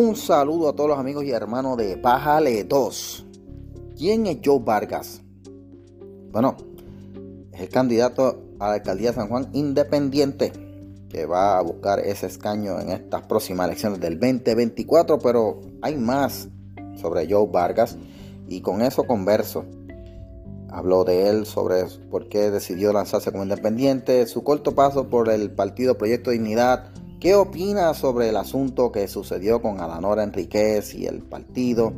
Un saludo a todos los amigos y hermanos de Bájale 2. ¿Quién es Joe Vargas? Bueno, es el candidato a la alcaldía de San Juan independiente que va a buscar ese escaño en estas próximas elecciones del 2024, pero hay más sobre Joe Vargas y con eso converso. Habló de él sobre por qué decidió lanzarse como independiente, su corto paso por el partido Proyecto Dignidad, qué opina sobre el asunto que sucedió con Alanora Enríquez y el partido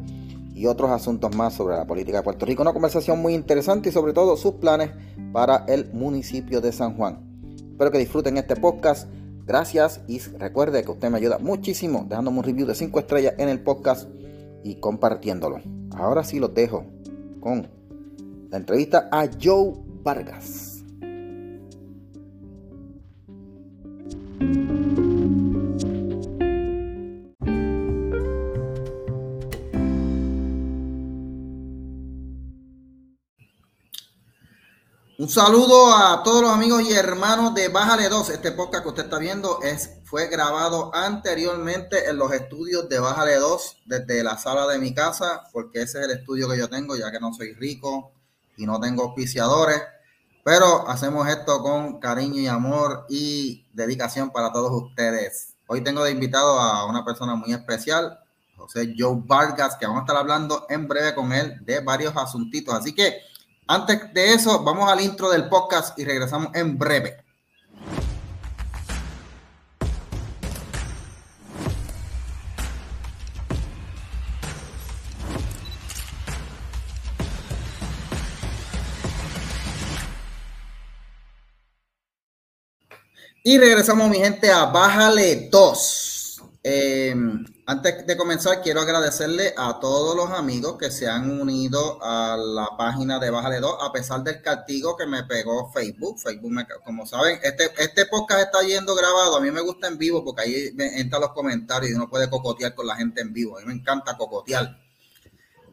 y otros asuntos más sobre la política de Puerto Rico. Una conversación muy interesante y sobre todo sus planes para el municipio de San Juan. Espero que disfruten este podcast. Gracias y recuerde que usted me ayuda muchísimo dejándome un review de 5 estrellas en el podcast y compartiéndolo. Ahora sí los dejo con la entrevista a Joe Vargas. Saludo a todos los amigos y hermanos de Bájale 2. Este podcast que usted está viendo es, fue grabado anteriormente en los estudios de Bájale 2 desde la sala de mi casa, porque ese es el estudio que yo tengo, ya que no soy rico y no tengo auspiciadores. Pero hacemos esto con cariño y amor y dedicación para todos ustedes. Hoy tengo de invitado a una persona muy especial, José Joe Vargas, que vamos a estar hablando en breve con él de varios asuntitos. Así que antes de eso, vamos al intro del podcast y regresamos en breve. Y regresamos, mi gente, a Bájale 2. Eh, antes de comenzar, quiero agradecerle a todos los amigos que se han unido a la página de Bájale 2, a pesar del castigo que me pegó Facebook. Facebook, como saben, este, este podcast está yendo grabado. A mí me gusta en vivo porque ahí entran los comentarios y uno puede cocotear con la gente en vivo. A mí me encanta cocotear.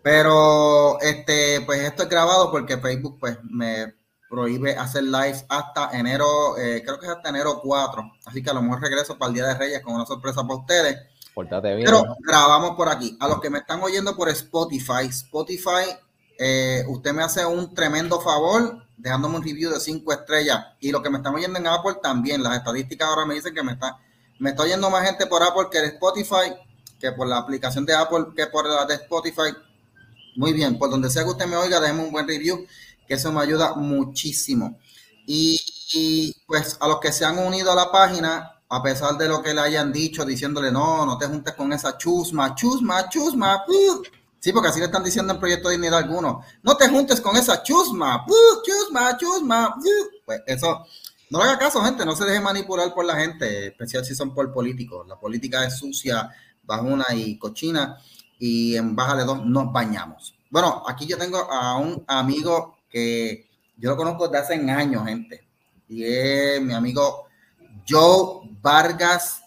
Pero este, pues esto es grabado porque Facebook pues me prohíbe hacer lives hasta enero, eh, creo que es hasta enero 4. Así que a lo mejor regreso para el Día de Reyes con una sorpresa para ustedes pero grabamos por aquí. A los que me están oyendo por Spotify, Spotify, eh, usted me hace un tremendo favor dejándome un review de cinco estrellas. Y los que me están oyendo en Apple también. Las estadísticas ahora me dicen que me está, me está oyendo más gente por Apple que de Spotify, que por la aplicación de Apple, que por la de Spotify. Muy bien, por donde sea que usted me oiga, déjeme un buen review, que eso me ayuda muchísimo. Y, y pues a los que se han unido a la página, a pesar de lo que le hayan dicho, diciéndole, no, no te juntes con esa chusma, chusma, chusma. Sí, porque así le están diciendo en Proyecto de Dignidad algunos. No te juntes con esa chusma, chusma, chusma. Pues eso, no le haga caso, gente, no se deje manipular por la gente, especial si son por políticos. La política es sucia, bajuna y cochina, y en Bájale dos nos bañamos. Bueno, aquí yo tengo a un amigo que yo lo conozco desde hace años, gente, y es mi amigo Joe Vargas,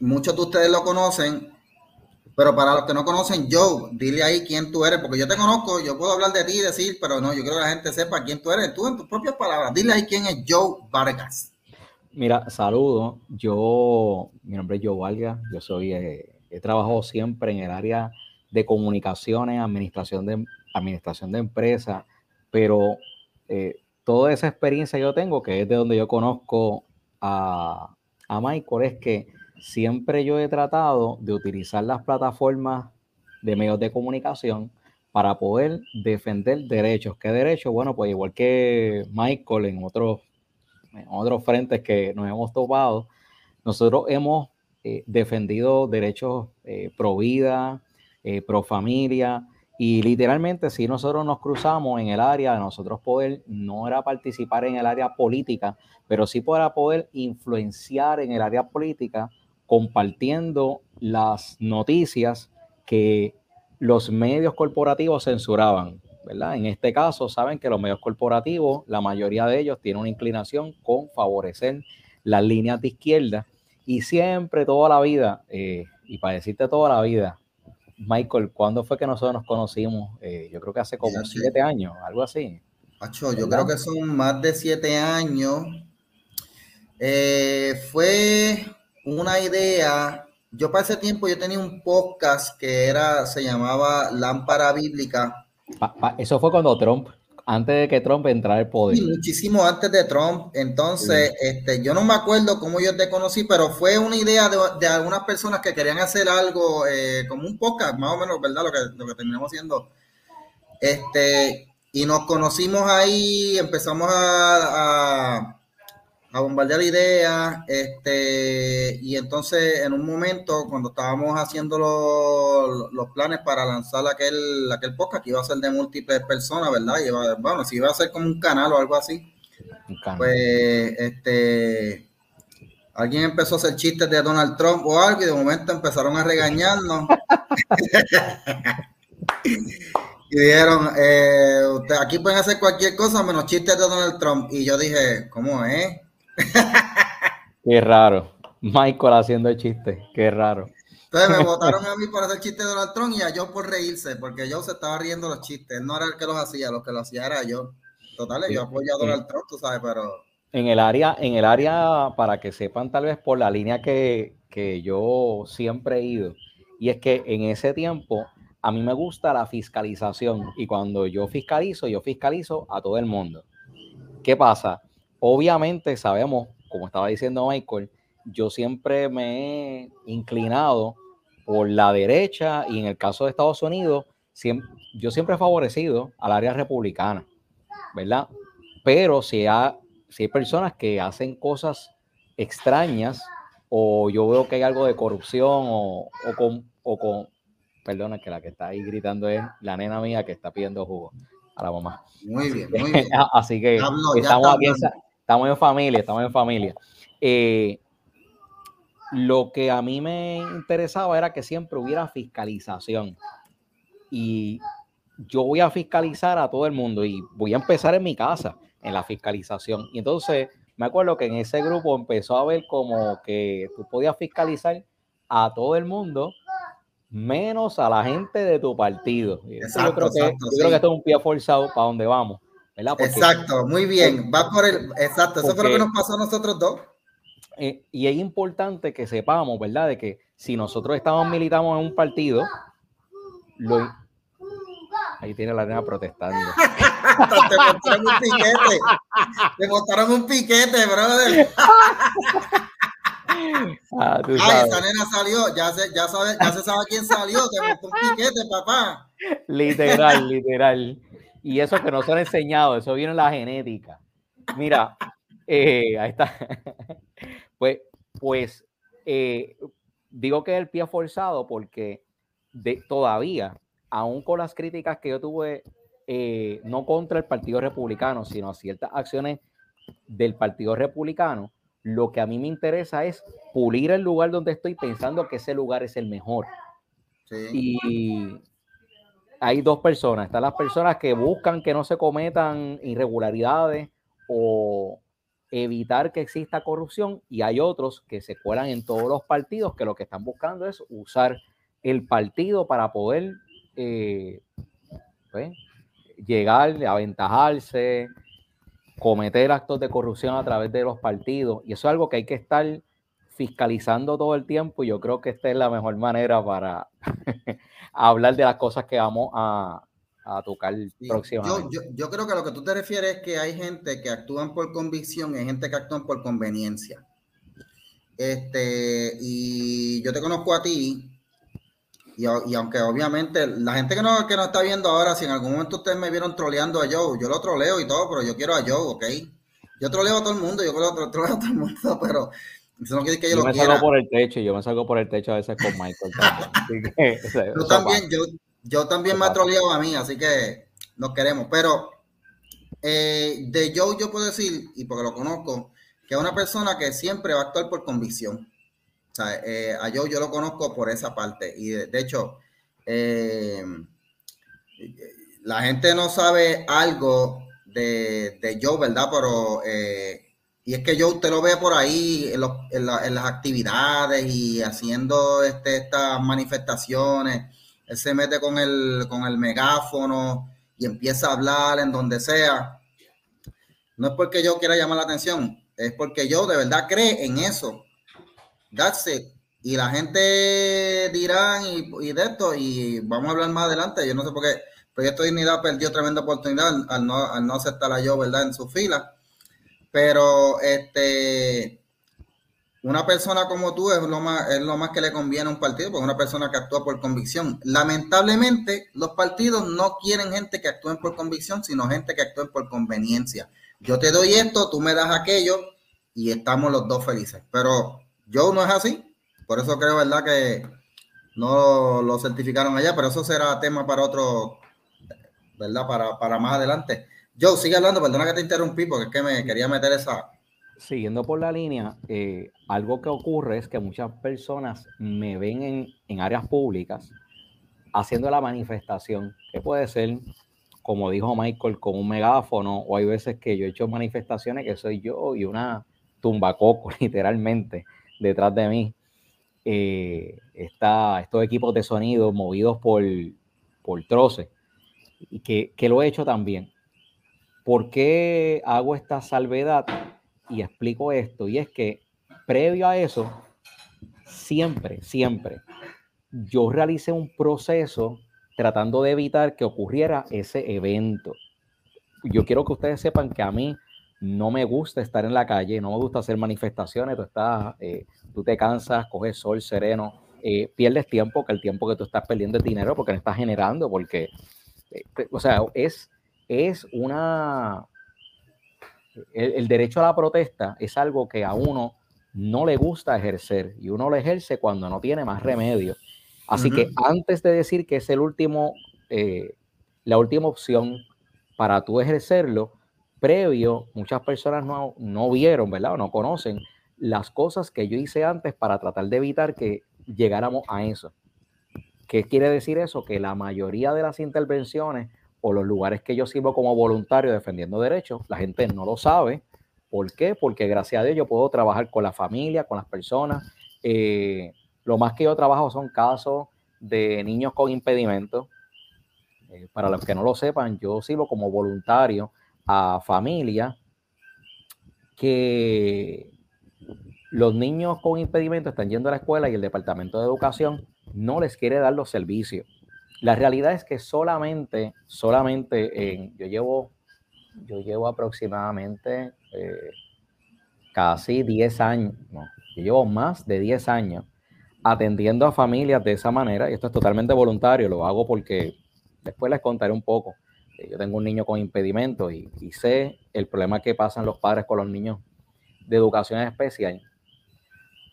muchos de ustedes lo conocen, pero para los que no conocen, Joe, dile ahí quién tú eres, porque yo te conozco, yo puedo hablar de ti y decir, pero no, yo quiero que la gente sepa quién tú eres, tú en tus propias palabras, dile ahí quién es Joe Vargas. Mira, saludo, yo, mi nombre es Joe Vargas, yo soy, eh, he trabajado siempre en el área de comunicaciones, administración de, administración de empresas, pero eh, toda esa experiencia que yo tengo, que es de donde yo conozco a, a Michael, es que siempre yo he tratado de utilizar las plataformas de medios de comunicación para poder defender derechos. ¿Qué derechos? Bueno, pues igual que Michael en otros, en otros frentes que nos hemos topado, nosotros hemos eh, defendido derechos eh, pro vida, eh, pro familia, y literalmente, si nosotros nos cruzamos en el área nosotros poder, no era participar en el área política, pero sí para poder influenciar en el área política, compartiendo las noticias que los medios corporativos censuraban, ¿verdad? En este caso, saben que los medios corporativos, la mayoría de ellos tienen una inclinación con favorecer las líneas de izquierda y siempre, toda la vida, eh, y para decirte toda la vida, Michael, ¿cuándo fue que nosotros nos conocimos? Eh, yo creo que hace como siete años, algo así. yo creo que son más de siete años. Eh, fue una idea yo para ese tiempo yo tenía un podcast que era, se llamaba Lámpara Bíblica. eso fue cuando Trump, antes de que Trump entrara al poder. muchísimo antes de Trump. Entonces, este, yo no me acuerdo cómo yo te conocí, pero fue una idea de, algunas personas que querían hacer algo eh, como un podcast, más o menos, ¿verdad? Lo que, lo que terminamos haciendo. Este, y nos conocimos ahí, empezamos a a bombardear ideas, este, y entonces en un momento, cuando estábamos haciendo los, planes para lanzar aquel, aquel podcast que iba a ser de múltiples personas, ¿verdad? Y bueno, si iba a ser como un canal o algo así, pues este, alguien empezó a hacer chistes de Donald Trump o algo y de momento empezaron a regañarnos. y dijeron, eh, aquí pueden hacer cualquier cosa menos chistes de Donald Trump. Y yo dije, ¿cómo es? Qué raro. Michael haciendo el chiste, qué raro. Entonces me votaron a mí por hacer chiste de Donald Trump y a yo por reírse, porque yo se estaba riendo los chistes. no era el que los hacía, los que los hacía era yo. Total, yo apoyo a Donald Trump, tú sabes, pero. En el área, en el área, para que sepan, tal vez por la línea que, que yo siempre he ido, y es que en ese tiempo a mí me gusta la fiscalización, y cuando yo fiscalizo, yo fiscalizo a todo el mundo. ¿Qué pasa? Obviamente sabemos, como estaba diciendo Michael, yo siempre me he inclinado por la derecha y en el caso de Estados Unidos, yo siempre he favorecido al área republicana, ¿verdad? Pero si, si hay personas que hacen cosas extrañas o yo veo que hay algo de corrupción o, con, o con, perdona que la que está ahí gritando es la nena mía que está pidiendo jugo a la mamá. Muy bien, muy bien. Así que estamos aquí, estamos en familia, estamos en familia. Eh, lo que a mí me interesaba era que siempre hubiera fiscalización. Y yo voy a fiscalizar a todo el mundo y voy a empezar en mi casa, en la fiscalización. Y entonces me acuerdo que en ese grupo empezó a ver como que tú podías fiscalizar a todo el mundo menos a la gente de tu partido. yo creo, que, yo creo que esto es un pie forzado para donde vamos exacto, muy bien. Va por el. Exacto, eso fue lo que nos pasó a nosotros dos. Eh, y es importante que sepamos, ¿verdad? De que si nosotros estamos militamos en un partido, lo, Ahí tiene la nena protestando. Te montaron un piquete. Te montaron un piquete, brother. Ah, Ay, esa nena salió. Ya se, ya, sabe, ya se sabe quién salió. Te montó un piquete, papá. Literal, literal. Y eso que no se han enseñado, eso viene en la genética. Mira, eh, ahí está. pues, pues eh, digo que es el pie forzado porque de, todavía, aún con las críticas que yo tuve, eh, no contra el Partido Republicano, sino a ciertas acciones del Partido Republicano, lo que a mí me interesa es pulir el lugar donde estoy pensando que ese lugar es el mejor. Sí. Y hay dos personas. Están las personas que buscan que no se cometan irregularidades o evitar que exista corrupción y hay otros que se cuelan en todos los partidos que lo que están buscando es usar el partido para poder eh, pues, llegar, aventajarse, cometer actos de corrupción a través de los partidos. Y eso es algo que hay que estar fiscalizando todo el tiempo. Y yo creo que esta es la mejor manera para hablar de las cosas que vamos a, tocar próximamente. Yo, creo que lo que tú te refieres es que hay gente que actúan por convicción y hay gente que actúan por conveniencia. Este, y yo te conozco a ti, y, aunque obviamente la gente que no, que no está viendo ahora, si en algún momento ustedes me vieron troleando a Joe, yo lo troleo y todo, pero yo quiero a Joe, ¿ok? Yo troleo a todo el mundo, yo troleo a todo el mundo, pero eso no quiere que yo, yo me salgo por el techo, yo me salgo por el techo a veces con Michael. También. yo también, yo, yo también me he troleado a mí, así que nos queremos. Pero eh, de Joe yo puedo decir, y porque lo conozco, que es una persona que siempre va a actuar por convicción. O sea, eh, a Joe yo lo conozco por esa parte. Y de, hecho, eh, la gente no sabe algo de, de Joe, ¿verdad? Pero y es que yo usted lo ve por ahí en, las actividades y haciendo este, estas manifestaciones. Él se mete con el, con el megáfono y empieza a hablar en donde sea. No es porque yo quiera llamar la atención, es porque yo de verdad creo en eso. That's it. y la gente dirá y, de esto, y vamos a hablar más adelante, yo no sé por qué Proyecto Dignidad perdió tremenda oportunidad al no, al no aceptar a yo, ¿verdad?, en su fila. Pero este una persona como tú es lo más, es lo más que le conviene a un partido, porque una persona que actúa por convicción. Lamentablemente, los partidos no quieren gente que actúe por convicción, sino gente que actúe por conveniencia. Yo te doy esto, tú me das aquello y estamos los dos felices. Pero yo no es así. Por eso creo, ¿verdad? Que no lo certificaron allá, pero eso será tema para otro, ¿verdad? Para, para más adelante. Joe, sigue hablando, perdona que te interrumpí porque es que me quería meter esa, siguiendo por la línea, eh, algo que ocurre es que muchas personas me ven en, áreas públicas haciendo la manifestación, que puede ser, como dijo Michael, con un megáfono, o hay veces que yo he hecho manifestaciones que soy yo y una tumbacoco, literalmente, detrás de mí. Eh, está, estos equipos de sonido movidos por, por troces, y que, que lo he hecho también. ¿Por qué hago esta salvedad? y explico esto, y es que previo a eso, siempre, siempre, yo realicé un proceso tratando de evitar que ocurriera ese evento. Yo quiero que ustedes sepan que a mí no me gusta estar en la calle, no me gusta hacer manifestaciones, tú, estás, eh, tú te cansas, coges sol sereno, eh, pierdes tiempo, que el tiempo que tú estás perdiendo es dinero porque no estás generando, porque, eh, o sea, es, es una, el, derecho a la protesta es algo que a uno no le gusta ejercer y uno lo ejerce cuando no tiene más remedio. Así que antes de decir que es el último, eh, la última opción para tú ejercerlo, previo, muchas personas no, no vieron, ¿verdad? O no conocen las cosas que yo hice antes para tratar de evitar que llegáramos a eso. ¿Qué quiere decir eso? Que la mayoría de las intervenciones o los lugares que yo sirvo como voluntario defendiendo derechos, la gente no lo sabe. ¿Por qué? Porque gracias a Dios yo puedo trabajar con la familia, con las personas. Eh, lo más que yo trabajo son casos de niños con impedimentos. Eh, para los que no lo sepan, yo sirvo como voluntario a familias que los niños con impedimentos están yendo a la escuela y el Departamento de Educación no les quiere dar los servicios. La realidad es que solamente, solamente en, yo llevo, yo llevo aproximadamente eh, casi 10 años, yo llevo más de 10 años atendiendo a familias de esa manera, y esto es totalmente voluntario, lo hago porque después les contaré un poco. Eh, yo tengo un niño con impedimento y, y sé el problema que pasan los padres con los niños de educación especial,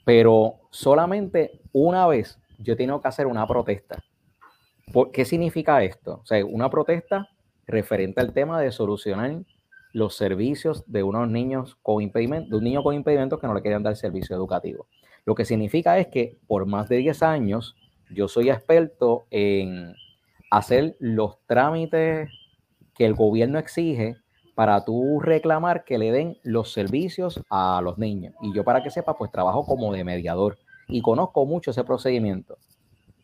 pero solamente una vez yo he tenido que hacer una protesta ¿Qué significa esto? O sea, una protesta referente al tema de solucionar los servicios de unos niños con impedimentos, de un niño con impedimentos que no le querían dar servicio educativo. Lo que significa es que por más de 10 años yo soy experto en hacer los trámites que el gobierno exige para tú reclamar que le den los servicios a los niños. Y yo para que sepa, pues trabajo como de mediador y conozco mucho ese procedimiento.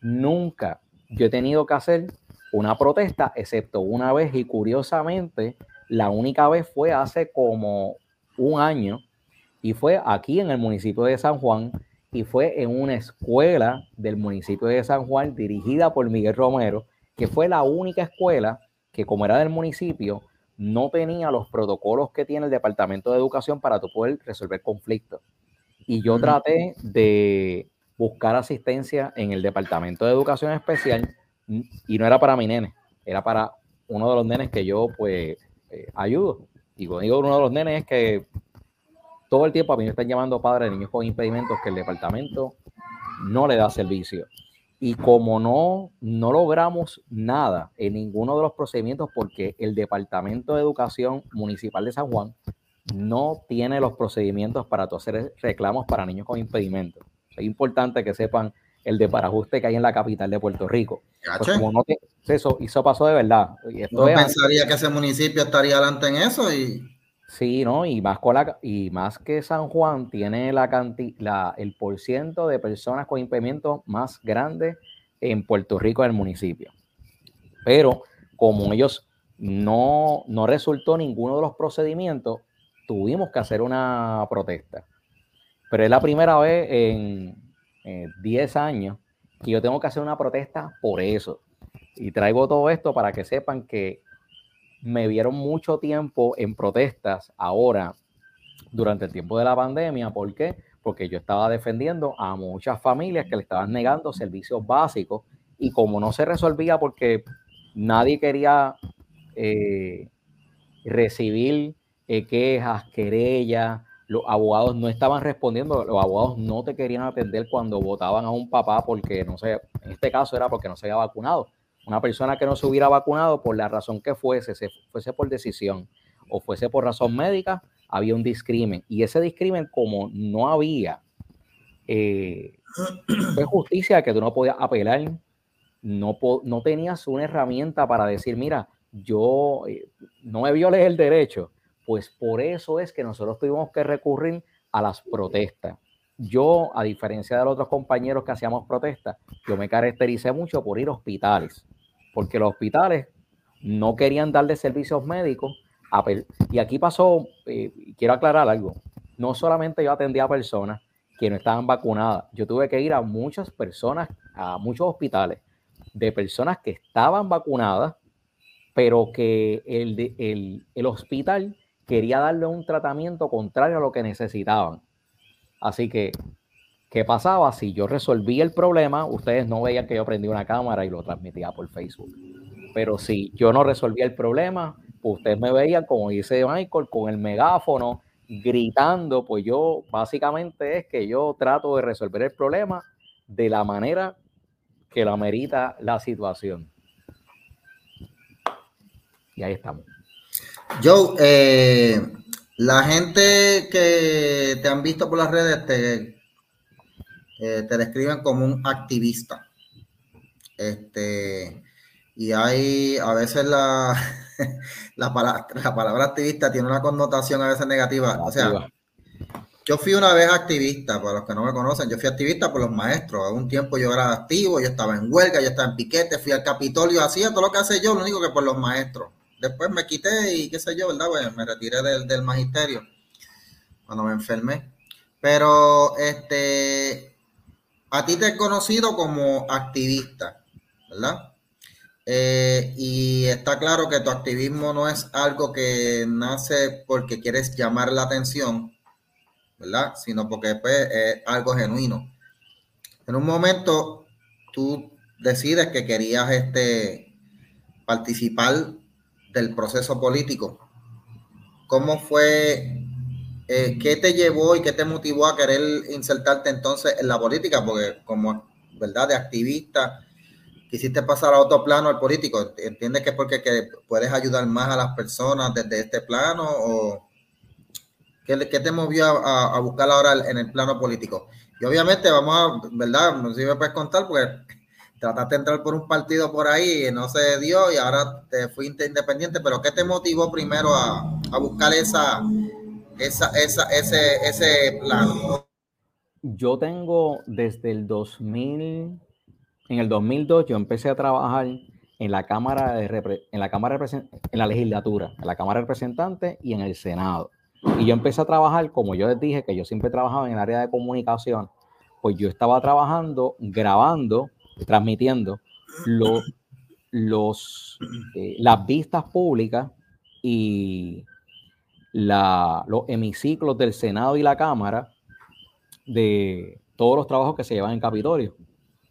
Nunca yo he tenido que hacer una protesta, excepto una vez y curiosamente la única vez fue hace como un año y fue aquí en el municipio de San Juan y fue en una escuela del municipio de San Juan dirigida por Miguel Romero, que fue la única escuela que como era del municipio no tenía los protocolos que tiene el Departamento de Educación para tu poder resolver conflictos. Y yo traté de buscar asistencia en el Departamento de Educación Especial y no era para mi nene, era para uno de los nenes que yo pues eh, ayudo. Y cuando digo uno de los nenes es que todo el tiempo a mí me están llamando padres de niños con impedimentos que el departamento no le da servicio. Y como no, no logramos nada en ninguno de los procedimientos porque el Departamento de Educación Municipal de San Juan no tiene los procedimientos para hacer reclamos para niños con impedimentos. Es importante que sepan el de parajuste que hay en la capital de Puerto Rico. Pues como no eso, eso pasó de verdad. Yo pensaría que ese municipio estaría adelante en eso y... Sí, ¿no? Y más, con la, y más que San Juan tiene la, la el porciento de personas con impedimentos más grande en Puerto Rico, en el municipio. Pero como ellos no, no resultó ninguno de los procedimientos, tuvimos que hacer una protesta pero es la primera vez en, 10 años que yo tengo que hacer una protesta por eso. Y traigo todo esto para que sepan que me vieron mucho tiempo en protestas ahora durante el tiempo de la pandemia. ¿Por qué? Porque yo estaba defendiendo a muchas familias que le estaban negando servicios básicos y como no se resolvía porque nadie quería eh, recibir eh, quejas, querellas, los abogados no estaban respondiendo, los abogados no te querían atender cuando votaban a un papá porque, no sé, en este caso era porque no se había vacunado. Una persona que no se hubiera vacunado por la razón que fuese, se fuese por decisión o fuese por razón médica, había un discrimen. Y ese discrimen, como no había eh, fue justicia que tú no podías apelar, no, no tenías una herramienta para decir, mira, yo eh, no me violé el derecho, pues por eso es que nosotros tuvimos que recurrir a las protestas. Yo, a diferencia de los otros compañeros que hacíamos protestas, yo me caractericé mucho por ir a hospitales, porque los hospitales no querían darle servicios médicos. y aquí pasó, eh, quiero aclarar algo, no solamente yo atendía a personas que no estaban vacunadas, yo tuve que ir a muchas personas, a muchos hospitales de personas que estaban vacunadas, pero que el, el, el hospital quería darle un tratamiento contrario a lo que necesitaban. Así que, ¿qué pasaba? Si yo resolvía el problema, ustedes no veían que yo prendía una cámara y lo transmitía por Facebook. Pero si yo no resolvía el problema, ustedes me veían, como dice Michael, con el megáfono gritando, pues yo básicamente es que yo trato de resolver el problema de la manera que lo amerita la situación. Y ahí estamos. Joe, eh, la gente que te han visto por las redes te, eh, te describen como un activista. Este, y hay a veces la, la, palabra, activista tiene una connotación a veces negativa. O sea, yo fui una vez activista, para los que no me conocen, yo fui activista por los maestros. A un tiempo yo era activo, yo estaba en huelga, yo estaba en piquete, fui al Capitolio, hacía todo lo que hace yo, lo único que por los maestros después me quité y qué sé yo, ¿verdad? Pues me retiré del, magisterio cuando me enfermé. Pero este, a ti te he conocido como activista, ¿verdad? Eh, y está claro que tu activismo no es algo que nace porque quieres llamar la atención, ¿verdad? Sino porque pues, es algo genuino. En un momento tú decides que querías este, participar del proceso político. ¿Cómo fue, eh, qué te llevó y qué te motivó a querer insertarte entonces en la política? Porque como, ¿verdad? De activista, quisiste pasar a otro plano al político. ¿Entiendes que es porque que puedes ayudar más a las personas desde este plano? ¿O qué, qué te movió a, a, buscar ahora en el plano político? Y obviamente vamos a, ¿verdad? No sé si me puedes contar, porque trataste de entrar por un partido por ahí no se dio y ahora te fuiste independiente, pero ¿qué te motivó primero a, buscar esa, esa, esa, ese, ese plan? Yo tengo desde el 2000, en el 2002 yo empecé a trabajar en la Cámara de en la Cámara en la legislatura, en la Cámara de Representantes y en el Senado. Y yo empecé a trabajar, como yo les dije, que yo siempre trabajaba en el área de comunicación, pues yo estaba trabajando, grabando transmitiendo los, eh, las vistas públicas y la, los hemiciclos del Senado y la Cámara de todos los trabajos que se llevan en Capitolio.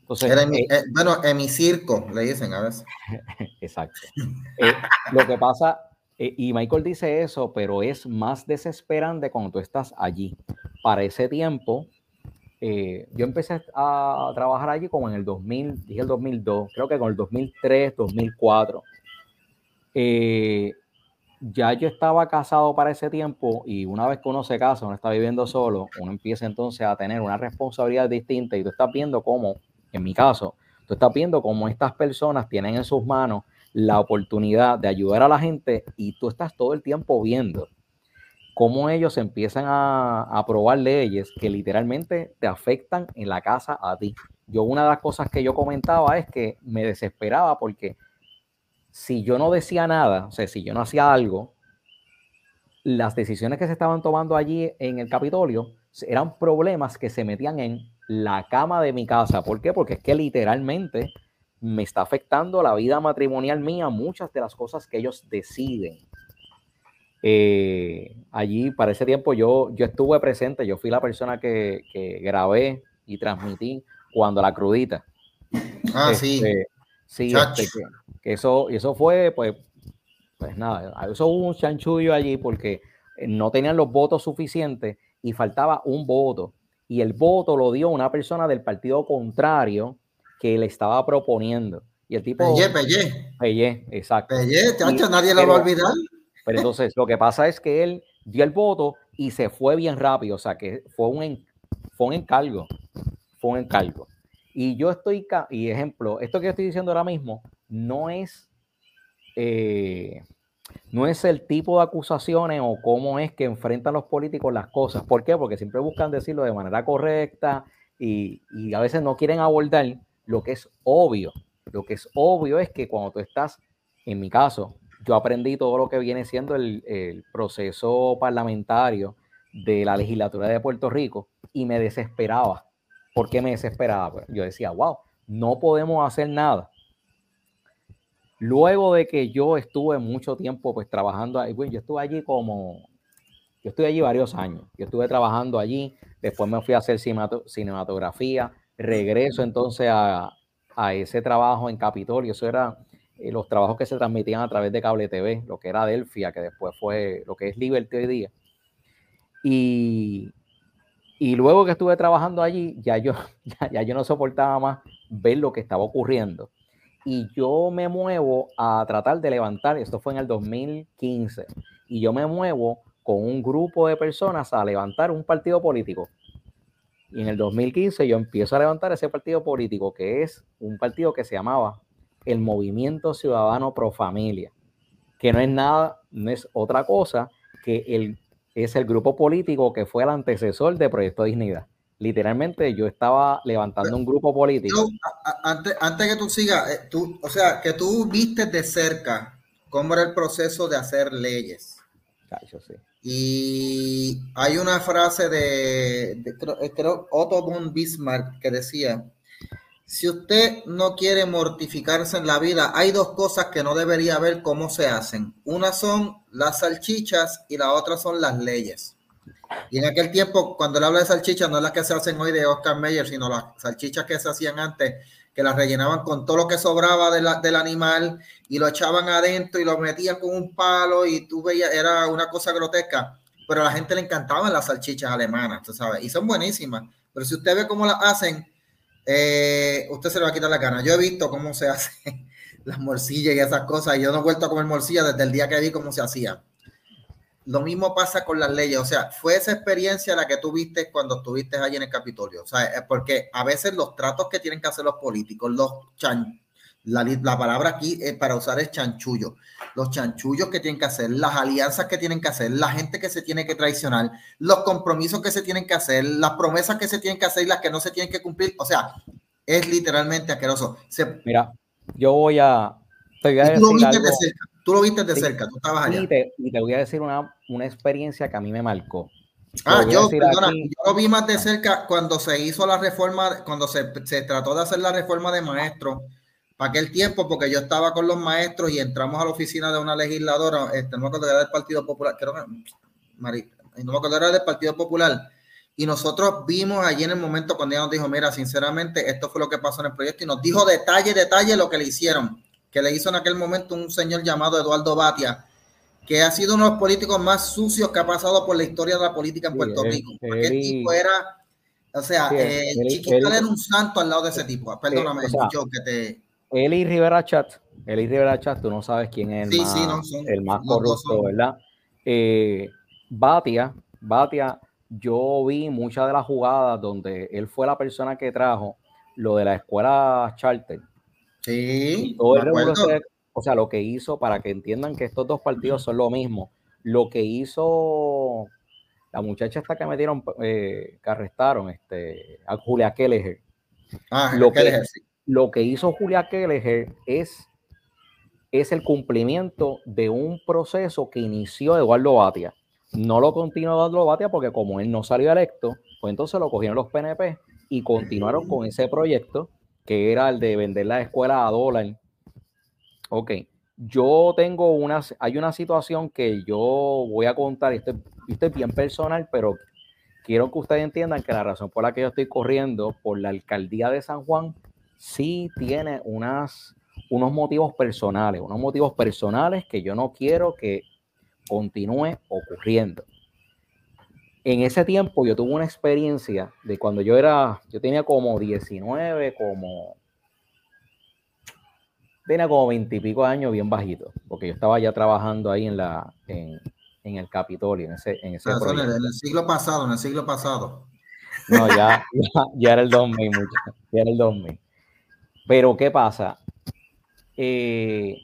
Entonces, eh, eh, bueno, hemicirco, le dicen a veces. Exacto. lo que pasa, y Michael dice eso, pero es más desesperante cuando tú estás allí. Para ese tiempo, eh, yo empecé a trabajar allí como en el 2000, dije el 2002, creo que con el 2003, 2004. Eh, ya yo estaba casado para ese tiempo y una vez que uno se casa, uno está viviendo solo, uno empieza entonces a tener una responsabilidad distinta y tú estás viendo cómo, en mi caso, tú estás viendo cómo estas personas tienen en sus manos la oportunidad de ayudar a la gente y tú estás todo el tiempo viendo cómo ellos empiezan a, aprobar leyes que literalmente te afectan en la casa a ti. Yo una de las cosas que yo comentaba es que me desesperaba porque si yo no decía nada, o sea, si yo no hacía algo, las decisiones que se estaban tomando allí en el Capitolio eran problemas que se metían en la cama de mi casa. ¿Por qué? Porque es que literalmente me está afectando la vida matrimonial mía, muchas de las cosas que ellos deciden. Eh, allí, para ese tiempo, yo, yo estuve presente, yo fui la persona que, que grabé y transmití cuando la crudita. Ah, sí. Este, sí, este, que, eso, eso fue, pues, pues nada, eso hubo un chanchullo allí porque no tenían los votos suficientes y faltaba un voto. Y el voto lo dio una persona del partido contrario que le estaba proponiendo. Y el tipo. Pellé, Pellé. Pellé, exacto. Pellé, chacho, nadie lo va a olvidar. Pero entonces lo que pasa es que él dio el voto y se fue bien rápido. O sea que fue un, fue un encargo. Fue un encargo. Y yo estoy, y ejemplo, esto que estoy diciendo ahora mismo no es, eh, no es el tipo de acusaciones o cómo es que enfrentan los políticos las cosas. ¿Por qué? Porque siempre buscan decirlo de manera correcta y, y a veces no quieren abordar lo que es obvio. Lo que es obvio es que cuando tú estás, en mi caso, yo aprendí todo lo que viene siendo el, proceso parlamentario de la legislatura de Puerto Rico y me desesperaba. ¿Por qué me desesperaba? Pues yo decía, wow, no podemos hacer nada. Luego de que yo estuve mucho tiempo pues trabajando ahí, yo estuve allí como, yo estuve allí varios años, yo estuve trabajando allí, después me fui a hacer cinematografía, regreso entonces a, ese trabajo en Capitolio. Eso era eh, los trabajos que se transmitían a través de cable TV, lo que era Delfia, que después fue lo que es Liberty hoy día. Y, y luego que estuve trabajando allí, ya yo, ya, yo no soportaba más ver lo que estaba ocurriendo. Y yo me muevo a tratar de levantar, esto fue en el 2015, y yo me muevo con un grupo de personas a levantar un partido político y en el 2015 yo empiezo a levantar ese partido político, que es un partido que se llamaba el Movimiento Ciudadano Pro Familia, que no es nada, no es otra cosa que el, es el grupo político que fue el antecesor de Proyecto Dignidad. Literalmente yo estaba levantando un grupo político. antes, antes que tú sigas, eh, tú, o sea, que tú viste de cerca cómo era el proceso de hacer leyes. Y hay una frase de, eh, creo, Otto von Bismarck que decía, si usted no quiere mortificarse en la vida, hay dos cosas que no debería ver cómo se hacen. Una son las salchichas y la otra son las leyes. Y en aquel tiempo, cuando él habla de salchichas, no es las que se hacen hoy de Oscar Mayer, sino las salchichas que se hacían antes, que las rellenaban con todo lo que sobraba del animal y lo echaban adentro y lo metían con un palo y tú veías, era una cosa grotesca, pero a la gente le encantaban las salchichas alemanas, tú sabes, y son buenísimas, pero si usted ve cómo las hacen, eh, usted se le va a quitar la gana. Yo he visto cómo se hacen las morcillas y esas cosas, y yo no he vuelto a comer morcilla desde el día que vi cómo se hacía. Lo mismo pasa con las leyes, o sea, fue esa experiencia la que tuviste cuando estuviste allí en el Capitolio, o sea, porque a veces los tratos que tienen que hacer los políticos, los chan, la, la, palabra aquí es para usar es chanchullo, los chanchullos que tienen que hacer, las alianzas que tienen que hacer, la gente que se tiene que traicionar, los compromisos que se tienen que hacer, las promesas que se tienen que hacer y las que no se tienen que cumplir, o sea, es literalmente asqueroso. Mira, yo voy a... Tú lo viste de cerca, tú estabas allá. Y te, y te voy a decir una, una, experiencia que a mí me marcó. Ah, yo, perdona, yo lo vi más de cerca cuando se hizo la reforma, cuando se, se trató de hacer la reforma de maestros para aquel tiempo, porque yo estaba con los maestros y entramos a la oficina de una legisladora, este, no me acuerdo era del Partido Popular, creo que, no me acuerdo era del Partido Popular, y nosotros vimos allí en el momento cuando ella nos dijo, mira, sinceramente, esto fue lo que pasó en el proyecto, y nos dijo detalle, detalle lo que le hicieron que le hizo en aquel momento un señor llamado Eduardo Batia, que ha sido uno de los políticos más sucios que ha pasado por la historia de la política en Puerto Rico. Aquel tipo era, o sea, eh, era un santo al lado de ese tipo. Perdóname, yo que te... Eli Rivera Chat, Eli Rivera Chat, tú no sabes quién es el más, el más corrupto, ¿verdad? Eh, Batia, Batia, yo vi muchas de las jugadas donde él fue la persona que trajo lo de la escuela charter Sí. o sea, lo que hizo, para que entiendan que estos dos partidos son lo mismo, lo que hizo la muchacha esta que metieron, eh, que arrestaron, este, a Julia Kelleher. Ah, lo, que, lo que hizo Julia Kelleher es, es el cumplimiento de un proceso que inició Eduardo Batia. No lo continuó Eduardo Batia porque como él no salió electo, pues entonces lo cogieron los PNP y continuaron con ese proyecto que era el de vender la escuela a dólar. Ok, yo tengo una, hay una situación que yo voy a contar, esto, esto es bien personal, pero quiero que ustedes entiendan que la razón por la que yo estoy corriendo por la alcaldía de San Juan sí tiene unas, unos motivos personales, unos motivos personales que yo no quiero que continúe ocurriendo. En ese tiempo yo tuve una experiencia de cuando yo era, yo tenía como 19, como, tenía como 20 y pico años bien bajito, porque yo estaba ya trabajando ahí en la, en, en el Capitolio, en ese, en ese ah, en, el, siglo pasado, en el siglo pasado. No, ya, ya, era el 2000, ya era el 2000. Pero, ¿qué pasa? Eh,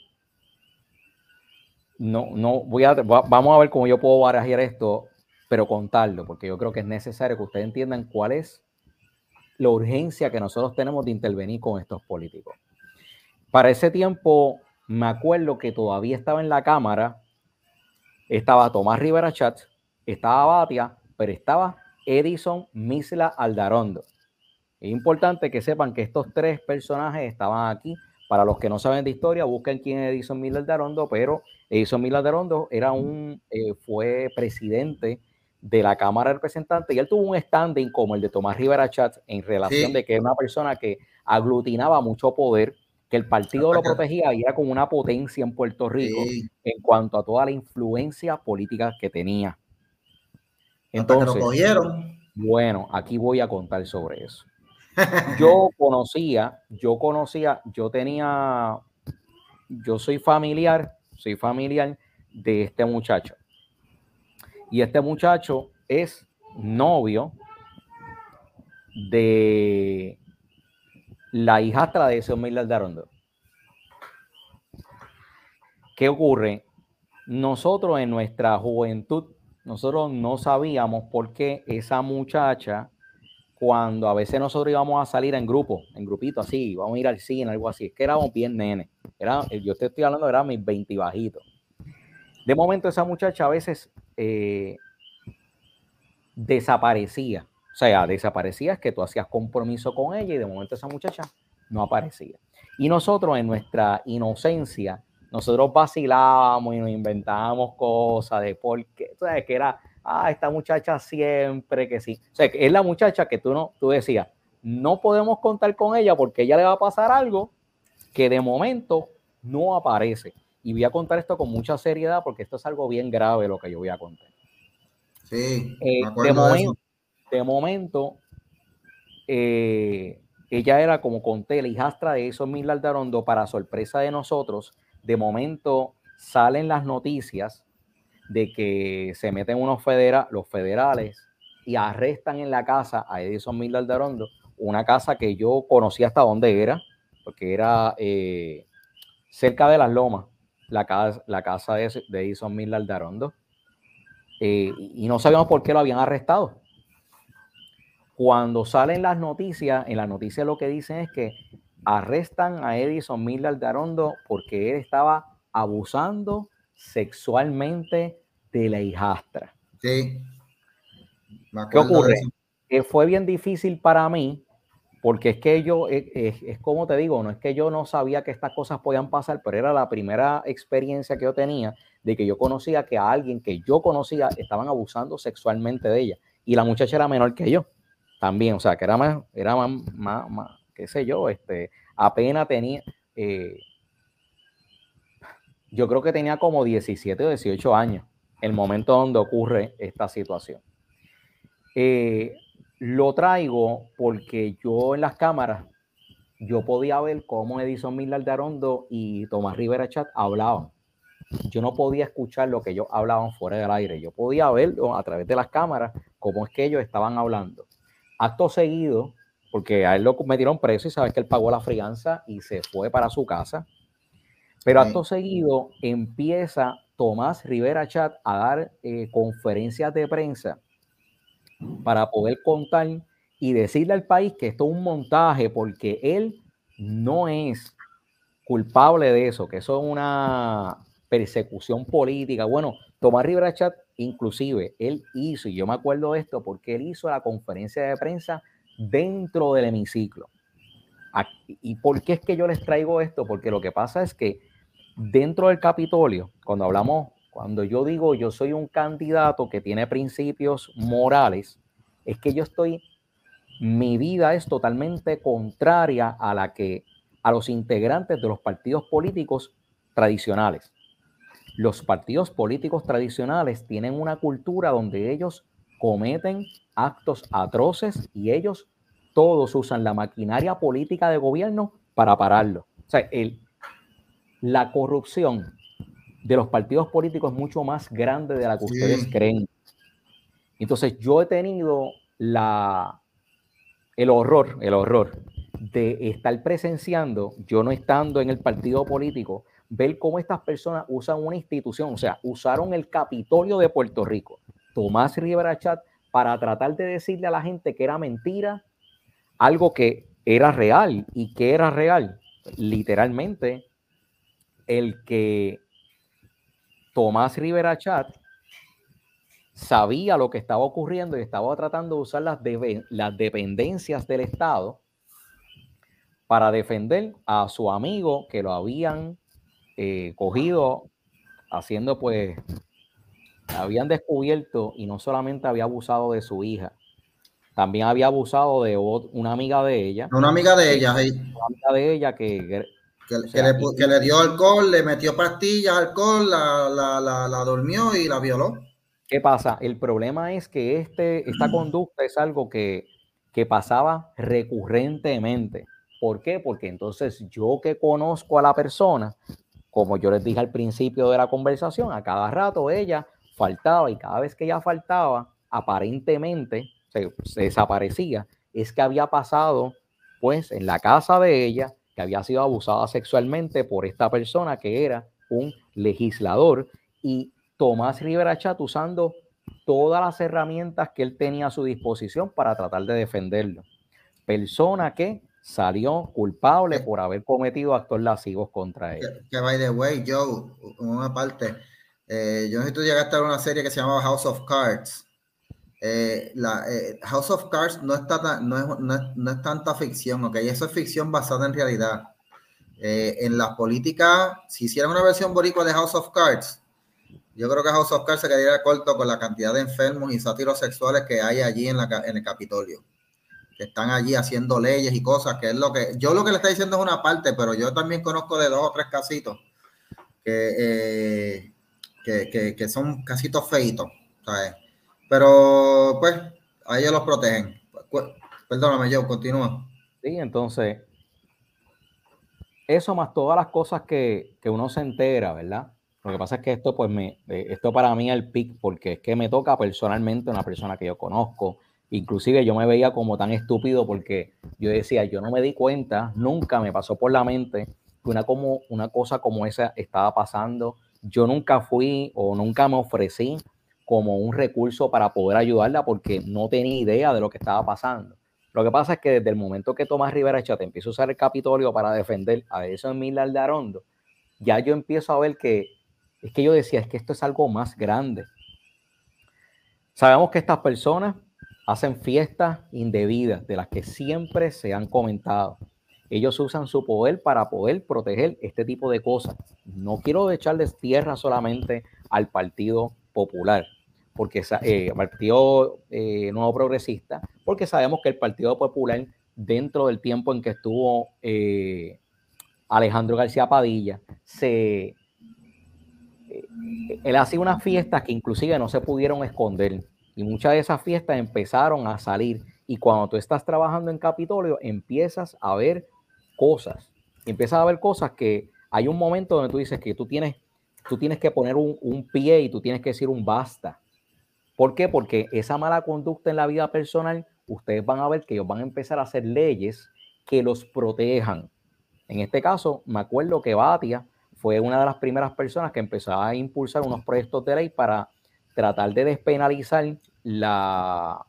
no, no, voy a, vamos a ver cómo yo puedo barajar esto, pero contarlo, porque yo creo que es necesario que ustedes entiendan cuál es la urgencia que nosotros tenemos de intervenir con estos políticos. Para ese tiempo, me acuerdo que todavía estaba en la Cámara estaba Tomás Rivera Chat, estaba Batia, pero estaba Edison Misla Aldarondo. Es importante que sepan que estos tres personajes estaban aquí. Para los que no saben de historia, busquen quién es Edison Misla Aldarondo, pero Edison Misla Aldarondo era un, eh, fue presidente de la Cámara de Representantes y él tuvo un standing como el de Tomás Rivera Chat en relación de que era una persona que aglutinaba mucho poder que el partido lo protegía y era como una potencia en Puerto Rico en cuanto a toda la influencia política que tenía. Entonces, bueno, aquí voy a contar sobre eso. Yo conocía, yo conocía, yo tenía, yo soy familiar, soy familiar de este muchacho. Y este muchacho es novio de la hijastra de ese Miller de Arondo. ¿Qué ocurre? Nosotros en nuestra juventud, nosotros no sabíamos por qué esa muchacha, cuando a veces nosotros íbamos a salir en grupo, en grupito así, vamos a ir al cine, algo así, es que éramos bien nene. Era, yo te estoy hablando, era mis 20 bajitos. De momento esa muchacha a veces eh, desaparecía o sea, desaparecía, es que tú hacías compromiso con ella y de momento esa muchacha no aparecía. Y nosotros en nuestra inocencia, nosotros vacilábamos y nos inventábamos cosas de por qué, o sea, que era, ah, esta muchacha siempre que sí. O sea, es la muchacha que tú no, tú decías, no podemos contar con ella porque ella le va a pasar algo que de momento no aparece. Y voy a contar esto con mucha seriedad porque esto es algo bien grave lo que yo voy a contar. Sí, eh, de, momento, de momento, eh, ella era, como conté, la hijastra de esos mil Aldarondo, para sorpresa de nosotros, de momento salen las noticias de que se meten unos federa los federales y arrestan en la casa a Edison Mil Aldarondo, una casa que yo conocía hasta dónde era, porque era eh, cerca de las lomas, la casa, la casa de, Edison Mil Aldarondo. Eh, y no sabíamos por qué lo habían arrestado. Cuando salen las noticias, en las noticias lo que dicen es que arrestan a Edison Miller de Arondo porque él estaba abusando sexualmente de la hijastra. Sí. ¿Qué ocurre? Que fue bien difícil para mí porque es que yo, es, es, como te digo, no es que yo no sabía que estas cosas podían pasar, pero era la primera experiencia que yo tenía de que yo conocía que a alguien que yo conocía estaban abusando sexualmente de ella y la muchacha era menor que yo también, o sea, que era más, era más, más, qué sé yo, este, apenas tenía, eh, yo creo que tenía como 17 o 18 años el momento donde ocurre esta situación. Eh, lo traigo porque yo en las cámaras, yo podía ver cómo Edison Miller de Arondo y Tomás Rivera Chat hablaban. Yo no podía escuchar lo que ellos hablaban fuera del aire. Yo podía ver a través de las cámaras cómo es que ellos estaban hablando. Acto seguido, porque a él lo metieron preso y sabes que él pagó la frianza y se fue para su casa. Pero acto seguido empieza Tomás Rivera Chat a dar eh, conferencias de prensa para poder contar y decirle al país que esto es un montaje porque él no es culpable de eso, que eso es una persecución política. Bueno, Tomás Rivera Chat, inclusive, él hizo, y yo me acuerdo de esto, porque él hizo la conferencia de prensa dentro del hemiciclo. ¿Y por qué es que yo les traigo esto? Porque lo que pasa es que dentro del Capitolio, cuando hablamos, cuando yo digo yo soy un candidato que tiene principios morales, es que yo estoy, mi vida es totalmente contraria a la que a los integrantes de los partidos políticos tradicionales. Los partidos políticos tradicionales tienen una cultura donde ellos cometen actos atroces y ellos todos usan la maquinaria política de gobierno para pararlo. O sea, el, la corrupción de los partidos políticos es mucho más grande de la que ustedes creen. Entonces, yo he tenido la, el horror, el horror de estar presenciando, yo no estando en el partido político, ver cómo estas personas usan una institución, o sea, usaron el Capitolio de Puerto Rico, Tomás Rivera Chat, para tratar de decirle a la gente que era mentira algo que era real y que era real. Literalmente, el que Tomás Rivera Chat sabía lo que estaba ocurriendo y estaba tratando de usar las, las dependencias del Estado para defender a su amigo que lo habían eh, cogido haciendo pues, habían descubierto y no solamente había abusado de su hija, también había abusado de una amiga de ella. Una amiga de ella, Una amiga de ella que... Que, le, dio alcohol, le metió pastillas, alcohol, la, la, la, durmió y la violó. ¿Qué pasa? El problema es que este, esta conducta es algo que, que pasaba recurrentemente. ¿Por qué? Porque entonces yo que conozco a la persona, como yo les dije al principio de la conversación, a cada rato ella faltaba y cada vez que ella faltaba, aparentemente se, desaparecía, es que había pasado pues en la casa de ella, que había sido abusada sexualmente por esta persona que era un legislador y Tomás Rivera Chat usando todas las herramientas que él tenía a su disposición para tratar de defenderlo. Persona que salió culpable por haber cometido actos lascivos contra él. Que, by the way, Joe, una parte, eh, yo no sé si tú llegaste a ver una serie que se llamaba House of Cards. Eh, la, eh, House of Cards no, está no, es, no, es, tanta ficción, ¿ok? Eso es ficción basada en realidad. Eh, en la política, si hicieran una versión boricua de House of Cards, yo creo que House of Cards se quedaría corto con la cantidad de enfermos y sátiros sexuales que hay allí en, la, en el Capitolio. Que están allí haciendo leyes y cosas, que es lo que. Yo lo que le está diciendo es una parte, pero yo también conozco de dos o tres casitos que, que, que, son casitos feitos, ¿sabes? Pero pues a ellos los protegen. Perdóname, yo, continúa. Sí, entonces, eso más todas las cosas que, uno se entera, ¿verdad? Lo que pasa es que esto, pues, me, eh, esto para mí es el pic, porque es que me toca personalmente una persona que yo conozco. Inclusive yo me veía como tan estúpido porque yo decía, yo no me di cuenta, nunca me pasó por la mente que una, como, una cosa como esa estaba pasando. Yo nunca fui o nunca me ofrecí como un recurso para poder ayudarla porque no tenía idea de lo que estaba pasando. Lo que pasa es que desde el momento que Tomás Rivera Chate empieza a usar el Capitolio para defender a eso Millar de Arondo, ya yo empiezo a ver que es que yo decía, es que esto es algo más grande. Sabemos que estas personas hacen fiestas indebidas de las que siempre se han comentado. Ellos usan su poder para poder proteger este tipo de cosas. No quiero echarles tierra solamente al Partido Popular porque eh, Partido eh, Nuevo Progresista, porque sabemos que el Partido Popular, dentro del tiempo en que estuvo eh, Alejandro García Padilla, se, eh, él hacía unas fiestas que inclusive no se pudieron esconder. Y muchas de esas fiestas empezaron a salir. Y cuando tú estás trabajando en Capitolio, empiezas a ver cosas. Empiezas a ver cosas que hay un momento donde tú dices que tú tienes, tú tienes que poner un, pie y tú tienes que decir un basta ¿Por qué? Porque esa mala conducta en la vida personal, ustedes van a ver que ellos van a empezar a hacer leyes que los protejan. En este caso, me acuerdo que Batia fue una de las primeras personas que empezó a impulsar unos proyectos de ley para tratar de despenalizar la,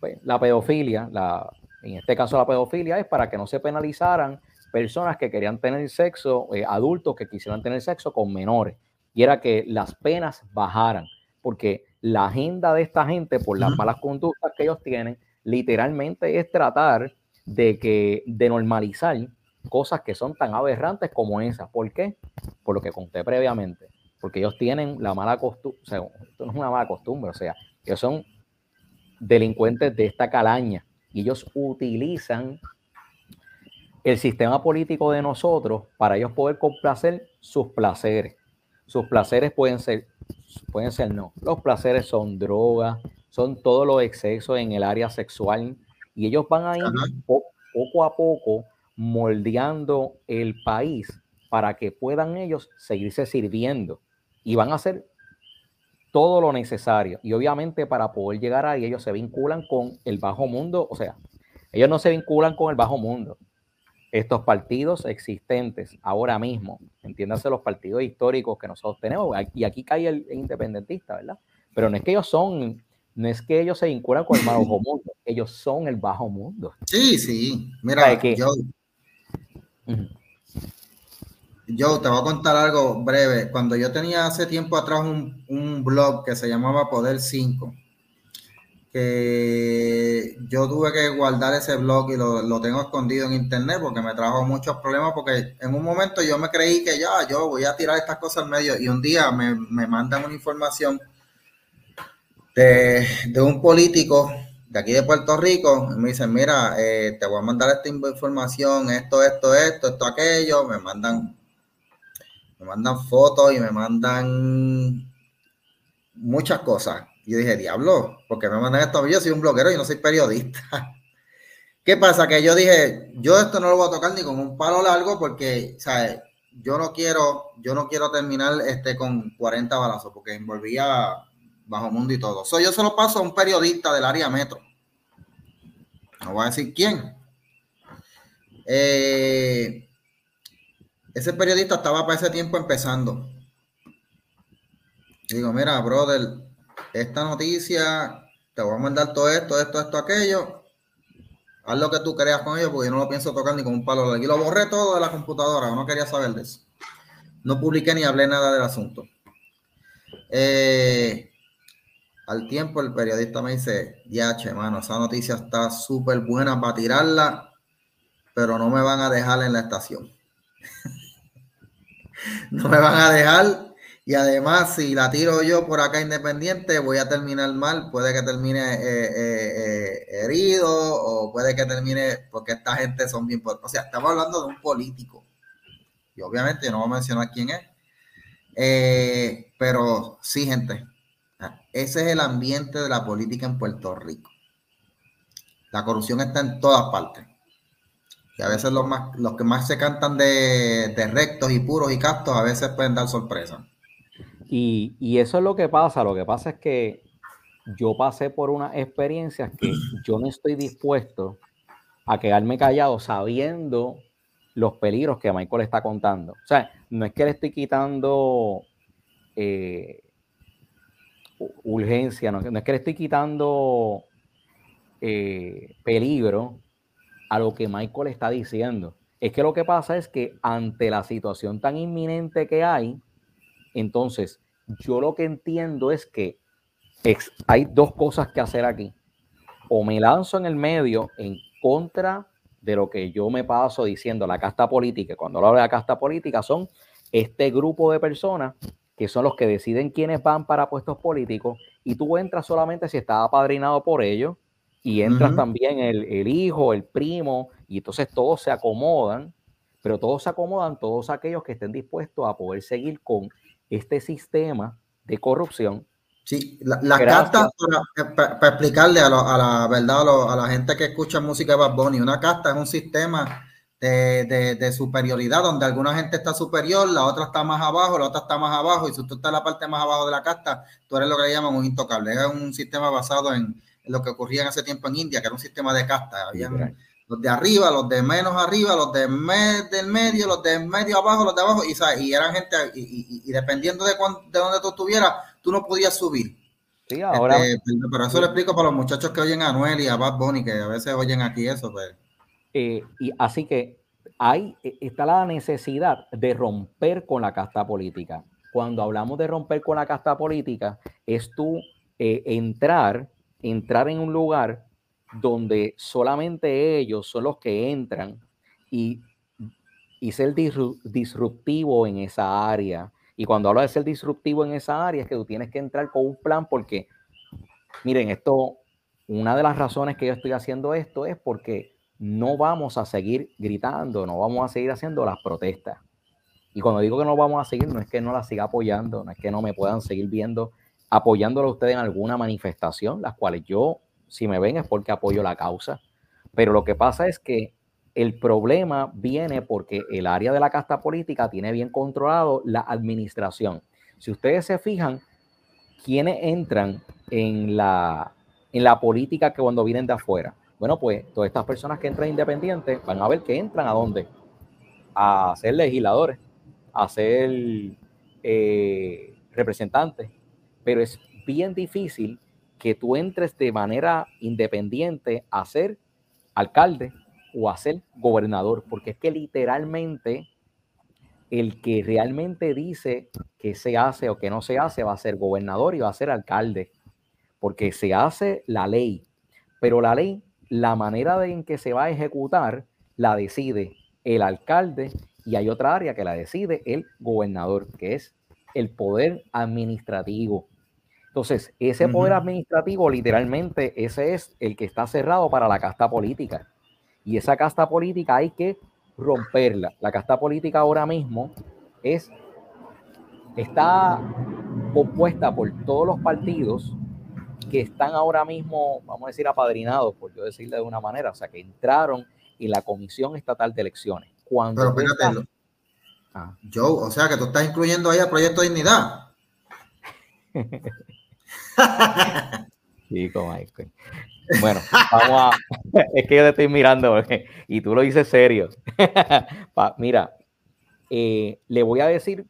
pues, la pedofilia. La, en este caso, la pedofilia es para que no se penalizaran personas que querían tener sexo, eh, adultos que quisieran tener sexo con menores. Y era que las penas bajaran, porque la agenda de esta gente, por las malas conductas que ellos tienen, literalmente es tratar de que de normalizar cosas que son tan aberrantes como esas. ¿Por qué? Por lo que conté previamente. Porque ellos tienen la mala costumbre, o sea, esto no es una mala costumbre, o sea, ellos son delincuentes de esta calaña y ellos utilizan el sistema político de nosotros para ellos poder complacer sus placeres. Sus placeres pueden ser, pueden ser no. Los placeres son drogas, son todos los excesos en el área sexual y ellos van a ir poco a poco moldeando el país para que puedan ellos seguirse sirviendo y van a hacer todo lo necesario. Y obviamente para poder llegar ahí ellos se vinculan con el bajo mundo, o sea, ellos no se vinculan con el bajo mundo. Estos partidos existentes ahora mismo, entiéndase los partidos históricos que nosotros tenemos, y aquí cae el independentista, ¿verdad? Pero no es que ellos son, no es que ellos se vinculan con el bajo mundo, ellos son el bajo mundo. Sí, sí. Mira, que, yo, yo te voy a contar algo breve. Cuando yo tenía hace tiempo atrás un, blog que se llamaba Poder 5, que yo tuve que guardar ese blog y lo, tengo escondido en internet porque me trajo muchos problemas porque en un momento yo me creí que ya, yo voy a tirar estas cosas al medio y un día me, mandan una información de, de un político de aquí de Puerto Rico, me dicen, mira, eh, te voy a mandar esta información, esto, esto, esto, esto, aquello, me mandan, me mandan fotos y me mandan muchas cosas. Yo dije, diablo, porque me mandan esto? Yo soy un bloguero y no soy periodista. ¿Qué pasa? Que yo dije, yo esto no lo voy a tocar ni con un palo largo porque, ¿sabes? Yo no quiero, yo no quiero terminar este con 40 balazos porque envolvía bajo mundo y todo. So, yo se lo paso a un periodista del área metro. No voy a decir quién. Eh, ese periodista estaba para ese tiempo empezando. digo, mira, brother, esta noticia, te voy a mandar todo esto, esto, esto, aquello. Haz lo que tú creas con ello, porque yo no lo pienso tocar ni con un palo. Y lo borré todo de la computadora, no quería saber de eso. No publiqué ni hablé nada del asunto. Eh, al tiempo el periodista me dice, ya, che, mano, esa noticia está súper buena para tirarla, pero no me van a dejar en la estación. no me van a dejar y además si la tiro yo por acá independiente voy a terminar mal, puede que termine eh, eh, eh, herido o puede que termine porque esta gente son bien... O sea, estamos hablando de un político y obviamente no voy a mencionar quién es, pero sí, gente, ese es el ambiente de la política en Puerto Rico. La corrupción está en todas partes. Y a veces los, más, los que más se cantan de, rectos y puros y castos, a veces pueden dar sorpresa. Y, eso es lo que pasa. Lo que pasa es que yo pasé por unas experiencias que yo no estoy dispuesto a quedarme callado sabiendo los peligros que Michael está contando. O sea, no es que le estoy quitando eh, urgencia, no, es que le estoy quitando eh, peligro a lo que Michael está diciendo. Es que lo que pasa es que ante la situación tan inminente que hay, entonces yo lo que entiendo es que hay dos cosas que hacer aquí. O me lanzo en el medio en contra de lo que yo me paso diciendo, la casta política. Cuando hablo de la casta política son este grupo de personas que son los que deciden quiénes van para puestos políticos, y tú entras solamente si estás apadrinado por ellos, y entras también el, el, hijo, el primo, y entonces todos se acomodan, pero todos se acomodan, todos aquellos que estén dispuestos a poder seguir con este sistema de corrupción. Sí, la, la casta, para, explicarle a, la verdad a, la gente que escucha música de Bad Bunny, una casta es un sistema de, superioridad, donde alguna gente está superior, la otra está más abajo, la otra está más abajo, y si tú estás en la parte más abajo de la casta, tú eres lo que le llaman un intocable. Es un sistema basado en, lo que ocurría en ese tiempo en India, que era un sistema de casta. Habían los de arriba, los de menos arriba, los de del medio, los de medio abajo, los de abajo, y, y eran gente, y, dependiendo de, de dónde tú estuvieras, tú no podías subir. Sí, ahora. Este, pero eso lo explico para los muchachos que oyen a Anuel y a Bad Bunny, que a veces oyen aquí eso, pues. Eh, y así que hay, e, está la necesidad de romper con la casta política. Cuando hablamos de romper con la casta política, es tú eh, entrar, entrar en un lugar donde solamente ellos son los que entran y, y ser disruptivo en esa área. Y cuando hablo de ser disruptivo en esa área es que tú tienes que entrar con un plan porque, miren, esto, una de las razones que yo estoy haciendo esto es porque no vamos a seguir gritando, no vamos a seguir haciendo las protestas. Y cuando digo que no vamos a seguir, no es que no las siga apoyando, no es que no me puedan seguir viendo apoyándolo a ustedes en alguna manifestación, las cuales yo, si me ven, es porque apoyo la causa. Pero lo que pasa es que el problema viene porque el área de la casta política tiene bien controlado la administración. Si ustedes se fijan, ¿quiénes entran en la, en la política que cuando vienen de afuera? Bueno, pues todas estas personas que entran independientes van a ver que entran a dónde? A ser legisladores, a ser eh, representantes. Pero es bien difícil que tú entres de manera independiente a ser alcalde o a ser gobernador, porque es que literalmente el que realmente dice que se hace o que no se hace va a ser gobernador y va a ser alcalde, porque se hace la ley, pero la ley la manera en que se va a ejecutar la decide el alcalde y hay otra área que la decide el gobernador, que es el poder administrativo. Entonces, ese poder administrativo, literalmente, ese es el que está cerrado para la casta política. Y esa casta política hay que romperla. La casta política ahora mismo es, está compuesta por todos los partidos que están ahora mismo, vamos a decir, apadrinados, por yo decirle de una manera, o sea, que entraron en la Comisión Estatal de Elecciones. Cuando Pero espérate, ah. Joe, o sea, que tú estás incluyendo ahí al Proyecto Dignidad. Chico, Michael. Bueno, vamos a. es que yo te estoy mirando y tú lo dices serio. Mira, eh, le voy a decir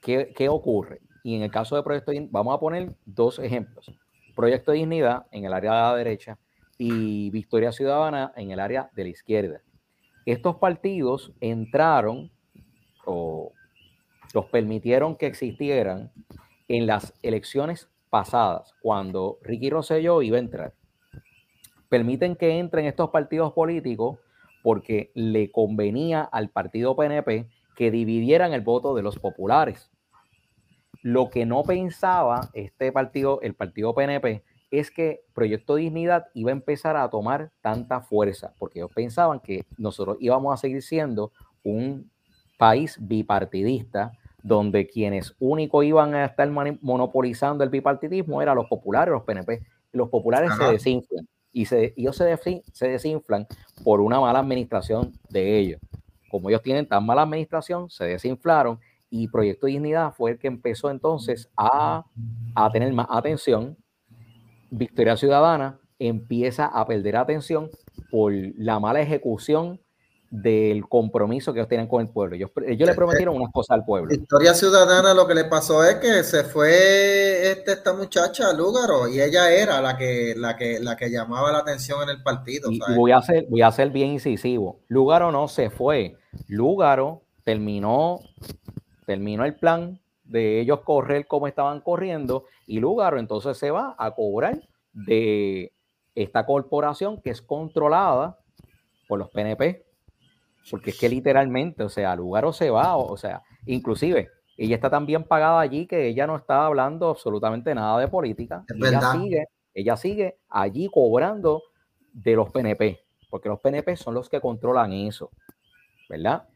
qué, qué ocurre. Y en el caso de Proyecto, vamos a poner dos ejemplos. Proyecto de Dignidad en el área de la derecha y Victoria Ciudadana en el área de la izquierda. Estos partidos entraron o los permitieron que existieran en las elecciones pasadas, cuando Ricky Rosselló iba a entrar. Permiten que entren estos partidos políticos porque le convenía al partido PNP que dividieran el voto de los populares. Lo que no pensaba este partido, el partido PNP, es que Proyecto Dignidad iba a empezar a tomar tanta fuerza, porque ellos pensaban que nosotros íbamos a seguir siendo un país bipartidista, donde quienes único iban a estar monopolizando el bipartidismo eran los populares, los PNP. Los populares se desinflan y se, ellos se, se desinflan por una mala administración de ellos. Como ellos tienen tan mala administración, se desinflaron y Proyecto Dignidad fue el que empezó entonces a, tener más atención. Victoria Ciudadana empieza a perder atención por la mala ejecución del compromiso que ellos tienen con el pueblo. Ellos, ellos le eh, prometieron unas cosas al pueblo. Victoria Ciudadana lo que le pasó es que se fue este, esta muchacha Lúgaro y ella era la que, la que, la que llamaba la atención en el partido. Y, voy, a ser, voy a ser bien incisivo. Lúgaro no se fue. Lúgaro terminó terminó el plan de ellos correr como estaban corriendo y Lugaro entonces se va a cobrar de esta corporación que es controlada por los PNP, porque es que literalmente, o sea, Lugaro se va, o, sea, inclusive ella está tan bien pagada allí que ella no está hablando absolutamente nada de política. ella sigue, ella sigue allí cobrando de los PNP, porque los PNP son los que controlan eso, ¿verdad?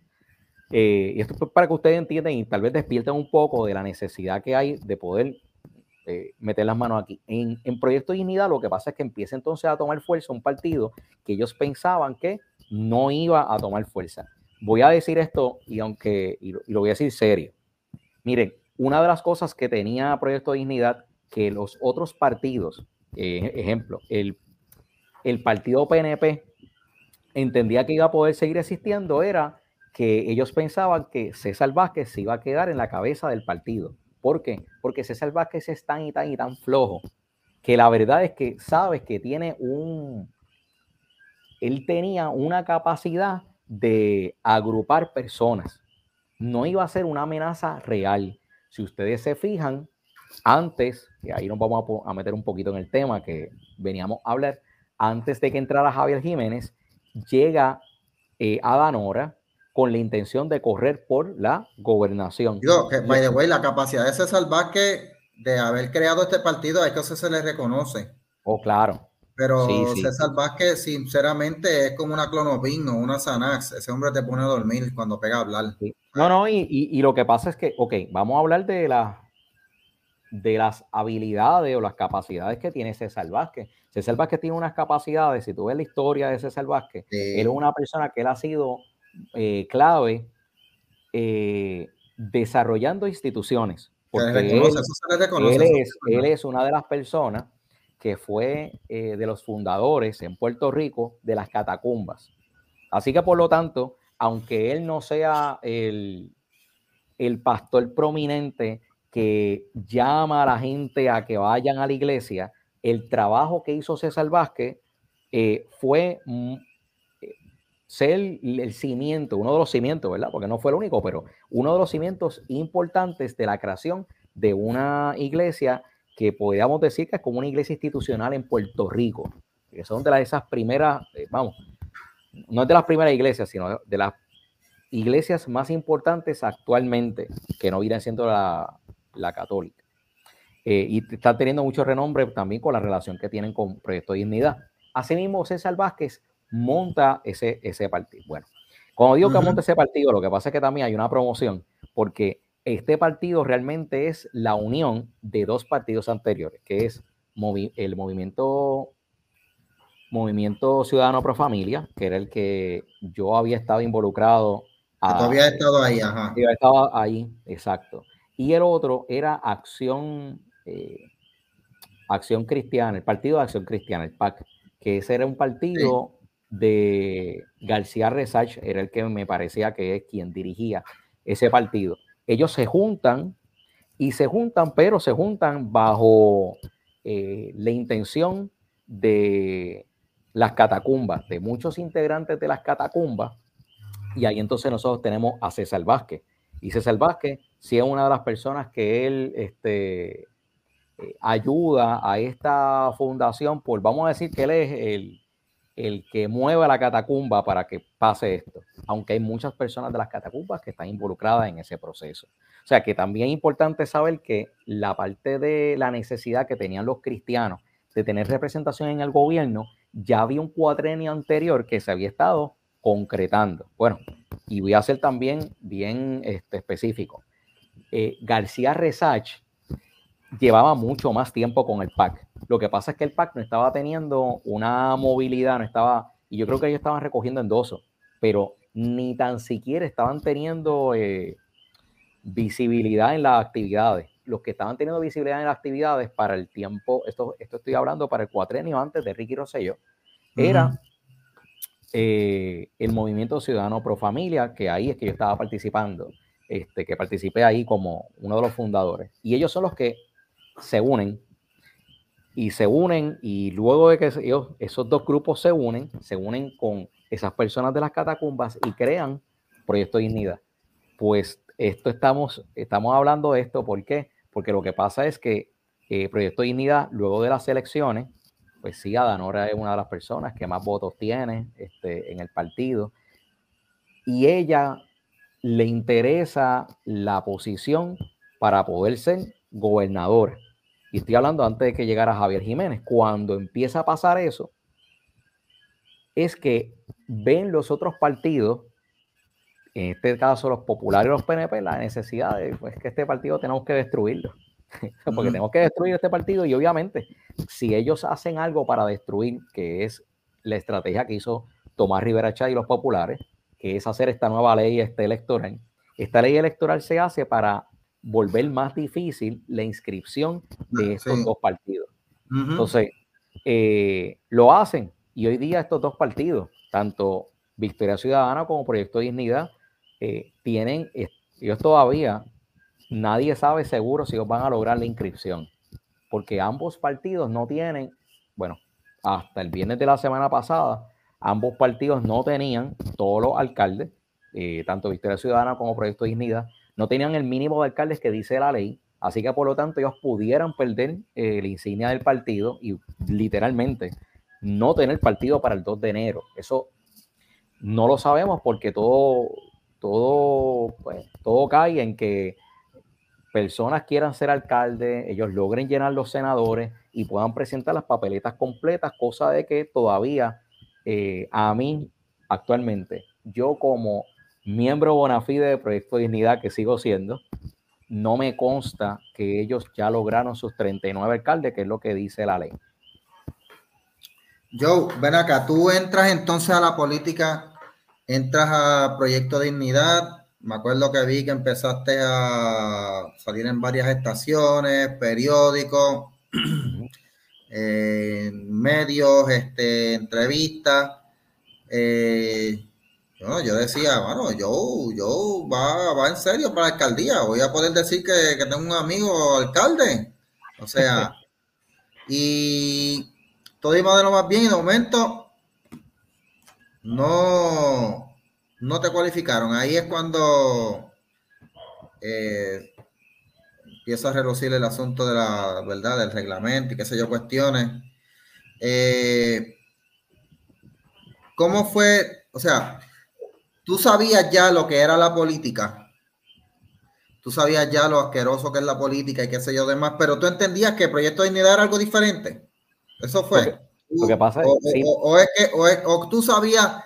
Eh, y esto es para que ustedes entiendan y tal vez despierten un poco de la necesidad que hay de poder eh, meter las manos aquí. En, en Proyecto Dignidad lo que pasa es que empieza entonces a tomar fuerza un partido que ellos pensaban que no iba a tomar fuerza. Voy a decir esto y aunque y lo, voy a decir serio. Miren, una de las cosas que tenía Proyecto Dignidad que los otros partidos, eh, ejemplo, el, el partido PNP entendía que iba a poder seguir existiendo era que ellos pensaban que César Vázquez se iba a quedar en la cabeza del partido. ¿Por qué? Porque César Vázquez es tan y tan y tan flojo que la verdad es que sabes que tiene un... Él tenía una capacidad de agrupar personas. No iba a ser una amenaza real. Si ustedes se fijan, antes, que ahí nos vamos a, meter un poquito en el tema que veníamos a hablar, antes de que entrara Javier Jiménez, llega eh, a Danora con la intención de correr por la gobernación. Digo, que, by the way, la capacidad de César Vázquez de haber creado este partido, es que eso se le reconoce. Oh, claro. Pero César Vázquez, sinceramente, es como una clonopin, no una Xanax. Ese hombre te pone a dormir cuando pega a hablar. No, no, y, y, lo que pasa es que, ok, vamos a hablar de, la, de las habilidades o las capacidades que tiene César Vázquez. César Vázquez tiene unas capacidades, si tú ves la historia de César Vázquez, él es una persona que él ha sido eh, clave eh, desarrollando instituciones. Porque él, es, él es una de las personas que fue eh, de los fundadores en Puerto Rico de las catacumbas. Así que por lo tanto, aunque él no sea el, el pastor prominente que llama a la gente a que vayan a la iglesia, el trabajo que hizo César Vázquez eh, fue mm, eh, ser el, el, cimiento, uno de los cimientos, ¿verdad? Porque no fue el único, pero uno de los cimientos importantes de la creación de una iglesia que podríamos decir que es como una iglesia institucional en Puerto Rico, que son de las, esas primeras, eh, vamos, no es de las primeras iglesias, sino de las iglesias más importantes actualmente, que no vienen siendo la, la católica. Eh, y está teniendo mucho renombre también con la relación que tienen con Proyecto Dignidad. Asimismo, César Vázquez monta ese, ese partido. Bueno, cuando digo que monta ese partido, lo que pasa es que también hay una promoción, porque este partido realmente es la unión de dos partidos anteriores, que es el movimiento, movimiento Ciudadano Pro Familia, que era el que yo había estado involucrado. A, todavía estado ahí, ajá. Estaba ahí, exacto. Y el otro era Acción, eh, Acción Cristiana, el Partido de Acción Cristiana, el PAC, que ese era un partido de García Resach, era el que me parecía que es quien dirigía ese partido ellos se juntan y se juntan, pero se juntan bajo eh, la intención de las catacumbas, de muchos integrantes de las catacumbas, y ahí entonces nosotros tenemos a César Vázquez. Y César Vázquez, si es una de las personas que él este, eh, ayuda a esta fundación, pues vamos a decir que él es el, el que mueva la catacumba para que pase esto, aunque hay muchas personas de las catacumbas que están involucradas en ese proceso. O sea que también es importante saber que la parte de la necesidad que tenían los cristianos de tener representación en el gobierno, ya había un cuatrenio anterior que se había estado concretando. Bueno, y voy a ser también bien este, específico. Eh, García Resach llevaba mucho más tiempo con el PAC. Lo que pasa es que el PAC no estaba teniendo una movilidad, no estaba, y yo creo que ellos estaban recogiendo endosos, pero ni tan siquiera estaban teniendo eh, visibilidad en las actividades. Los que estaban teniendo visibilidad en las actividades para el tiempo, esto, esto estoy hablando para el cuatrenio antes de Ricky Rosselló, era eh, el Movimiento Ciudadano Pro Familia, que ahí es que yo estaba participando, este, que participé ahí como uno de los fundadores. Y ellos son los que se unen y se unen y luego de que esos dos grupos se unen, se unen con esas personas de las catacumbas y crean Proyecto Dignidad. Pues esto estamos, estamos hablando de esto, ¿por qué? Porque lo que pasa es que eh, Proyecto Dignidad, luego de las elecciones, pues sí, Adanora es una de las personas que más votos tiene este, en el partido. Y ella le interesa la posición para poder ser gobernadora. Y estoy hablando antes de que llegara Javier Jiménez. Cuando empieza a pasar eso, es que ven los otros partidos, en este caso los populares y los PNP, la necesidad de pues, que este partido tenemos que destruirlo. Porque tenemos que destruir este partido y obviamente si ellos hacen algo para destruir, que es la estrategia que hizo Tomás Rivera Chay y los populares, que es hacer esta nueva ley este electoral, esta ley electoral se hace para volver más difícil la inscripción de estos dos partidos. Entonces, eh, lo hacen y hoy día estos dos partidos, tanto Victoria Ciudadana como Proyecto Dignidad, eh, tienen, ellos todavía, nadie sabe seguro si ellos van a lograr la inscripción, porque ambos partidos no tienen, bueno, hasta el viernes de la semana pasada, ambos partidos no tenían todos los alcaldes, eh, tanto Victoria Ciudadana como Proyecto Dignidad, no tenían el mínimo de alcaldes que dice la ley, así que por lo tanto ellos pudieran perder eh, la insignia del partido y literalmente no tener partido para el 2 de enero. Eso no lo sabemos porque todo, todo, pues, todo cae en que personas quieran ser alcalde, ellos logren llenar los senadores y puedan presentar las papeletas completas, cosa de que todavía eh, a mí actualmente, yo como miembro bona fide de Proyecto Dignidad que sigo siendo, no me consta que ellos ya lograron sus 39 alcaldes, que es lo que dice la ley. Joe, ven acá, tú entras entonces a la política, entras a Proyecto Dignidad. Me acuerdo que vi que empezaste a salir en varias estaciones, periódicos, eh, medios, este, entrevistas. Eh, yo decía, bueno, yo, yo va, va en serio para la alcaldía. Voy a poder decir que, que tengo un amigo alcalde. O sea, y todo iba de lo más bien y de momento no, no te cualificaron. Ahí es cuando eh, empieza a relucir el asunto de la verdad, del reglamento y qué sé yo, cuestiones. Eh, ¿Cómo fue? O sea, tú sabías ya lo que era la política. Tú sabías ya lo asqueroso que es la política y qué sé yo demás, pero tú entendías que el proyecto de dignidad era algo diferente. Eso fue. Lo que, pasa es, o, es que o, tú sabías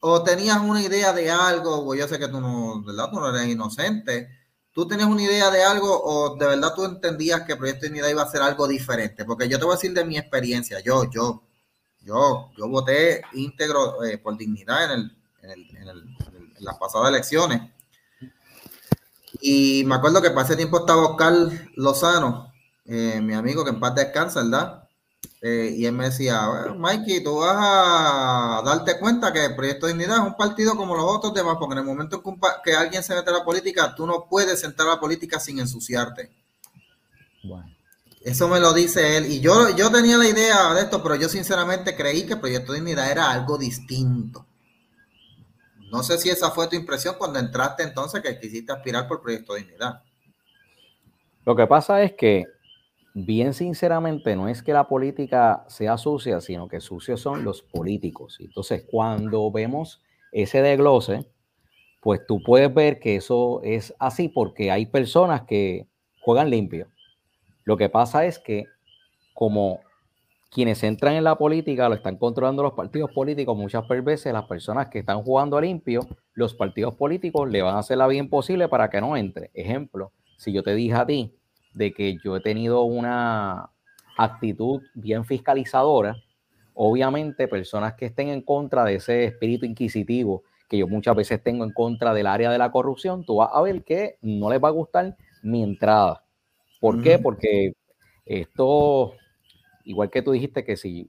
o tenías una idea de algo, o yo sé que tú no, ¿verdad? Tú no eres inocente. Tú tenías una idea de algo o de verdad tú entendías que el proyecto de dignidad iba a ser algo diferente. Porque yo te voy a decir de mi experiencia. Yo, yo, yo, yo voté íntegro eh, por dignidad en, en, las pasadas elecciones. Y me acuerdo que para ese tiempo estaba Oscar Lozano, eh, mi amigo que en paz descansa, ¿verdad? Eh, y él me decía, Mikey, tú vas a darte cuenta que el Proyecto de Dignidad es un partido como los otros demás, porque en el momento que alguien se mete a la política, tú no puedes entrar a la política sin ensuciarte. Eso me lo dice él. Y yo, yo tenía la idea de esto, pero yo sinceramente creí que el Proyecto de Dignidad era algo distinto. No sé si esa fue tu impresión cuando entraste entonces que quisiste aspirar por Proyecto Dignidad. Lo que pasa es que bien sinceramente, no es que la política sea sucia, sino que sucios son los políticos. Entonces, cuando vemos ese desglose, pues tú puedes ver que eso es así porque hay personas que juegan limpio. Lo que pasa es que como quienes entran en la política lo están controlando los partidos políticos, muchas veces las personas que están jugando a limpio, los partidos políticos le van a hacer la vida imposible para que no entre. Ejemplo, si yo te dije a ti, de que yo he tenido una actitud bien fiscalizadora. Obviamente, personas que estén en contra de ese espíritu inquisitivo que yo muchas veces tengo en contra del área de la corrupción, tú vas a ver que no les va a gustar mi entrada. ¿Por qué? Porque esto, igual que tú dijiste que si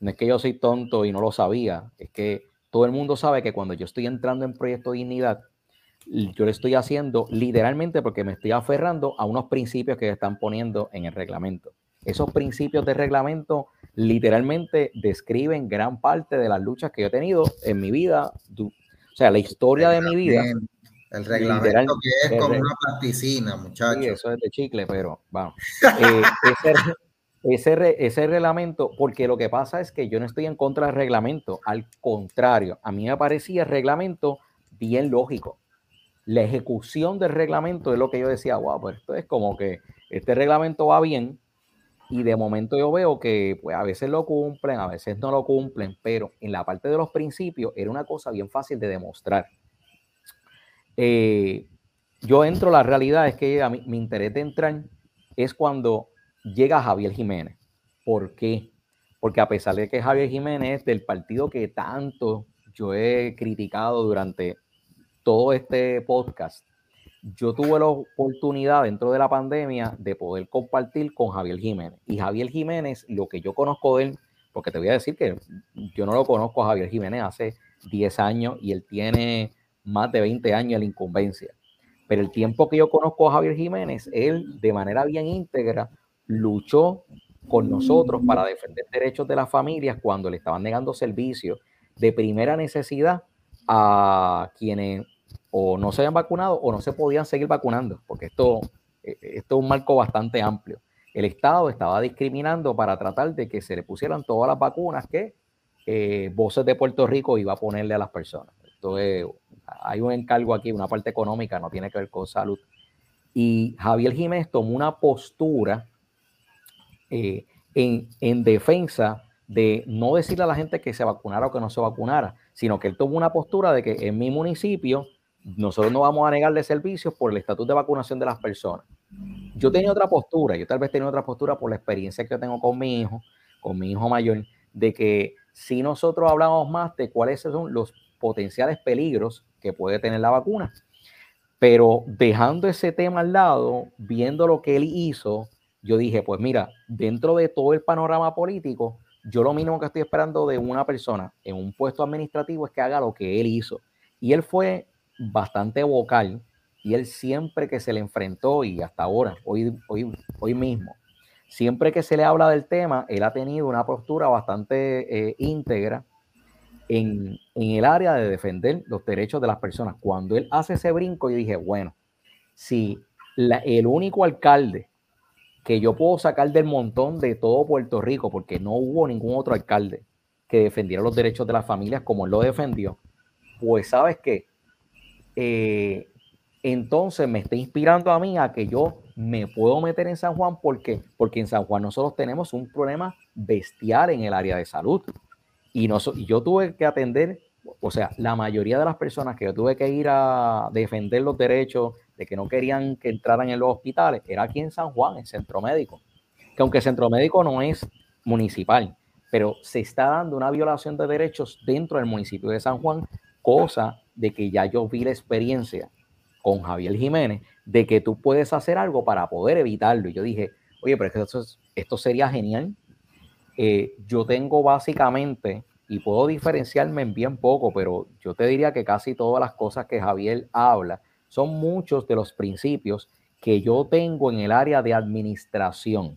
no es que yo soy tonto y no lo sabía, es que todo el mundo sabe que cuando yo estoy entrando en Proyecto Dignidad, yo lo estoy haciendo literalmente porque me estoy aferrando a unos principios que están poniendo en el reglamento. Esos principios de reglamento literalmente describen gran parte de las luchas que yo he tenido en mi vida, o sea, la historia de mi vida. El reglamento que es como una plasticina, muchachos. Sí, eso es de chicle, pero vamos. Eh, ese, ese, reglamento, porque lo que pasa es que yo no estoy en contra del reglamento, al contrario, a mí me parecía el reglamento bien lógico la ejecución del reglamento es lo que yo decía, wow, pues esto es como que este reglamento va bien y de momento yo veo que pues a veces lo cumplen, a veces no lo cumplen, pero en la parte de los principios era una cosa bien fácil de demostrar. Eh, yo entro, la realidad es que a mí, mi interés de entrar es cuando llega Javier Jiménez. ¿Por qué? Porque a pesar de que Javier Jiménez es del partido que tanto yo he criticado durante todo este podcast, yo tuve la oportunidad dentro de la pandemia de poder compartir con Javier Jiménez. Y Javier Jiménez, lo que yo conozco de él, porque te voy a decir que yo no lo conozco a Javier Jiménez hace 10 años y él tiene más de 20 años en la incumbencia. Pero el tiempo que yo conozco a Javier Jiménez, él de manera bien íntegra luchó con nosotros para defender derechos de las familias cuando le estaban negando servicios de primera necesidad a quienes o no se habían vacunado o no se podían seguir vacunando, porque esto, e, esto es un marco bastante amplio. el Estado estaba discriminando para tratar de que se le pusieran todas las vacunas que eh, Voces de Puerto Rico iba a ponerle a las personas. Entonces, hay un encargo aquí, una parte económica, no tiene que ver con salud. Y Javier Jiménez tomó una postura eh, en, en defensa de no decirle a la gente que se vacunara o que no se vacunara, sino que él tomó una postura de que en mi municipio nosotros no vamos a negarle servicios por el estatus de vacunación de las personas. Yo tenía otra postura, yo tal vez tenía otra postura por la experiencia que tengo con mi hijo, con mi hijo mayor, de que si nosotros hablamos más de cuáles son los potenciales peligros que puede tener la vacuna, pero dejando ese tema al lado, viendo lo que él hizo, yo dije, pues mira, dentro de todo el panorama político, yo lo mínimo que estoy esperando de una persona en un puesto administrativo es que haga lo que él hizo. Y él fue bastante vocal y él siempre que se le enfrentó y hasta ahora, hoy, hoy, hoy mismo, siempre que se le habla del tema, él ha tenido una postura bastante eh, íntegra en, el área de defender los derechos de las personas. Cuando él hace ese brinco, yo dije, bueno, si el único alcalde que yo puedo sacar del montón de todo Puerto Rico, porque no hubo ningún otro alcalde que defendiera los derechos de las familias como él lo defendió, pues sabes que eh, entonces me está inspirando a mí a que yo me puedo meter en San Juan porque porque en San Juan nosotros tenemos un problema bestial en el área de salud. Y, no, y yo tuve que atender o sea la mayoría de las personas que yo tuve que ir a defender los derechos de que no querían que entraran en los hospitales, era aquí en San Juan, en Centro Médico. Que aunque Centro Médico no es municipal, pero se está dando una violación de derechos dentro del municipio de San Juan, cosa de que ya yo vi la experiencia con Javier Jiménez de que tú puedes hacer algo para poder evitarlo. Y yo dije, oye, pero esto, esto sería genial. Eh, yo tengo básicamente, y puedo diferenciarme en bien poco, pero yo te diría que casi todas las cosas que Javier habla, son muchos de los principios que yo tengo en el área de administración.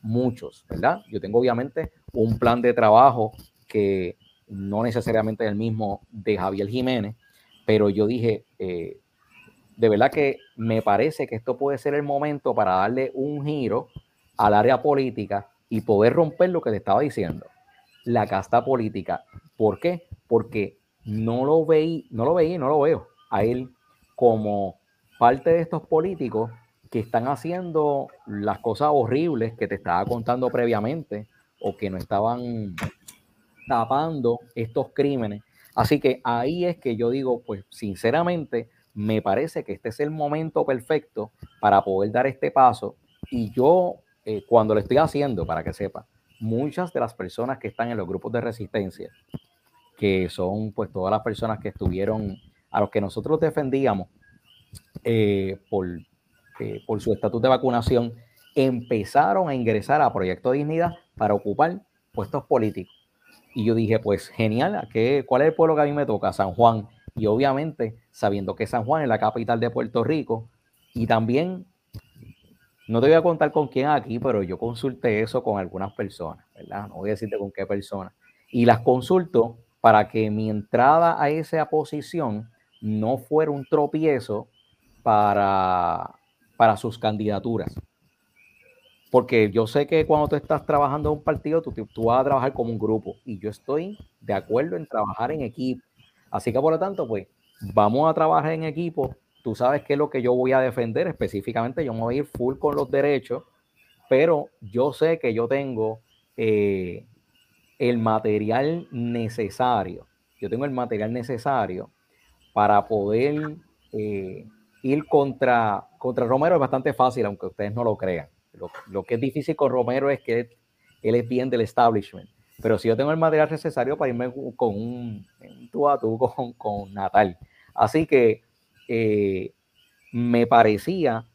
Muchos, ¿verdad? Yo tengo obviamente un plan de trabajo que no necesariamente es el mismo de Javier Jiménez, pero yo dije, eh, de verdad que me parece que esto puede ser el momento para darle un giro al área política y poder romper lo que le estaba diciendo, la casta política. ¿Por qué? Porque no lo veí, no lo veí, no lo veo a él como parte de estos políticos que están haciendo las cosas horribles que te estaba contando previamente o que no estaban tapando estos crímenes. Así que ahí es que yo digo, pues sinceramente, me parece que este es el momento perfecto para poder dar este paso. Y yo, eh, cuando lo estoy haciendo, para que sepa, muchas de las personas que están en los grupos de resistencia, que son pues todas las personas que estuvieron a los que nosotros defendíamos eh, por, eh, por su estatus de vacunación, empezaron a ingresar a Proyecto Dignidad para ocupar puestos políticos. Y yo dije, pues genial, ¿qué, ¿cuál es el pueblo que a mí me toca? San Juan. Y obviamente, sabiendo que San Juan es la capital de Puerto Rico, y también, no te voy a contar con quién aquí, pero yo consulté eso con algunas personas, ¿verdad? No voy a decirte con qué personas. Y las consulto para que mi entrada a esa posición no fuera un tropiezo para, para sus candidaturas. Porque yo sé que cuando tú estás trabajando en un partido, tú, tú vas a trabajar como un grupo. Y yo estoy de acuerdo en trabajar en equipo. Así que por lo tanto, pues vamos a trabajar en equipo. Tú sabes qué es lo que yo voy a defender específicamente. Yo me voy a ir full con los derechos, pero yo sé que yo tengo eh, el material necesario. Yo tengo el material necesario para poder eh, ir contra, contra Romero es bastante fácil, aunque ustedes no lo crean. Lo, que es difícil con Romero es que él es bien del establishment. Pero si yo tengo el material necesario para irme con un, tú a tú con, con Natal. Así que eh, me parecía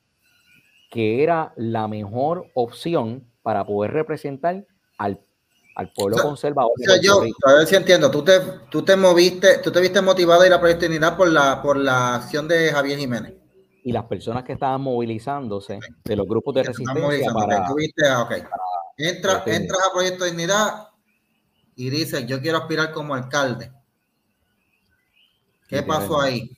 que era la mejor opción para poder representar al al pueblo conservador. O sea, yo, a ver si entiendo, tú te, tú te moviste, tú te viste motivado a ir a Proyecto por la, por la acción de Javier Jiménez. Y las personas que estaban movilizándose de los grupos de resistencia para, ah, Entra, entras a Proyecto Dignidad y dices, yo quiero aspirar como alcalde. ¿Qué pasó ahí?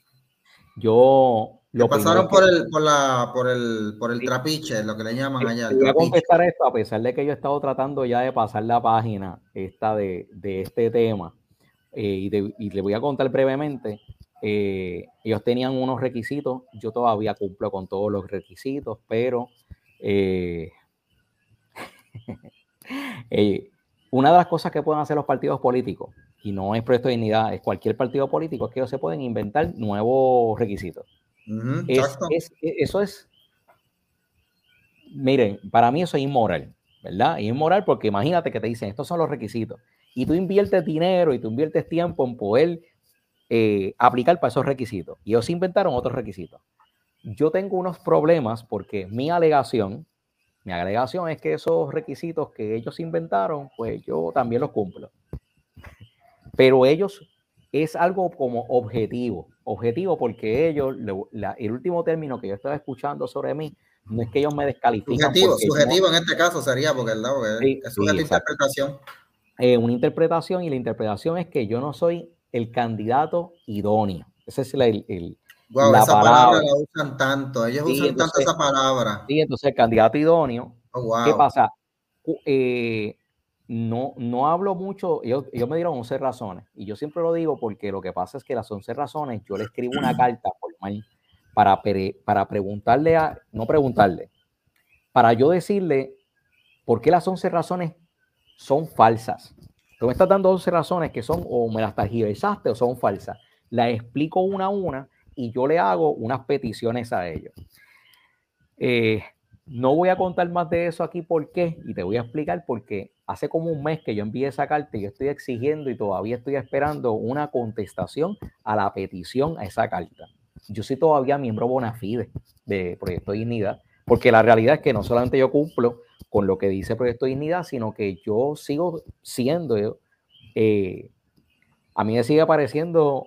Yo Lo pasaron por, el, por, la, por, el, por el trapiche, lo que le llaman allá. Voy a contestar esto, a pesar de que yo he estado tratando ya de pasar la página esta de, de este tema, eh, y, y, le voy a contar brevemente. Eh, ellos tenían unos requisitos, yo todavía cumplo con todos los requisitos, pero eh, una de las cosas que pueden hacer los partidos políticos, y no es Proyecto de Dignidad, es cualquier partido político, es que ellos se pueden inventar nuevos requisitos eso es, miren, para mí eso es inmoral, ¿verdad? inmoral porque imagínate que te dicen, estos son los requisitos, y tú inviertes dinero y tú inviertes tiempo en poder eh, aplicar para esos requisitos. Y ellos inventaron otros requisitos. Yo tengo unos problemas porque mi alegación, mi alegación es que esos requisitos que ellos inventaron, pues yo también los cumplo. Pero ellos es algo como objetivo, objetivo porque ellos, el último término que yo estaba escuchando sobre mí, no es que ellos me descalifican. Subjetivo, subjetivo en este caso sería porque, es una interpretación. Eh, una interpretación y la interpretación es que yo no soy el candidato idóneo. Esa es la, el, la esa palabra. la usan tanto, ellos usan tanto esa palabra. Sí, entonces el candidato idóneo, oh, ¿qué pasa? Eh, no, no hablo mucho, ellos, me dieron 11 razones y yo siempre lo digo porque lo que pasa es que las 11 razones yo le escribo una carta formal para, para preguntarle a, no preguntarle, para yo decirle por qué las 11 razones son falsas. Tú me estás dando 11 razones que son o me las targiversaste o son falsas. Las explico una a una y yo le hago unas peticiones a ellos. Eh, no voy a contar más de eso aquí por qué y te voy a explicar por qué hace como un mes que yo envié esa carta y yo estoy exigiendo y todavía estoy esperando una contestación a la petición a esa carta. Yo soy todavía miembro bona fide de Proyecto Dignidad, porque la realidad es que no solamente yo cumplo con lo que dice Proyecto Dignidad, sino que yo sigo siendo, eh, a mí me sigue pareciendo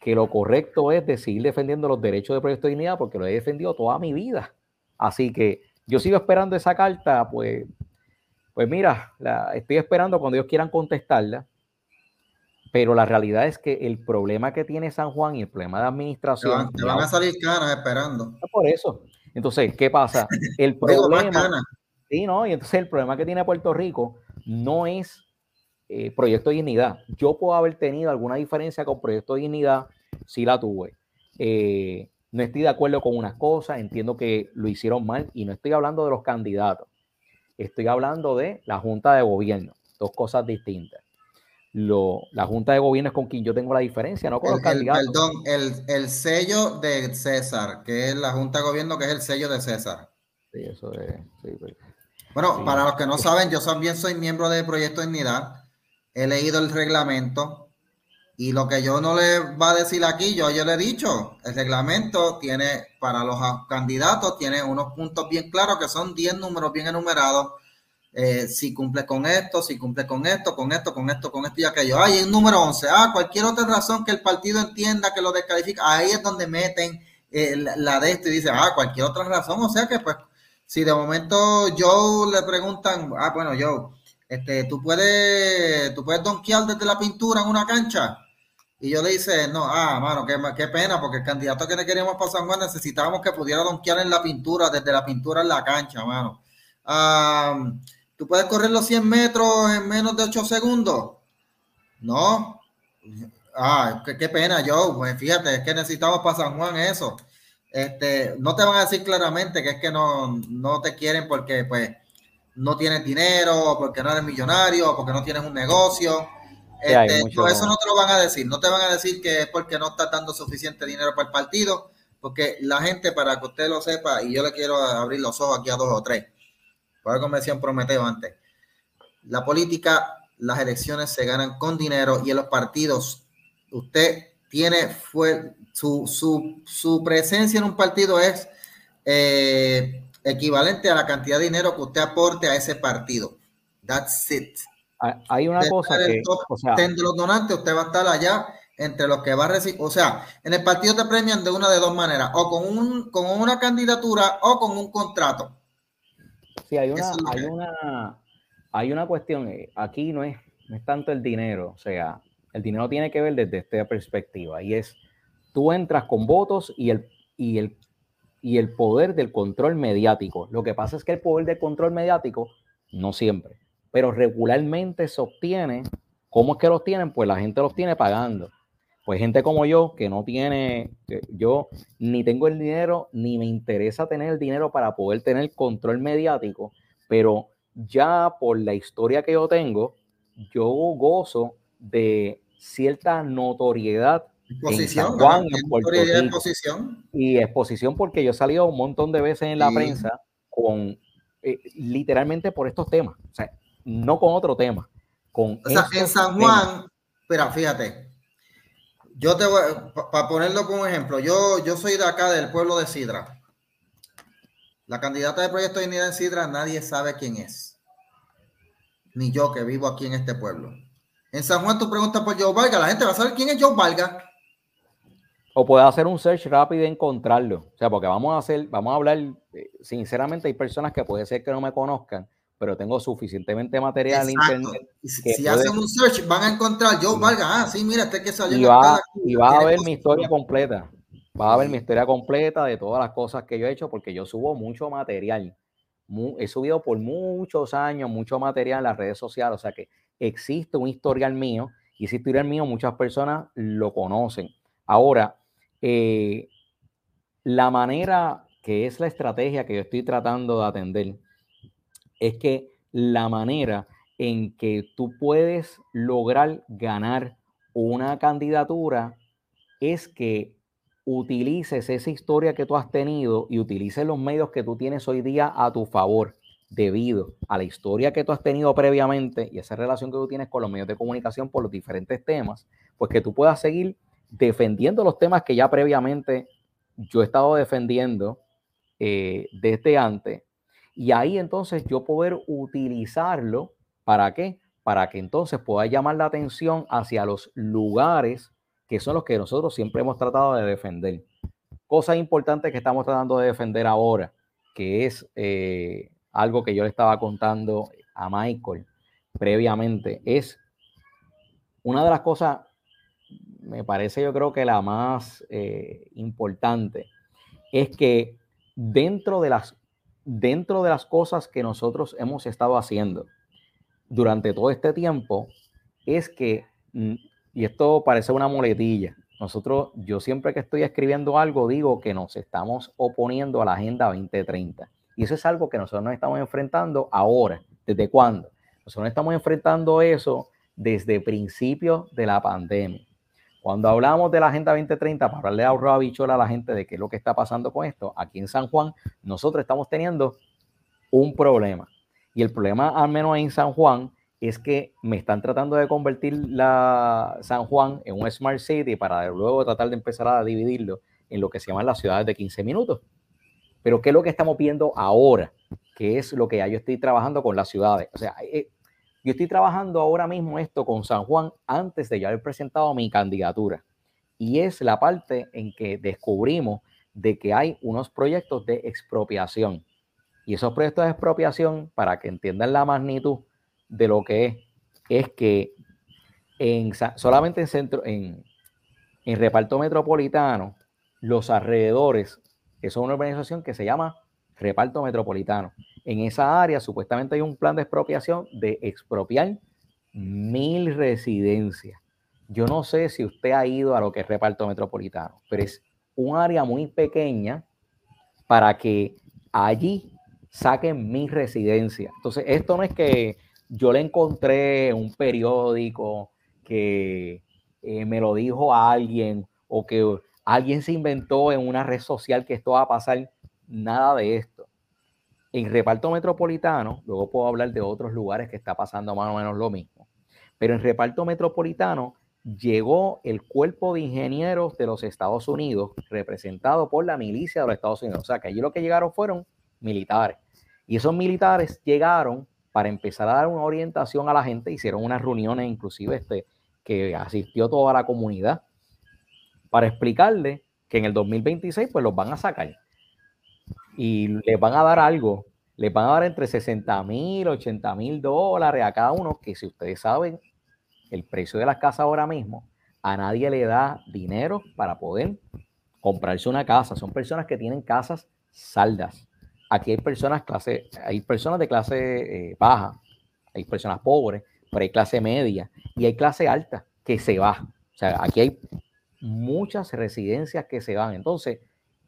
que lo correcto es de seguir defendiendo los derechos de Proyecto Dignidad porque lo he defendido toda mi vida. Así que yo sigo esperando esa carta, pues pues mira, la, estoy esperando cuando ellos quieran contestarla, pero la realidad es que el problema que tiene San Juan y el problema de administración... Te van, a salir caras esperando. Por eso. Entonces, ¿qué pasa? El problema... sí, ¿no? Y entonces el problema que tiene Puerto Rico no es eh, Proyecto de Dignidad. Yo puedo haber tenido alguna diferencia con Proyecto de Dignidad, sí la tuve. Eh, no estoy de acuerdo con unas cosas, entiendo que lo hicieron mal y no estoy hablando de los candidatos. Estoy hablando de la Junta de Gobierno, dos cosas distintas. Lo, la Junta de Gobierno es con quien yo tengo la diferencia, no con el, los candidatos. perdón, el, sello de César, que es la Junta de Gobierno, que es el sello de César. Sí, eso es. Bueno, para los que no saben, yo también soy miembro del Proyecto de Dignidad. He leído el reglamento y lo que yo no le va a decir aquí, yo, yo le he dicho, el reglamento tiene para los candidatos, tiene unos puntos bien claros que son 10 números bien enumerados. Eh, si cumple con esto, si cumple con esto, con esto, con esto, con esto y aquello. Hay un número 11. Ah, cualquier otra razón que el partido entienda que lo descalifica, ahí es donde meten eh, la de esto y dice, ah, cualquier otra razón. O sea que, pues, si de momento Joe le preguntan, ah, bueno, Joe, este, tú puedes, tú puedes donkear desde la pintura en una cancha. Y yo le dice, no, ah, mano, qué, pena, porque el candidato que le queríamos para San Juan necesitábamos que pudiera donkear en la pintura, desde la pintura en la cancha, mano. ¿Tú puedes correr los 100 metros en menos de 8 segundos? No. Ah, qué, pena, yo, pues fíjate, es que necesitamos para San Juan eso. Este, no te van a decir claramente que es que no, no te quieren porque, pues, no tienes dinero, porque no eres millonario, porque no tienes un negocio. Este, eso no te lo van a decir. No te van a decir que es porque no estás dando suficiente dinero para el partido, porque la gente, para que usted lo sepa, y yo le quiero abrir los ojos aquí a dos o tres, por algo me decían Prometeo antes. La política, las elecciones se ganan con dinero y en los partidos usted tiene fue su, su, su presencia en un partido es eh, equivalente a la cantidad de dinero que usted aporte a ese partido. That's it. Hay una cosa que. O sea, de los donantes, usted va a estar allá entre los que va a recibir. O sea, en el partido te premian de una de dos maneras: o con, un, con una candidatura o con un contrato. Sí, hay una, hay una, hay una cuestión. Eh, aquí no es, no es tanto el dinero. O sea, el dinero tiene que ver desde esta perspectiva. Y es: tú entras con votos y el y el, y el poder del control mediático. Lo que pasa es que el poder del control mediático, no siempre, pero regularmente se obtiene. ¿Cómo es que los tienen? Pues la gente los tiene pagando. Pues gente como yo, que no tiene, yo ni tengo el dinero, ni me interesa tener el dinero para poder tener control mediático, pero ya por la historia que yo tengo, yo gozo de cierta notoriedad Exposición, Y exposición porque yo he salido un montón de veces en la prensa con eh, literalmente por estos temas, o sea, no con otro tema. Con o sea, en San Juan, pero fíjate, yo te voy, para ponerlo como ejemplo, yo, yo soy de acá del pueblo de Sidra. La candidata de Proyecto de Unidad en Sidra, nadie sabe quién es. Ni yo que vivo aquí en este pueblo. En San Juan tú preguntas por Joe Valga, la gente va a saber quién es Joe Valga. O puede hacer un search rápido y encontrarlo. O sea, porque vamos a hacer, vamos a hablar, eh, sinceramente hay personas que puede ser que no me conozcan, pero tengo suficientemente material en internet. si, hacen un search, van a encontrar Joe Valga. Ah, sí, mira, este que salió. Y va, y va a ver mi historia completa. Va a ver mi historia completa de todas las cosas que yo he hecho, porque yo subo mucho material. he subido por muchos años mucho material en las redes sociales. O sea que existe un historial mío y ese historial mío muchas personas lo conocen. Ahora, eh, la manera que es la estrategia que yo estoy tratando de atender es que la manera en que tú puedes lograr ganar una candidatura es que utilices esa historia que tú has tenido y utilices los medios que tú tienes hoy día a tu favor debido a la historia que tú has tenido previamente y esa relación que tú tienes con los medios de comunicación por los diferentes temas, pues que tú puedas seguir defendiendo los temas que ya previamente yo he estado defendiendo eh, desde antes. Y ahí entonces yo poder utilizarlo, ¿para qué? Para que entonces pueda llamar la atención hacia los lugares que son los que nosotros siempre hemos tratado de defender. Cosa importante que estamos tratando de defender ahora, que es eh, algo que yo le estaba contando a Michael previamente, es una de las cosas, me parece yo creo que la más eh, importante, es que dentro de, las, dentro de las cosas que nosotros hemos estado haciendo durante todo este tiempo, es que, mm, y esto parece una moletilla, nosotros, yo siempre que estoy escribiendo algo, digo que nos estamos oponiendo a la Agenda 2030 y eso es algo que nosotros nos estamos enfrentando ahora. ¿Desde cuándo? Nosotros estamos enfrentando eso desde principios de la pandemia. Cuando hablamos de la Agenda 2030, para darle ahorro a bichola a la gente de qué es lo que está pasando con esto, aquí en San Juan, nosotros estamos teniendo un problema. Y el problema, al menos en San Juan, es que me están tratando de convertir la San Juan en un Smart City para luego tratar de empezar a dividirlo en lo que se llaman las ciudades de 15 minutos. Pero ¿qué es lo que estamos viendo ahora? ¿Qué es lo que ya yo estoy trabajando con las ciudades? O sea, eh, yo estoy trabajando ahora mismo esto con San Juan antes de ya haber presentado mi candidatura. Y es la parte en que descubrimos de que hay unos proyectos de expropiación. Y esos proyectos de expropiación, para que entiendan la magnitud de lo que es, es que en, solamente en centro, en, en reparto metropolitano, los alrededores eso es una organización que se llama Reparto Metropolitano. En esa área supuestamente hay un plan de expropiación de expropiar mil residencias. Yo no sé si usted ha ido a lo que es Reparto Metropolitano, pero es un área muy pequeña para que allí saquen mil residencias. Entonces, esto no es que yo le encontré un periódico que eh, me lo dijo a alguien o que alguien se inventó en una red social que esto va a pasar. Nada de esto. En reparto metropolitano, luego puedo hablar de otros lugares que está pasando más o menos lo mismo. Pero en reparto metropolitano llegó el cuerpo de ingenieros de los Estados Unidos, representado por la milicia de los Estados Unidos. O sea, que allí lo que llegaron fueron militares. Y esos militares llegaron para empezar a dar una orientación a la gente, hicieron unas reuniones inclusive este, que asistió toda la comunidad para explicarle que en el 2026 pues los van a sacar y les van a dar algo, les van a dar entre 60 mil, 80 mil dólares a cada uno, que si ustedes saben el precio de las casas ahora mismo, a nadie le da dinero para poder comprarse una casa. Son personas que tienen casas saldas. Aquí hay personas clase, hay personas de clase eh, baja, hay personas pobres, pero hay clase media y hay clase alta que se va. O sea, aquí hay muchas residencias que se van. Entonces,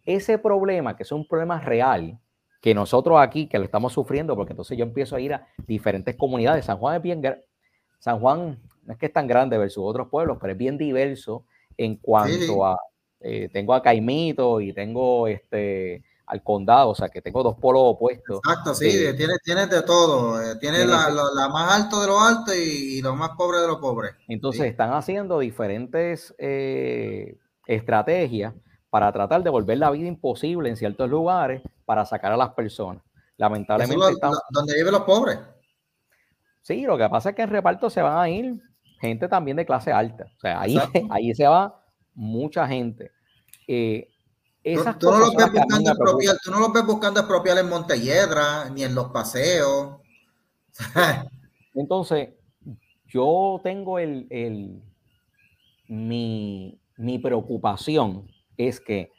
ese problema, que es un problema real, que nosotros aquí, que lo estamos sufriendo, porque entonces yo empiezo a ir a diferentes comunidades. San Juan es bien, San Juan no es que es tan grande versus otros pueblos, pero es bien diverso en cuanto a, eh, tengo a Caimito y tengo este al condado, o sea que tengo dos polos opuestos. Exacto, sí, tienes, tienes de todo, eh, tienes la, más alto de lo alto y, lo más pobre de lo pobre. Entonces están haciendo diferentes eh, estrategias para tratar de volver la vida imposible en ciertos lugares para sacar a las personas. Lamentablemente. donde viven los pobres. Sí, lo que pasa es que en reparto se van a ir gente también de clase alta. O sea, ahí, ahí se va mucha gente. Eh, tú, no los ves buscando expropiar, tú no los ves buscando expropiar en Montelledra ni en los paseos. Entonces, yo tengo el, el mi, mi, preocupación es que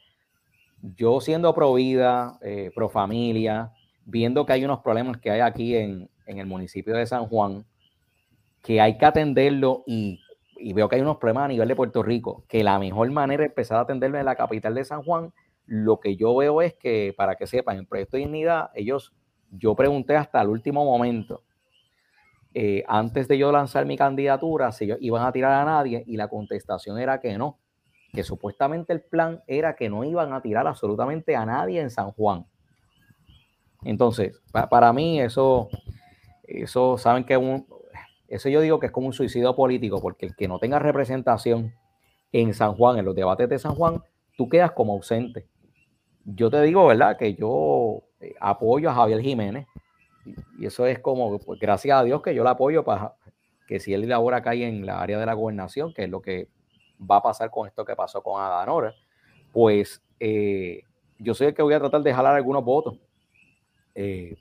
yo siendo pro vida, eh, pro familia, viendo que hay unos problemas que hay aquí en, en el municipio de San Juan, que hay que atenderlo y, veo que hay unos problemas a nivel de Puerto Rico, que la mejor manera de empezar a atenderlo en la capital de San Juan, lo que yo veo es que, para que sepan, en Proyecto Dignidad, ellos, yo pregunté hasta el último momento, eh, antes de yo lanzar mi candidatura, si iban a tirar a nadie, y la contestación era que no, que supuestamente el plan era que no iban a tirar absolutamente a nadie en San Juan. Entonces, para mí eso, eso saben que eso yo digo que es como un suicidio político, porque el que no tenga representación en San Juan, en los debates de San Juan, tú quedas como ausente. Yo te digo, ¿verdad? Que yo eh, apoyo a Javier Jiménez, y eso es como, pues, gracias a Dios que yo le apoyo para que si él ahora cae en la área de la gobernación, que es lo que va a pasar con esto que pasó con Adanora, pues eh, yo el que voy a tratar de jalar algunos votos eh,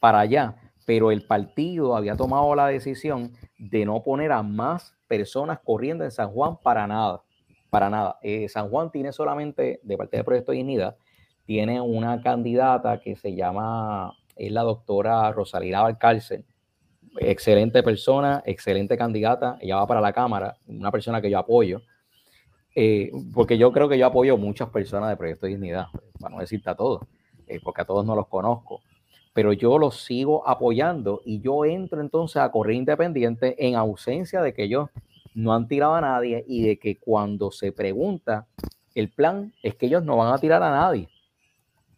para allá pero el partido había tomado la decisión de no poner a más personas corriendo en San Juan para nada, para nada. Eh, San Juan tiene solamente, de parte del Proyecto Dignidad, tiene una candidata que se llama, es la doctora Rosalina Valcárcel, excelente persona, excelente candidata, ella va para la Cámara, una persona que yo apoyo, eh, porque yo creo que yo apoyo muchas personas de Proyecto Dignidad, para no decirte a todos, eh, porque a todos no los conozco pero yo los sigo apoyando y yo entro entonces a correr independiente en ausencia de que ellos no han tirado a nadie y de que cuando se pregunta, el plan es que ellos no van a tirar a nadie.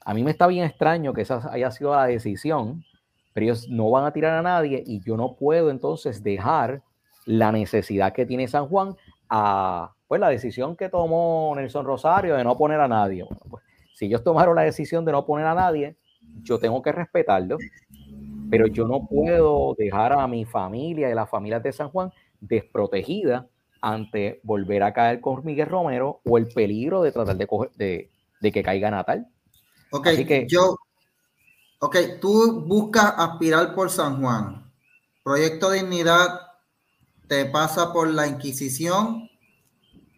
A mí me está bien extraño que esa haya sido la decisión, pero ellos no van a tirar a nadie y yo no puedo entonces dejar la necesidad que tiene San Juan a pues la decisión que tomó Nelson Rosario de no poner a nadie. pues, si ellos tomaron la decisión de no poner a nadie, yo tengo que respetarlo, pero yo no puedo dejar a mi familia y las familias de San Juan desprotegida ante volver a caer con Miguel Romero o el peligro de tratar de, de, que caiga Natal. Ok, que, yo, ok, tú buscas aspirar por San Juan. Proyecto Dignidad te pasa por la Inquisición,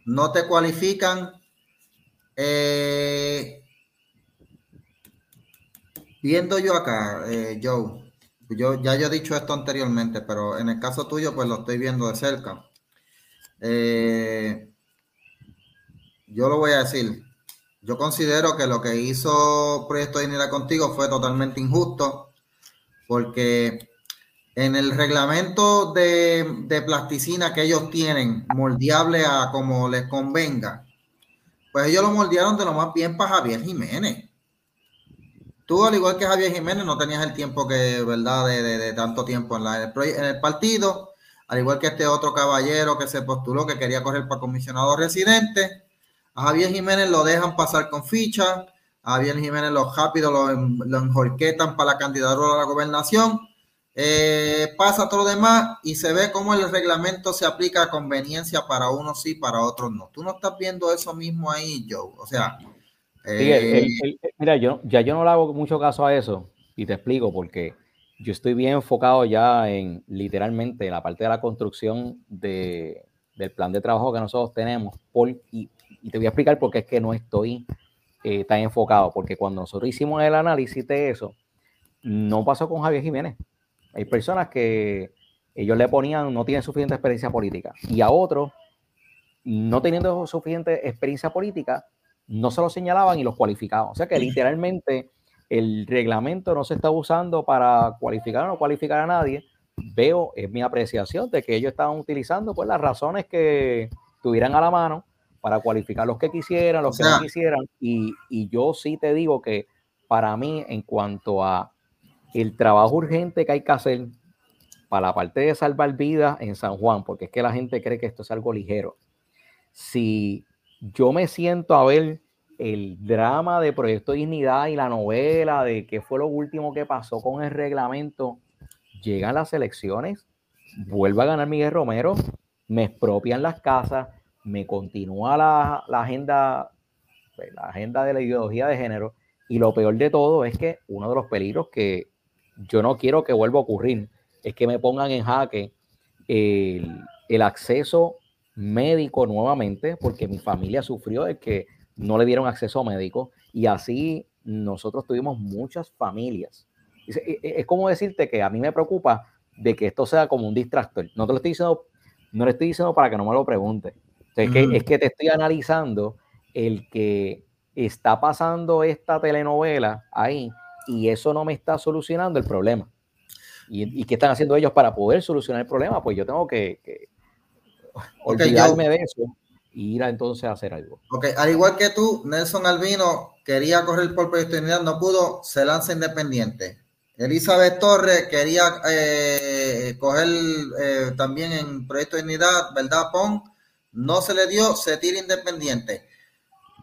no te cualifican. Eh, Viendo yo acá, eh, Joe, yo ya yo he dicho esto anteriormente, pero en el caso tuyo, pues lo estoy viendo de cerca. Eh, yo lo voy a decir. Yo considero que lo que hizo Proyecto Dignidad contigo fue totalmente injusto, porque en el reglamento de, de, plasticina que ellos tienen, moldeable a como les convenga, pues ellos lo moldearon de lo más bien para Javier Jiménez. Tú, al igual que Javier Jiménez, no tenías el tiempo que, ¿verdad?, de, tanto tiempo en, la, en el partido, al igual que este otro caballero que se postuló que quería correr para comisionado residente. A Javier Jiménez lo dejan pasar con ficha, a Javier Jiménez lo rápido lo, lo enjorquetan para la candidatura a la gobernación. Eh, pasa todo lo demás y se ve cómo el reglamento se aplica a conveniencia para unos sí, para otros no. Tú no estás viendo eso mismo ahí, Joe. O sea, eh, mira, yo, ya yo no le hago mucho caso a eso y te explico porque yo estoy bien enfocado ya en literalmente la parte de la construcción de, del plan de trabajo que nosotros tenemos por, y y te voy a explicar por qué es que no estoy eh, tan enfocado, porque cuando nosotros hicimos el análisis de eso, no pasó con Javier Jiménez. Hay personas que ellos le ponían, no tienen suficiente experiencia política, y a otros, no teniendo suficiente experiencia política, no se lo señalaban y los cualificaban. O sea que literalmente el reglamento no se está usando para cualificar o no cualificar a nadie. Veo, es mi apreciación de que ellos estaban utilizando pues las razones que tuvieran a la mano para cualificar los que quisieran, los que no quisieran. Y, y yo sí te digo que para mí, en cuanto a el trabajo urgente que hay que hacer para la parte de salvar vidas en San Juan, porque es que la gente cree que esto es algo ligero. Si yo me siento a ver el drama de Proyecto Dignidad y la novela de qué fue lo último que pasó con el reglamento, llegan las elecciones, vuelve a ganar Miguel Romero, me expropian las casas, me continúa la, la agenda, pues, la agenda de la ideología de género, y lo peor de todo es que uno de los peligros que yo no quiero que vuelva a ocurrir es que me pongan en jaque el, acceso médico nuevamente, porque mi familia sufrió de que no le dieron acceso médico y así nosotros tuvimos muchas familias. Es, e, e, es, como decirte que a mí me preocupa de que esto sea como un distractor. No te lo estoy diciendo, no le estoy diciendo para que no me lo pregunte. Es, que, es que te estoy analizando el que está pasando esta telenovela ahí y eso no me está solucionando el problema. ¿Y, qué están haciendo ellos para poder solucionar el problema? Pues yo tengo que, que olvidarme de eso y ir a, entonces a hacer algo. Ok, al igual que tú, Nelson Albino quería correr por proyecto de unidad, no pudo, se lanza independiente. Elizabeth Torres quería eh, coger eh, también en proyecto de unidad, ¿verdad, Pon? No se le dio, se tira independiente.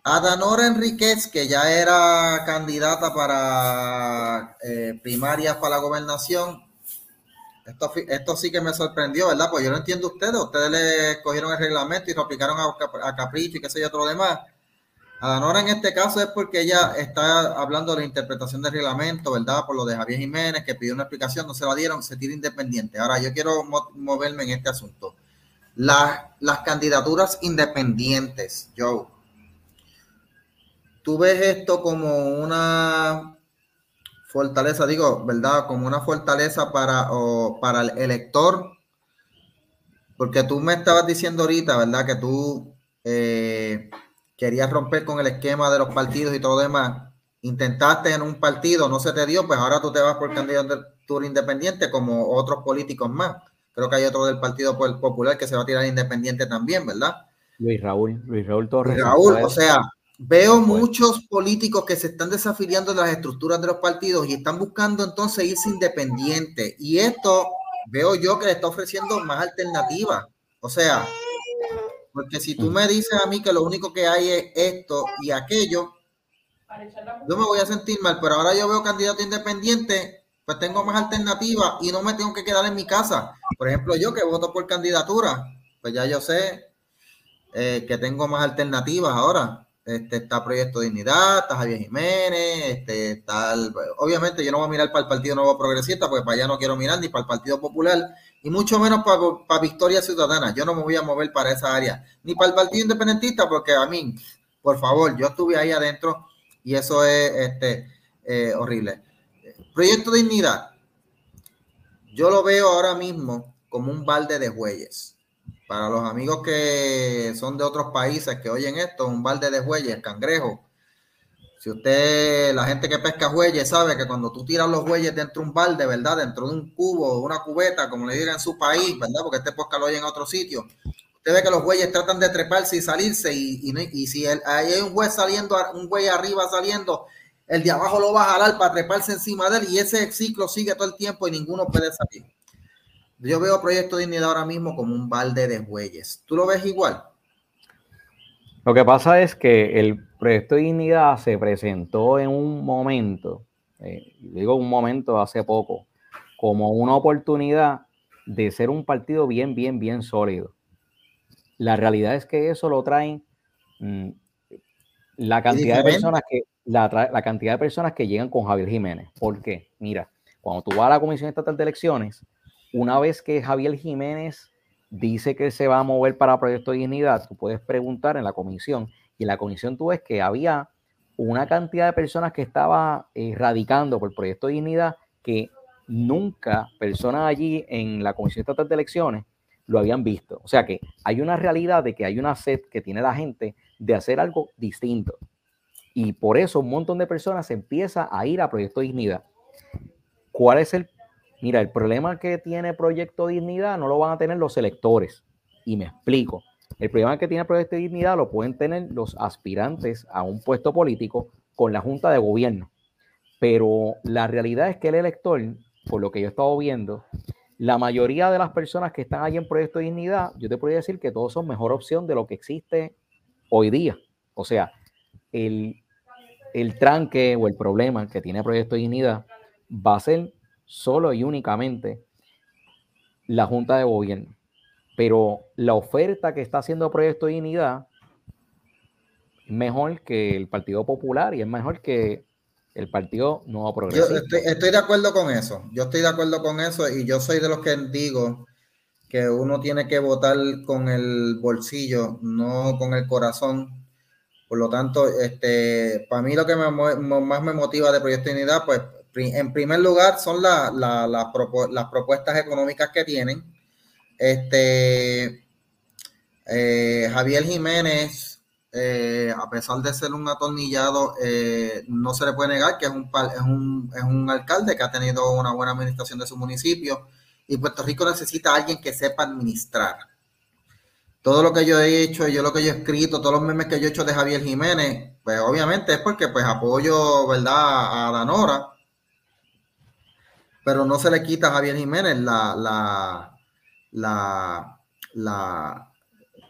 Adanora Enríquez, que ya era candidata para eh, primarias para la gobernación, esto, sí que me sorprendió, ¿verdad? Pues yo no entiendo ustedes. Ustedes le cogieron el reglamento y lo aplicaron a, capricho y qué sé yo, otro demás. A Danora en este caso es porque ella está hablando de la interpretación del reglamento, ¿verdad? Por lo de Javier Jiménez, que pidió una explicación, no se la dieron, se tira independiente. Ahora, yo quiero moverme en este asunto. Las candidaturas independientes, Joe. ¿Tú ves esto como una fortaleza, digo, ¿verdad? Como una fortaleza para, o, para el elector, porque tú me estabas diciendo ahorita, ¿verdad? Que tú eh, querías romper con el esquema de los partidos y todo lo demás. Intentaste en un partido, no se te dio, pues ahora tú te vas por candidatura independiente como otros políticos más. Creo que hay otro del Partido Popular que se va a tirar independiente también, ¿verdad? Luis Raúl, Luis Raúl Torres. Raúl, o sea, Veo muchos políticos que se están desafiliando de las estructuras de los partidos y están buscando entonces irse independientes. Y esto veo yo que le está ofreciendo más alternativas. O sea, porque si tú me dices a mí que lo único que hay es esto y aquello, yo me voy a sentir mal, pero ahora yo veo candidato independiente, pues tengo más alternativas y no me tengo que quedar en mi casa. Por ejemplo, yo que voto por candidatura, pues ya yo sé eh, que tengo más alternativas ahora. Este, está Proyecto Dignidad, está Javier Jiménez, este, está obviamente yo no voy a mirar para el Partido Nuevo Progresista, porque para allá no quiero mirar, ni para el Partido Popular, y mucho menos para, para Victoria Ciudadana. Yo no me voy a mover para esa área, ni para el Partido Independentista, porque a mí, por favor, yo estuve ahí adentro y eso es este, eh, horrible. Proyecto Dignidad, yo lo veo ahora mismo como un balde de bueyes. Para los amigos que son de otros países que oyen esto, un balde de bueyes, cangrejo. Si usted, la gente que pesca bueyes, sabe que cuando tú tiras los bueyes dentro de un balde, ¿verdad? Dentro de un cubo, una cubeta, como le digan en su país, ¿verdad? Porque este podcast lo en otro sitio. Usted ve que los bueyes tratan de treparse y salirse y, y, si hay un buey saliendo, un buey arriba saliendo, el de abajo lo va a jalar para treparse encima de él y ese ciclo sigue todo el tiempo y ninguno puede salir. Yo veo Proyecto Dignidad ahora mismo como un balde de bueyes. ¿Tú lo ves igual? Lo que pasa es que el Proyecto Dignidad se presentó en un momento, eh, digo un momento hace poco, como una oportunidad de ser un partido bien, bien, bien sólido. La realidad es que eso lo traen mm, la cantidad de personas que la, cantidad de personas que llegan con Javier Jiménez. ¿Por qué? Mira, cuando tú vas a la Comisión Estatal de Elecciones, una vez que Javier Jiménez dice que se va a mover para Proyecto de Dignidad, tú puedes preguntar en la comisión Y en la comisión tú ves que había una cantidad de personas que estaba eh, radicando por Proyecto de Dignidad que nunca personas allí en la Comisión Estatal de Elecciones lo habían visto. O sea que hay una realidad de que hay una sed que tiene la gente de hacer algo distinto. Y por eso un montón de personas empieza a ir a Proyecto Dignidad. ¿Cuál es el Mira, el problema que tiene Proyecto Dignidad no lo van a tener los electores. Y me explico. El problema que tiene Proyecto Dignidad lo pueden tener los aspirantes a un puesto político con la Junta de Gobierno. Pero la realidad es que el elector, por lo que yo he estado viendo, la mayoría de las personas que están ahí en Proyecto Dignidad, yo te podría decir que todos son mejor opción de lo que existe hoy día. O sea, el, el tranque o el problema que tiene Proyecto Dignidad va a ser solo y únicamente la Junta de Gobierno. Pero la oferta que está haciendo Proyecto de Dignidad es mejor que el Partido Popular y es mejor que el Partido Nuevo Progresista. Yo estoy, de acuerdo con eso. Yo estoy de acuerdo con eso y yo soy de los que digo que uno tiene que votar con el bolsillo, no con el corazón. Por lo tanto, este, para mí lo que más me motiva de Proyecto de Dignidad, pues en primer lugar, son las propuestas económicas que tienen. Este, eh, Javier Jiménez, eh, a pesar de ser un atornillado, eh, no se le puede negar que es un, es, un, es un alcalde que ha tenido una buena administración de su municipio y Puerto Rico necesita a alguien que sepa administrar. Todo lo que yo he hecho, yo lo que yo he escrito, todos los memes que yo he hecho de Javier Jiménez, pues obviamente es porque pues apoyo, ¿verdad?, a Danora pero no se le quita a Javier Jiménez la, la, la,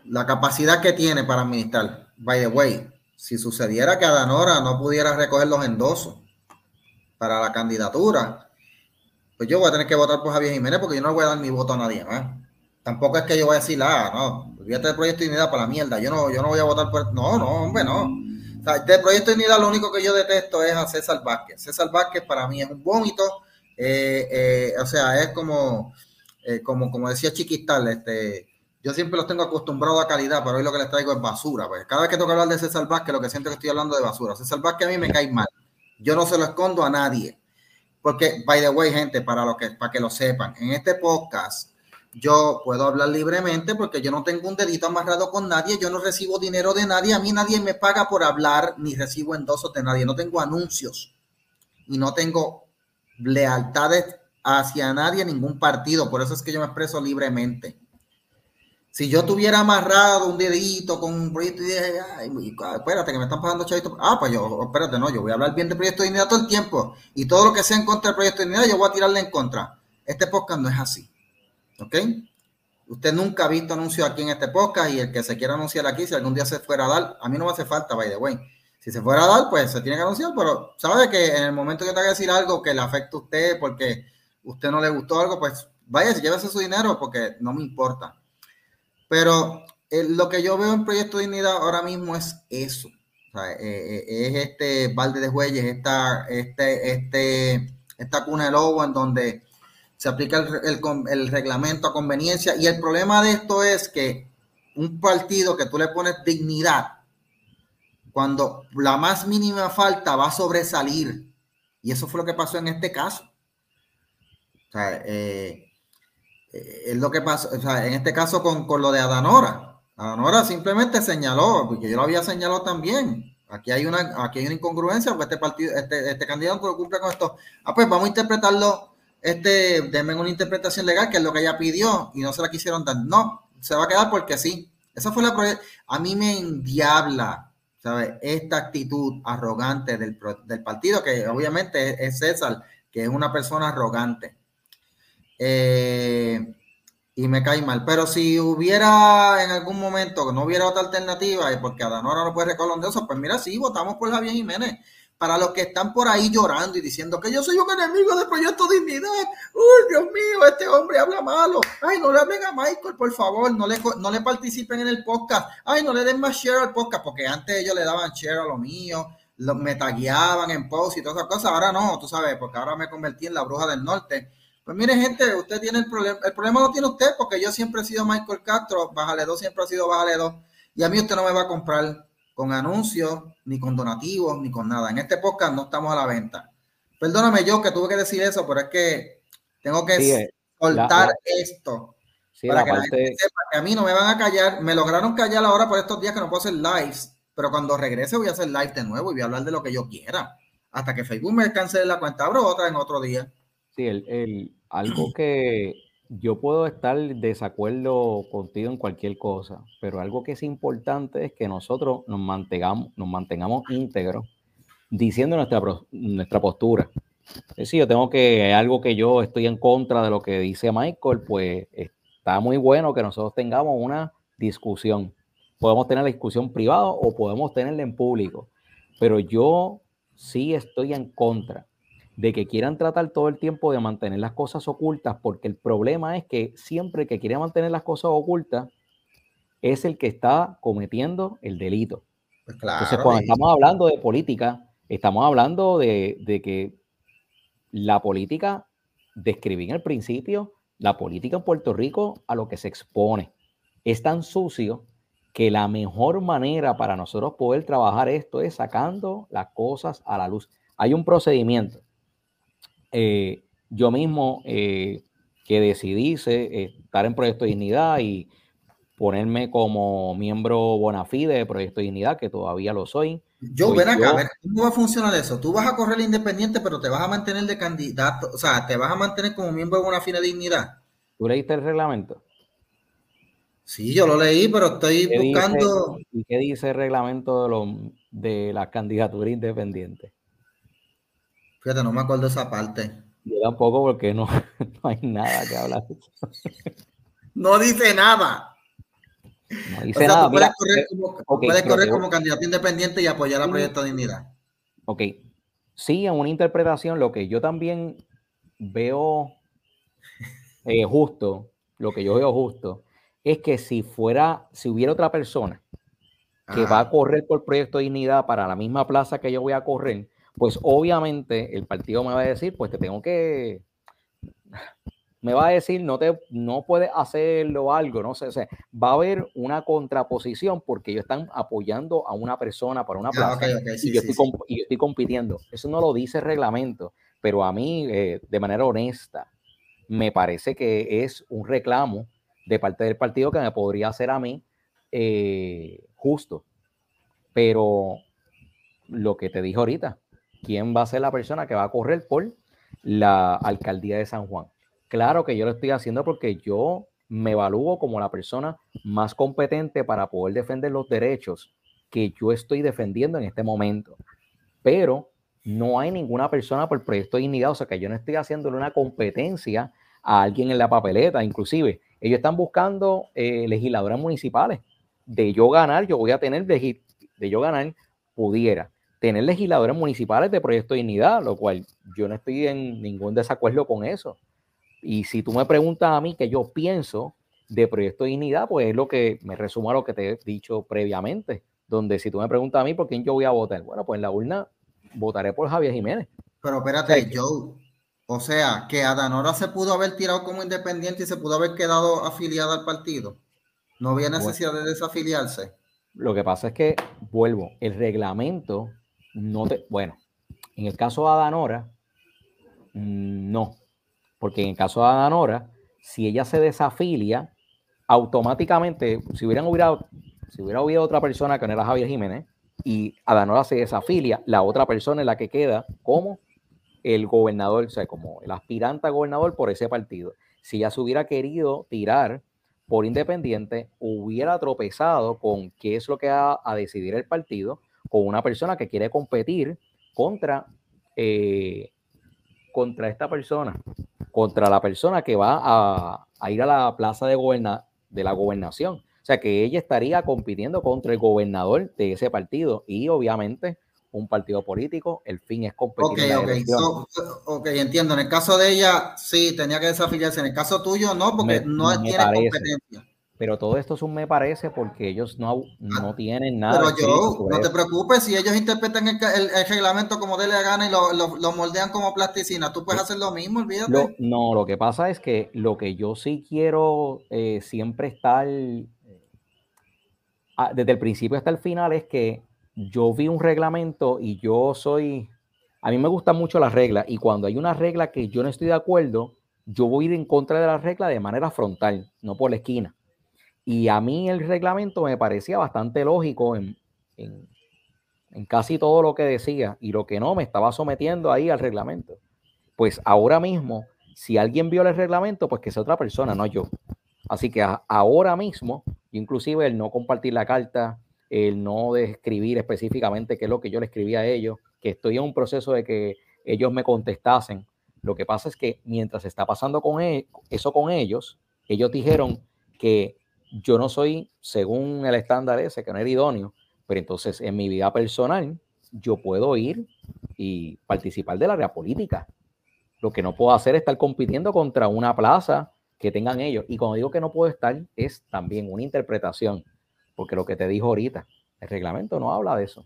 la, capacidad que tiene para administrar. By the way, si sucediera que Adanora no pudiera recoger los endosos para la candidatura, pues yo voy a tener que votar por Javier Jiménez porque yo no voy a dar mi voto a nadie más. Tampoco es que yo voy a decir, ah, no, olvídate del proyecto de unidad para la mierda. Yo no, yo no voy a votar por. No, no, hombre, no. O sea, del proyecto de unidad lo único que yo detesto es a César Vázquez. César Vázquez para mí es un vómito eh, eh, o sea, es como, eh, como, como decía Chiquistal, este, yo siempre los tengo acostumbrados a calidad, pero hoy lo que les traigo es basura. Pues cada vez que toca hablar de César Vázquez, lo que siento es que estoy hablando de basura. César Vázquez a mí me cae mal. Yo no se lo escondo a nadie. Porque, by the way, gente, para, lo que, para que lo sepan, en este podcast yo puedo hablar libremente porque yo no tengo un delito amarrado con nadie, yo no recibo dinero de nadie, a mí nadie me paga por hablar ni recibo endosos de nadie, no tengo anuncios y no tengo lealtades hacia nadie, ningún partido. Por eso es que yo me expreso libremente. Si yo tuviera amarrado un dedito con un proyecto y dije, espérate, que me están pasando chavitos. Ah, pues yo, espérate, no, yo voy a hablar bien del proyecto de dignidad todo el tiempo. Y todo lo que sea en contra del proyecto de dignidad, yo voy a tirarle en contra. Este podcast no es así. ¿Ok? Usted nunca ha visto anuncios aquí en este podcast y el que se quiera anunciar aquí, si algún día se fuera a dar, a mí no me hace falta, by the way. Si se fuera a dar, pues se tiene que anunciar, pero sabe que en el momento que tenga que decir algo que le afecte a usted porque usted no le gustó algo, pues vaya, llévese su dinero porque no me importa. Pero eh, lo que yo veo en Proyecto Dignidad ahora mismo es eso. Eh, eh, es este balde de jueyes, esta, este, este, esta cuna de lobo en donde se aplica el, el reglamento a conveniencia. Y el problema de esto es que un partido que tú le pones dignidad, cuando la más mínima falta va a sobresalir. Y eso fue lo que pasó en este caso. O sea, eh, eh, es lo que pasó, o sea, en este caso con, con, lo de Adanora. Adanora simplemente señaló, porque yo lo había señalado también. Aquí hay una, aquí hay una incongruencia, porque este partido, este, este candidato cumple con esto. Ah, pues vamos a interpretarlo, este, denme una interpretación legal, que es lo que ella pidió, y no se la quisieron dar. No, se va a quedar porque sí. Esa fue la A mí me endiabla ¿sabe? Esta actitud arrogante del, partido, que obviamente es César, que es una persona arrogante. Eh, y me cae mal. Pero si hubiera en algún momento, no hubiera otra alternativa, porque Adanora no puede recoger eso, pues mira, sí, votamos por Javier Jiménez para los que están por ahí llorando y diciendo que yo soy un enemigo del proyecto Dignidad. Uy, Dios mío, este hombre habla malo. Ay, no le hablen a Michael, por favor, no le, no le participen en el podcast. Ay, no le den más share al podcast, porque antes ellos le daban share a lo mío, me tagueaban en post y todas esas cosas. Ahora no, tú sabes, porque ahora me convertí en la bruja del norte. Pues mire, gente, usted tiene el problema. El problema lo tiene usted, porque yo siempre he sido Michael Castro, Bájale 2 siempre ha sido Bájale 2. Y a mí usted no me va a comprar con anuncios, ni con donativos, ni con nada. En este podcast no estamos a la venta. Perdóname yo que tuve que decir eso, pero es que tengo que eh, soltar esto. para que la gente sepa que a mí no me van a callar. Me lograron callar ahora por estos días que no puedo hacer lives, pero cuando regrese voy a hacer live de nuevo y voy a hablar de lo que yo quiera. Hasta que Facebook me cancele la cuenta, abro otra en otro día. Sí, el, el, algo que yo puedo estar desacuerdo contigo en cualquier cosa, pero algo que es importante es que nosotros nos mantengamos, nos mantengamos íntegros diciendo nuestra, nuestra postura. Decir, yo tengo que, algo que yo estoy en contra de lo que dice Michael, pues está muy bueno que nosotros tengamos una discusión. Podemos tener la discusión privada o podemos tenerla en público, pero yo sí estoy en contra de que quieran tratar todo el tiempo de mantener las cosas ocultas, porque el problema es que siempre que quiere mantener las cosas ocultas es el que está cometiendo el delito. Pues Entonces, cuando estamos hablando de política, estamos hablando de, de que la política, describí en el principio, la política en Puerto Rico a lo que se expone es tan sucio que la mejor manera para nosotros poder trabajar esto es sacando las cosas a la luz. Hay un procedimiento eh, yo mismo eh, que decidí eh, estar en Proyecto Dignidad y ponerme como miembro bona fide de Proyecto Dignidad, que todavía lo soy. Yo, ven acá, a ver, ¿cómo va a funcionar eso? Tú vas a correr independiente, pero te vas a mantener de candidato, o sea, te vas a mantener como miembro de bona fide de Dignidad. ¿Tú leíste el reglamento? Sí, yo lo leí, pero estoy buscando. ¿Y qué dice el reglamento de, lo, de la candidatura independiente? Fíjate, no me acuerdo esa parte. Yo tampoco porque no, no hay nada que hablar. no dice nada. No dice nada. Tú puedes correr, como, puedes correr como candidato independiente y apoyar al proyecto de dignidad. Ok. Sí, en una interpretación, lo que yo también veo eh, justo, lo que yo veo justo, es que si fuera, si hubiera otra persona que va a correr por proyecto de dignidad para la misma plaza que yo voy a correr, pues obviamente el partido me va a decir, pues te tengo que, me va a decir, no te, no puedes hacerlo algo, no sé, o sea, va a haber una contraposición porque ellos están apoyando a una persona para una plaza y, yo estoy, compitiendo. Eso no lo dice el reglamento, pero a mí, eh, de manera honesta, me parece que es un reclamo de parte del partido que me podría hacer a mí eh, justo. Pero lo que te dije ahorita, quién va a ser la persona que va a correr por la alcaldía de San Juan. Claro que yo lo estoy haciendo porque yo me evalúo como la persona más competente para poder defender los derechos que yo estoy defendiendo en este momento. Pero no hay ninguna persona por proyecto de dignidad, o sea que yo no estoy haciéndole una competencia a alguien en la papeleta, inclusive ellos están buscando eh, legisladores municipales. De yo ganar, yo voy a tener, de yo ganar, pudiera tener legisladores municipales de Proyecto de Dignidad, lo cual yo no estoy en ningún desacuerdo con eso. Y si tú me preguntas a mí qué yo pienso de Proyecto de Dignidad, pues es lo que me resumo a lo que te he dicho previamente, donde si tú me preguntas a mí por quién yo voy a votar, bueno, pues en la urna votaré por Javier Jiménez. Pero espérate, Joe, o sea, que Adanora se pudo haber tirado como independiente y se pudo haber quedado afiliada al partido. No había necesidad de desafiliarse. Lo que pasa es que, vuelvo, el reglamento no te, bueno, en el caso de Adanora, mm, no, porque en el caso de Adanora, si ella se desafilia, automáticamente, si hubieran hubiera, si hubiera habido otra persona que no era Javier Jiménez y Adanora se desafilia, la otra persona es la que queda como el gobernador, o sea, como el aspirante a gobernador por ese partido. Si ella se hubiera querido tirar por independiente, hubiera tropezado con qué es lo que va a decidir el partido con una persona que quiere competir contra, eh, contra esta persona, contra la persona que va a, ir a la plaza de, de la gobernación. O sea que ella estaría compitiendo contra el gobernador de ese partido y obviamente un partido político, el fin es competir. Ok, ok, ok, entiendo. En el caso de ella, sí, tenía que desafiliarse. En el caso tuyo, no, porque no tiene competencia. Pero todo esto es un me parece porque ellos no, no tienen nada. Pero yo, no te preocupes, si ellos interpretan el, reglamento como de la gana y lo, lo, moldean como plasticina, tú puedes hacer lo mismo, olvídate. no, lo que pasa es que lo que yo sí quiero eh, siempre estar, eh, desde el principio hasta el final, es que yo vi un reglamento y yo soy, a mí me gustan mucho las reglas y cuando hay una regla que yo no estoy de acuerdo, yo voy a ir en contra de la regla de manera frontal, no por la esquina. Y a mí el reglamento me parecía bastante lógico en, en, casi todo lo que decía y lo que no me estaba sometiendo ahí al reglamento. Pues ahora mismo, si alguien viola el reglamento, pues que sea otra persona, no yo. Así que ahora mismo, inclusive el no compartir la carta, el no describir específicamente qué es lo que yo le escribí a ellos, que estoy en un proceso de que ellos me contestasen. Lo que pasa es que mientras está pasando con e, eso con ellos, ellos dijeron que yo no soy, según el estándar ese, que no era idóneo, pero entonces en mi vida personal yo puedo ir y participar de la área política. Lo que no puedo hacer es estar compitiendo contra una plaza que tengan ellos. Y cuando digo que no puedo estar, es también una interpretación, porque lo que te dijo ahorita, el reglamento no habla de eso.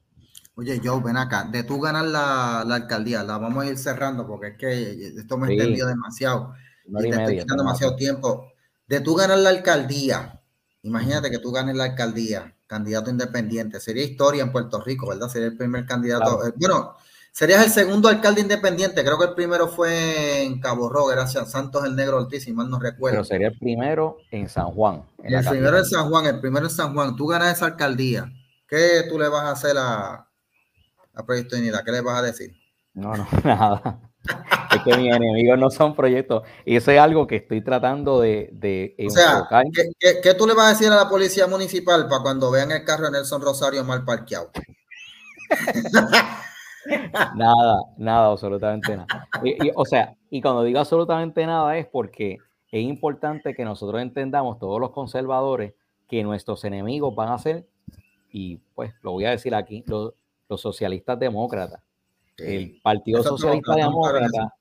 Oye, Joe, ven acá, de tú ganar la, alcaldía, la vamos a ir cerrando porque es que esto me sí. demasiado. y te estoy quitando demasiado tiempo. De tú ganar la alcaldía, imagínate que tú ganes la alcaldía, candidato independiente, sería historia en Puerto Rico, ¿verdad? Sería el primer candidato. Eh, bueno, Serías el segundo alcalde independiente. Creo que el primero fue en Cabo Rojo, gracias Santos el Negro Ortiz, si mal no recuerdo. Pero sería el primero en San Juan. el primero en San Juan, el primero en San Juan. Tú ganas esa alcaldía. ¿Qué tú le vas a hacer a, a Proyecto Unidad? ¿Qué le vas a decir? No, no, nada. Es que mis enemigos no son proyectos. Y eso es algo que estoy tratando de, de o sea, ¿qué, qué, tú le vas a decir a la policía municipal para cuando vean el carro de Nelson Rosario mal parqueado? nada, nada, absolutamente nada. Y, o sea, y cuando digo absolutamente nada es porque es importante que nosotros entendamos, todos los conservadores, que nuestros enemigos van a ser, y pues lo voy a decir aquí, los, socialistas demócratas. El Partido Socialista Demócrata,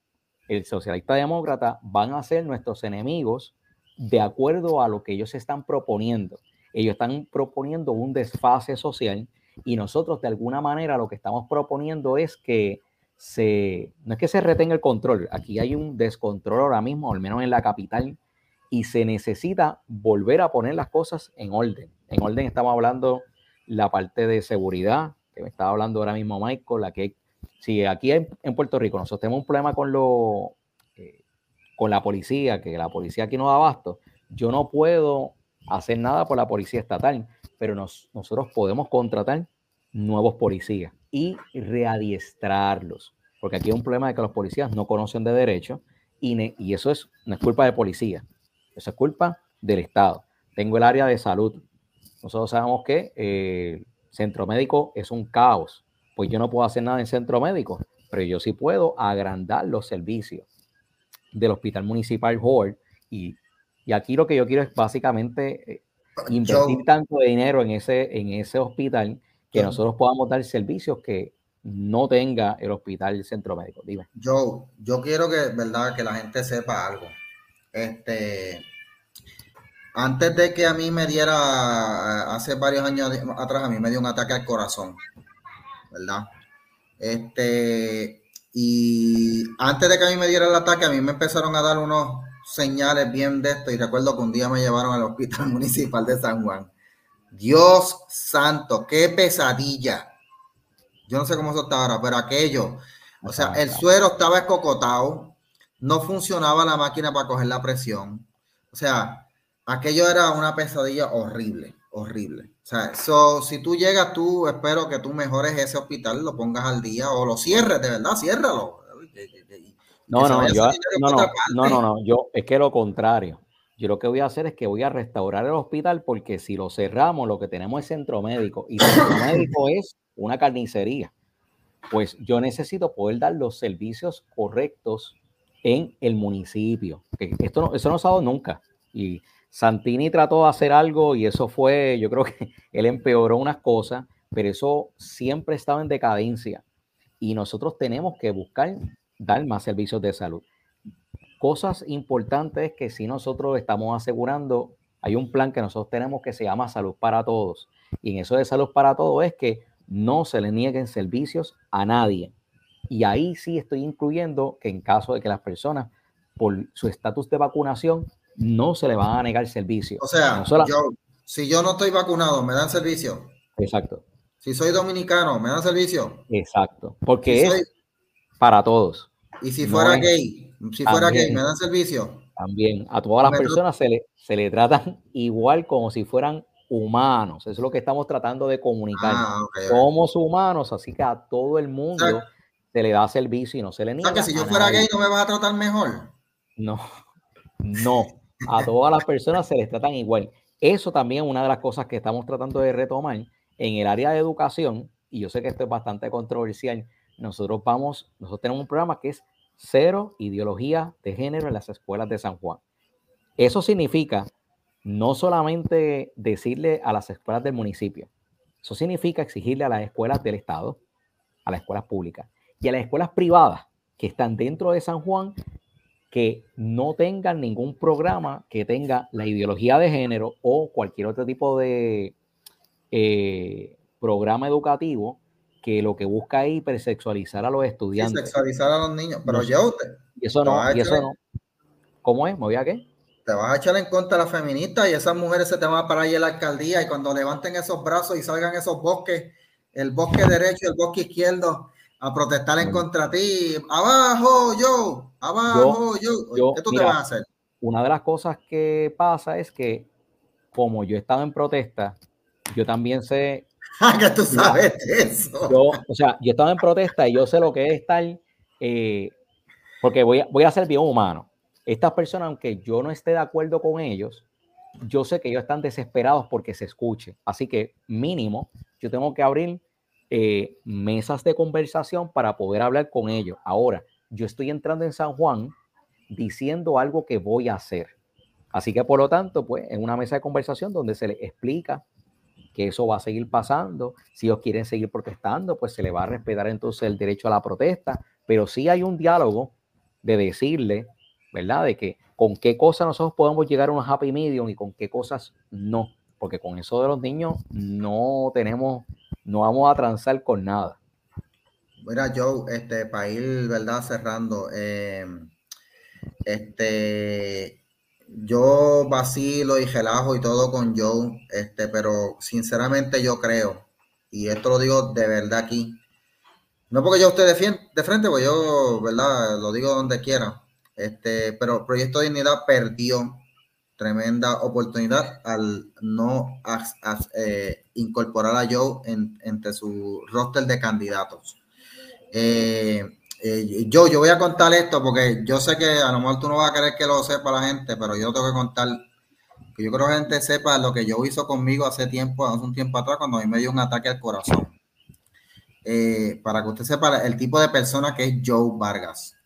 el Socialista Demócrata van a ser nuestros enemigos de acuerdo a lo que ellos están proponiendo. Ellos están proponiendo un desfase social y nosotros de alguna manera lo que estamos proponiendo es que se, no es que se retenga el control, aquí hay un descontrol ahora mismo, al menos en la capital, y se necesita volver a poner las cosas en orden. En orden estamos hablando la parte de seguridad, que me estaba hablando ahora mismo Michael, la que si aquí en, Puerto Rico nosotros tenemos un problema con lo eh, con la policía, que la policía aquí no da abasto, yo no puedo hacer nada por la policía estatal pero nosotros podemos contratar nuevos policías y readiestrarlos, porque aquí hay un problema de que los policías no conocen de derecho y, y eso es, no es culpa de policía, eso es culpa del Estado. Tengo el área de salud. Nosotros sabemos que el eh, centro médico es un caos, pues yo no puedo hacer nada en centro médico, pero yo sí puedo agrandar los servicios del Hospital Municipal Hall y, y aquí lo que yo quiero es básicamente eh, invertir tanto dinero en ese, en ese hospital que nosotros podamos dar servicios que no tenga el hospital el centro médico. Dime. Yo, yo quiero que, verdad, que la gente sepa algo. Este, antes de que a mí me diera, hace varios años atrás, a mí me dio un ataque al corazón, ¿verdad? Este, y antes de que a mí me diera el ataque, a mí me empezaron a dar unos señales bien de esto y recuerdo que un día me llevaron al hospital municipal de San Juan. Dios santo, qué pesadilla. Yo no sé cómo eso está ahora, pero aquello, o sea, el suero estaba escocotado, no funcionaba la máquina para coger la presión. O sea, aquello era una pesadilla horrible, horrible. O sea, eso, si tú llegas, tú espero que tú mejores ese hospital, lo pongas al día o lo cierres, de verdad, ciérralo. No, no, yo, no, no, no, no, no, yo es que lo contrario. Yo lo que voy a hacer es que voy a restaurar el hospital porque si lo cerramos, lo que tenemos es centro médico y centro médico es una carnicería. Pues yo necesito poder dar los servicios correctos en el municipio. Esto no, eso no se ha dado nunca. Y Santini trató de hacer algo y eso fue, yo creo que él empeoró unas cosas, pero eso siempre estaba en decadencia. Y nosotros tenemos que buscar dar más servicios de salud. Cosas importantes que si nosotros estamos asegurando, hay un plan que nosotros tenemos que se llama Salud para Todos. Y en eso de Salud para Todos es que no se le nieguen servicios a nadie. Y ahí sí estoy incluyendo que en caso de que las personas, por su estatus de vacunación, no se le van a negar servicio. O sea, si yo no estoy vacunado, ¿me dan servicio? Exacto. Si soy dominicano, ¿me dan servicio? Exacto, porque es para todos. Y si fuera gay, si fuera gay, ¿me dan servicio? También, a todas las personas se le, se le tratan igual como si fueran humanos. Eso es lo que estamos tratando de comunicar. Ah, Somos humanos, así que a todo el mundo se le da servicio y no se le niega. O que si yo fuera gay, ¿no me vas a tratar mejor? No, no. A todas las personas se les tratan igual. Eso también es una de las cosas que estamos tratando de retomar en el área de educación. Y yo sé que esto es bastante controversial. Nosotros vamos, nosotros tenemos un programa que es cero ideología de género en las escuelas de San Juan. Eso significa no solamente decirle a las escuelas del municipio, eso significa exigirle a las escuelas del Estado, a las escuelas públicas y a las escuelas privadas que están dentro de San Juan que no tengan ningún programa que tenga la ideología de género o cualquier otro tipo de eh, programa educativo que lo que busca es hipersexualizar a los estudiantes. sexualizar a los niños, pero yo Y eso no, y eso no. ¿Cómo es? ¿Me voy a qué? te vas a echar en contra a las feministas y esas mujeres se te van a parar ahí en la alcaldía y cuando levanten esos brazos y salgan esos bosques, el bosque derecho y el bosque izquierdo, a protestar en contra ti. Abajo yo, abajo yo. ¿Qué tú te vas a hacer? Una de las cosas que pasa es que como yo he estado en protesta, yo también sé... Ah, que tú sabes eso. Yo, o sea, yo he estado en protesta y yo sé lo que es estar... Eh, porque voy a, voy a ser bien humano estas personas, aunque yo no esté de acuerdo con ellos, yo sé que ellos están desesperados porque se escuche. Así que mínimo, yo tengo que abrir eh, mesas de conversación para poder hablar con ellos. Ahora, yo estoy entrando en San Juan diciendo algo que voy a hacer. Así que por lo tanto, pues en una mesa de conversación donde se les explica que eso va a seguir pasando, si ellos quieren seguir protestando, pues se les va a respetar entonces el derecho a la protesta, pero sí hay un diálogo de decirle ¿verdad? De que con qué cosas nosotros podemos llegar a un happy medium y con qué cosas no. Porque con eso de los niños no tenemos, no vamos a transar con nada. Mira, Joe, este, para ir, ¿verdad? Cerrando, eh, este, yo vacilo y relajo y todo con Joe, este, pero sinceramente yo creo, y esto lo digo de verdad aquí, no porque yo esté de, de frente, pues yo, ¿verdad? Lo digo donde quiera, este, pero Proyecto Dignidad perdió tremenda oportunidad al no eh, incorporar a Joe entre su roster de candidatos. Eh, eh, yo, yo voy a contar esto porque yo sé que a lo mejor tú no vas a querer que lo sepa la gente, pero yo tengo que contar que yo creo que la gente sepa lo que yo hizo conmigo hace tiempo, hace un tiempo atrás, cuando a mí me dio un ataque al corazón. para que usted sepa el tipo de persona que es Joe Vargas.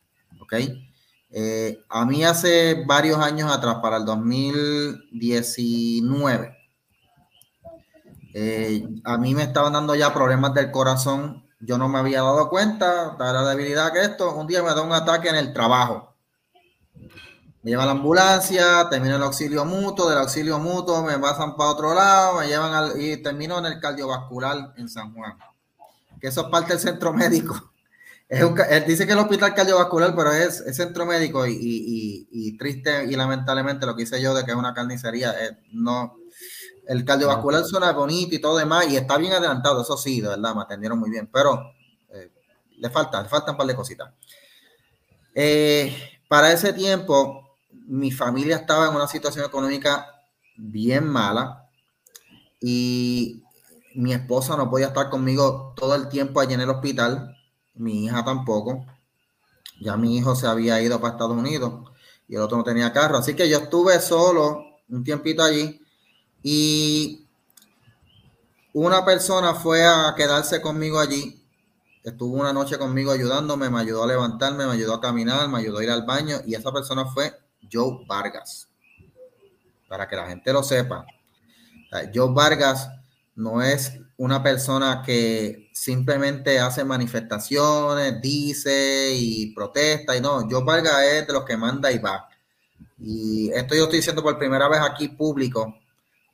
¿Ok? Eh, a mí hace varios años atrás, para el 2019, eh, a mí me estaban dando ya problemas del corazón. Yo no me había dado cuenta de la debilidad que esto. Un día me da un ataque en el trabajo. Me lleva la ambulancia, termino el auxilio mutuo, del auxilio mutuo me pasan para otro lado, me llevan al, y termino en el cardiovascular en San Juan. Que eso es parte del centro médico él dice que el hospital cardiovascular, pero es, centro médico y, triste y lamentablemente lo que hice yo de que es una carnicería. Eh, no, el cardiovascular suena bonito y todo demás y está bien adelantado, eso sí, de verdad, me atendieron muy bien, pero eh, le falta, le faltan un par de cositas. Eh, para ese tiempo, mi familia estaba en una situación económica bien mala y mi esposa no podía estar conmigo todo el tiempo allí en el hospital mi hija tampoco. Ya mi hijo se había ido para Estados Unidos y el otro no tenía carro. Así que yo estuve solo un tiempito allí y una persona fue a quedarse conmigo allí. Estuvo una noche conmigo ayudándome, me ayudó a levantarme, me ayudó a caminar, me ayudó a ir al baño y esa persona fue Joe Vargas. Para que la gente lo sepa. Joe Vargas no es una persona que simplemente hace manifestaciones, dice y protesta y no, yo valga es de los que manda y va. Y esto yo estoy diciendo por primera vez aquí público,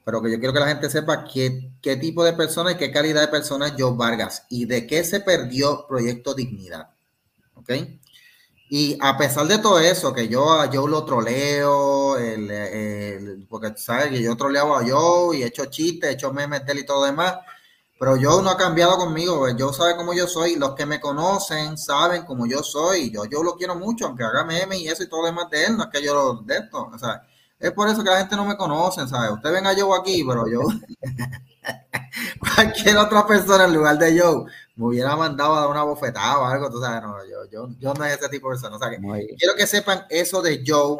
pero que yo quiero que la gente sepa qué, qué tipo de persona y qué calidad de persona es Joe Vargas y de qué se perdió Proyecto Dignidad. ¿Ok? Y a pesar de todo eso, que yo yo lo troleo, porque sabes que yo troleaba a Joe y he hecho chistes, he hecho memes de y todo demás, pero yo no ha cambiado conmigo, yo sabe cómo yo soy, los que me conocen saben cómo yo soy, yo, yo lo quiero mucho, aunque haga meme y eso y todo lo demás de él, no es que yo lo de esto, o sea, es por eso que la gente no me conoce, ¿sabes? Usted venga yo aquí, pero yo, cualquier otra persona en lugar de yo, me hubiera mandado a dar una bofetada o algo, tú sabes, no, yo, yo, yo no es ese tipo de persona, o sea, que quiero que sepan eso de Joe,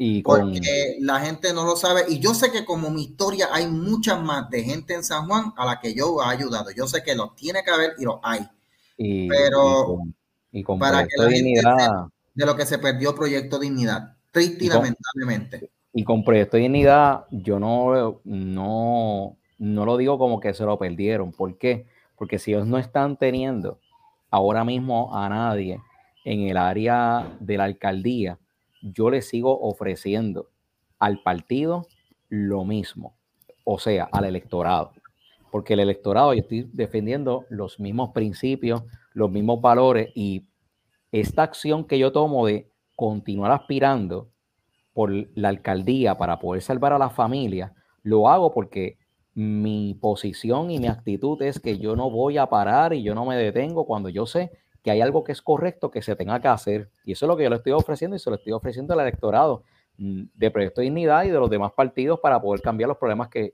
y Porque la gente no lo sabe. Y yo sé que como mi historia hay muchas más de gente en San Juan a la que yo he ayudado. Yo sé que los tiene que haber y los hay. Pero y con, para que la dignidad, de lo que se perdió Proyecto Dignidad, triste y, lamentablemente. Y con Proyecto Dignidad, yo no, no, no lo digo como que se lo perdieron. ¿Por qué? Porque si ellos no están teniendo ahora mismo a nadie en el área de la alcaldía, yo le sigo ofreciendo al partido lo mismo, o sea, al electorado. Porque el electorado, yo estoy defendiendo los mismos principios, los mismos valores y esta acción que yo tomo de continuar aspirando por la alcaldía para poder salvar a la familia, lo hago porque mi posición y mi actitud es que yo no voy a parar y yo no me detengo cuando yo sé que hay algo que es correcto que se tenga que hacer. Y eso es lo que yo le estoy ofreciendo y se lo estoy ofreciendo al electorado mm, de Proyecto de Dignidad y de los demás partidos para poder cambiar los problemas que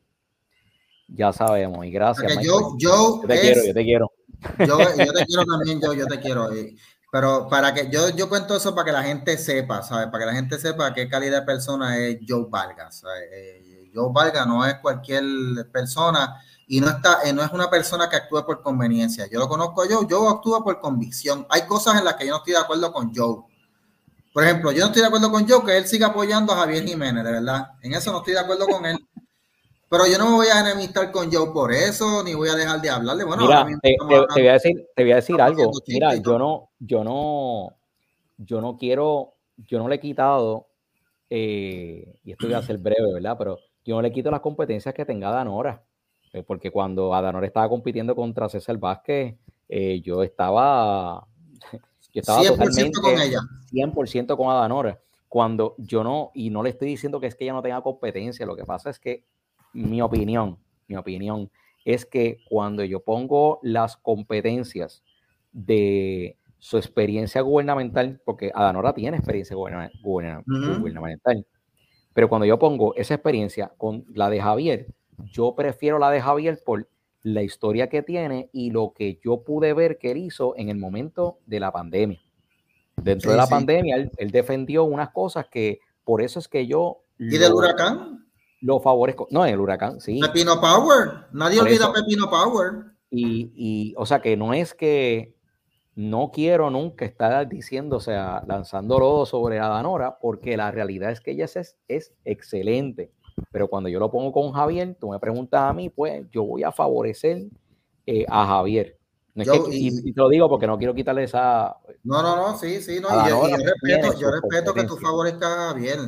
ya sabemos. Y gracias. Yo, yo, te quiero, yo te quiero. Yo, te quiero también, yo, yo te quiero. Pero para que yo, yo cuento eso para que la gente sepa, ¿sabes? Para que la gente sepa qué calidad de persona es Joe Vargas. Eh, Joe Vargas no es cualquier persona y no, está, eh, no es una persona que actúa por conveniencia. Yo lo conozco yo, yo actúa por convicción. Hay cosas en las que yo no estoy de acuerdo con Joe. Por ejemplo, yo no estoy de acuerdo con Joe que él siga apoyando a Javier Jiménez, de verdad. En eso no estoy de acuerdo con él. Pero yo no me voy a enemistar con Joe por eso, ni voy a dejar de hablarle. Bueno, Mira, te, voy a decir, te voy a decir algo. Mira, yo no, yo no, yo no quiero, yo no le he quitado, eh, y esto voy a ser breve, ¿verdad? Pero yo no le quito las competencias que tenga Danora. Eh, porque cuando Adanor estaba compitiendo contra César Vázquez, eh, yo estaba, yo estaba 100% totalmente con ella. 100% con Adanora. Cuando yo no, y no le estoy diciendo que es que ella no tenga competencia, lo que pasa es que mi opinión, mi opinión es que cuando yo pongo las competencias de su experiencia gubernamental, porque Adanora tiene experiencia gubernamental, pero cuando yo pongo esa experiencia con la de Javier, yo prefiero la de Javier por la historia que tiene y lo que yo pude ver que él hizo en el momento de la pandemia. Dentro de la pandemia, él, defendió unas cosas que por eso es que yo... ¿Y del huracán? Lo favorezco. No, el huracán, sí. Pepino Power. Nadie olvida Pepino Power. Y, y, o sea, que no es que no quiero nunca estar diciendo, o sea, lanzando lodo sobre Adanora, porque la realidad es que ella es, es excelente. Pero cuando yo lo pongo con Javier, tú me preguntas a mí, pues yo voy a favorecer eh, a Javier. y, te lo digo porque no quiero quitarle esa. No, no, no, sí, sí, no. Y yo, respeto, yo respeto que tú favorezcas a Javier.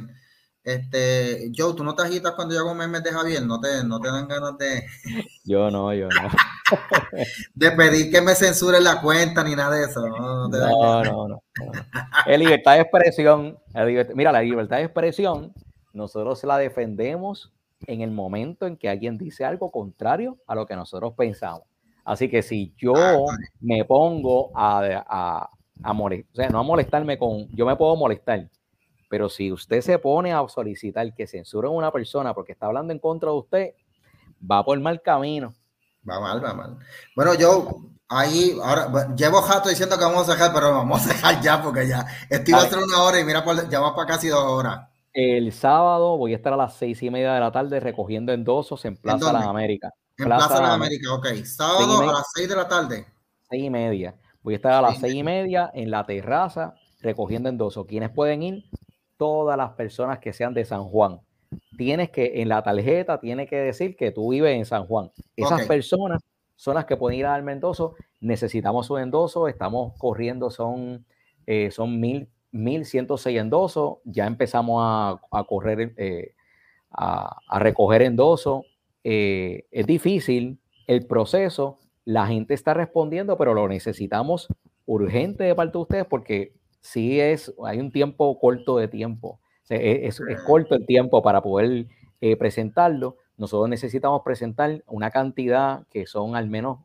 Este, Joe, tú no te agitas cuando yo hago memes de Javier, no te, no te dan ganas de. Yo no, yo no. de pedir que me censuren la cuenta ni nada de eso. No, no, no, no, Es libertad de expresión. mira, la libertad de expresión nosotros la defendemos en el momento en que alguien dice algo contrario a lo que nosotros pensamos. Así que si yo ah, me pongo a, a, molestar, o sea, no a molestarme con, yo me puedo molestar, pero si usted se pone a solicitar que censuren a una persona porque está hablando en contra de usted, va por mal camino. Va mal, va mal. Bueno, yo ahí, ahora, llevo jato diciendo que vamos a dejar, pero vamos a dejar ya porque ya, estoy a hacer una hora y mira, ya va para casi dos horas. El sábado voy a estar a las seis y media de la tarde recogiendo endosos en Plaza de las Américas. En Plaza, de las Américas, ok. Sábado a las seis de la tarde. Seis y media. Voy a estar a las seis y media en la terraza recogiendo endosos. ¿Quiénes pueden ir? Todas las personas que sean de San Juan. Tienes que, en la tarjeta, tiene que decir que tú vives en San Juan. Esas personas son las que pueden ir a dar endoso. Necesitamos un endoso. Estamos corriendo, son, eh, son mil 1106 endosos, ya empezamos a, correr, eh, a, recoger endosos. Eh, es difícil el proceso, la gente está respondiendo, pero lo necesitamos urgente de parte de ustedes porque sí es, hay un tiempo corto de tiempo, es, corto el tiempo para poder eh, presentarlo, nosotros necesitamos presentar una cantidad que son al menos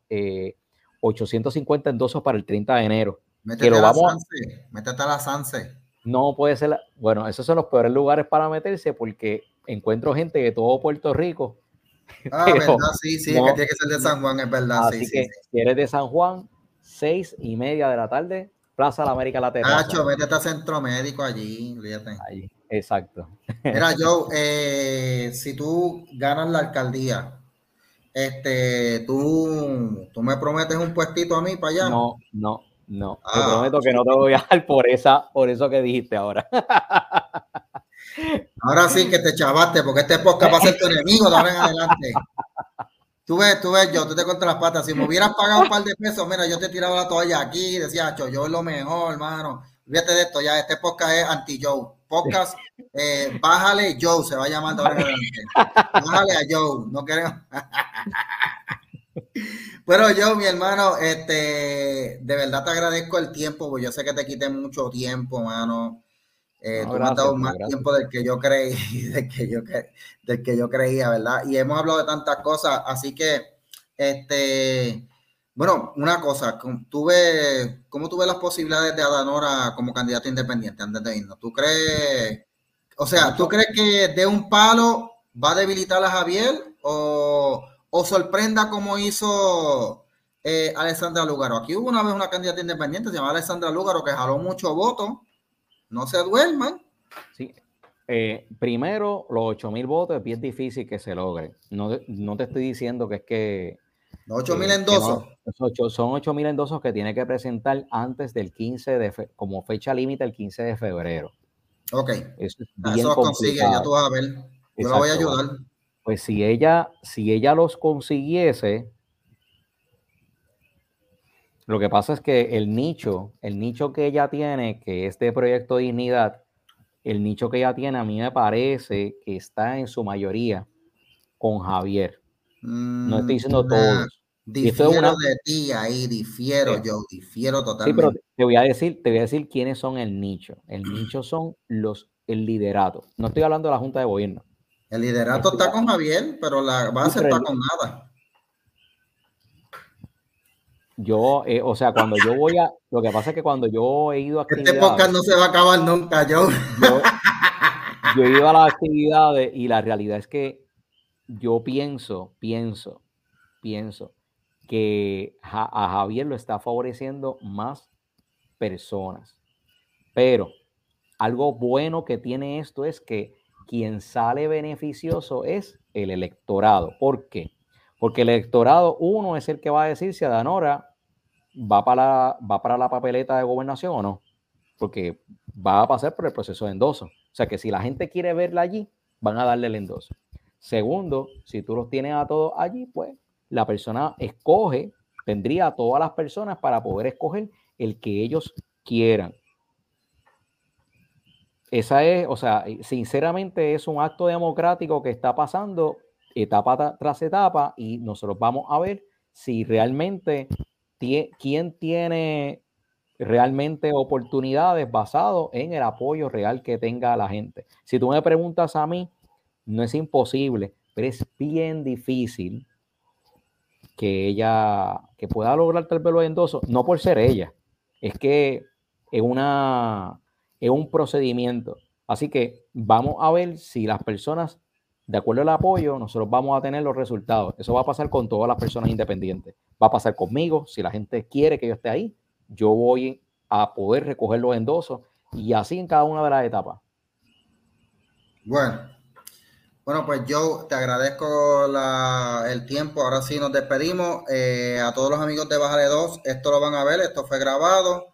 850 endosos para el 30 de enero. Métete que a la vamos, Sanse, métete a la Sanse. no puede ser, la- bueno, esos son los peores lugares para meterse porque encuentro gente de todo Puerto Rico. Ah, verdad, sí, sí, no- es que tiene que ser de San Juan, es verdad, Así sí, sí, que sí. si eres de San Juan, seis y media de la tarde, Plaza La América La Terraza. Nacho, métete a Centro Médico allí, olvídate. Ahí, exacto. Mira, Joe, eh, si tú ganas la alcaldía, este, tú, tú me prometes un puestito a mí para allá. No, no, no. Te Ah. prometo que no te voy a dar por esa, por eso que dijiste ahora. Ahora sí que te chavaste, porque este podcast va a ser tu enemigo de ahora en adelante. Tú ves, tú ves, yo, tú te contra las patas. Si me hubieras pagado un par de pesos, mira, yo te tiraba la toalla aquí, decía, "Cho, yo es lo mejor, hermano. Fíjate de esto, ya este podcast es anti-Joe. Podcast, eh, bájale Joe, se va a llamar de ahora en adelante. Bájale a Joe, no queremos. Pero yo, mi hermano, este, de verdad te agradezco el tiempo, porque yo sé que te quité mucho tiempo, mano. Eh, No, tú me has dado más gracias. tiempo del que yo creí, del que yo, del que yo creía, ¿verdad? Y hemos hablado de tantas cosas, así que, este, bueno, una cosa, tú ves- ¿cómo tú ves las posibilidades de Adanora como candidato independiente antes de irnos? ¿Tú crees, o sea, tú crees que de un palo va a debilitar a Javier o, o sorprenda como hizo eh, Alessandra Lugaro? Aquí hubo una vez una candidata independiente, se Alessandra Lugaro, que jaló mucho voto. No se duerman. Sí. Eh, primero, los 8 mil votos es bien difícil que se logren. No, te- no te estoy diciendo que es que. Los 8 mil que- endosos. no, son 8 mil endosos que tiene que presentar antes del 15 de fe- como fecha límite el 15 de febrero. Ok. Eso es Ah, bien Eso consigue, ya tú vas a ver. Yo la voy a Exacto. ayudar. Pues si ella, si ella los consiguiese, lo que pasa es que el nicho, el nicho que ella tiene, que es de Proyecto Dignidad, el nicho que ella tiene a mí me parece que está en su mayoría con Javier. No estoy diciendo Mm, todos. Y esto Difiero es una- de ti ahí, difiero Sí. yo, difiero Sí, totalmente. pero te voy a decir, te voy a decir quiénes son el nicho. El nicho son los el liderato. No estoy hablando de la Junta de Gobierno. El liderato está con Javier, pero la base está con nada. Yo, eh, o sea, cuando yo voy a, lo que pasa es que cuando yo he ido a Este actividades, podcast no se va a acabar nunca, yo. yo, yo he ido a las actividades y la realidad es que yo pienso, pienso, pienso que a Javier lo está favoreciendo más personas. Pero algo bueno que tiene esto es que quien sale beneficioso es el electorado. ¿Por qué? Porque el electorado, uno, es el que va a decir si Adanora va para la, va para la papeleta de gobernación o no. Porque va a pasar por el proceso de endoso. O sea que si la gente quiere verla allí, van a darle el endoso. Segundo, si tú los tienes a todos allí, pues la persona escoge, tendría a todas las personas para poder escoger el que ellos quieran. Esa es, o sea, sinceramente es un acto democrático que está pasando etapa tra- tras etapa y nosotros vamos a ver si realmente quién tiene realmente oportunidades basado en el apoyo real que tenga la gente. Si tú me preguntas a mí, no es imposible, pero es bien difícil que ella, que pueda lograr tal vez los no por ser ella, es que es una, es un procedimiento. Así que vamos a ver si las personas, de acuerdo al apoyo, nosotros vamos a tener los resultados. Eso va a pasar con todas las personas independientes. Va a pasar conmigo, si la gente quiere que yo esté ahí, yo voy a poder recoger los endosos y así en cada una de las etapas. Bueno, bueno, pues yo te agradezco la- el tiempo. Ahora sí nos despedimos. Eh, a todos los amigos de Bájale 2, esto lo van a ver, esto fue grabado.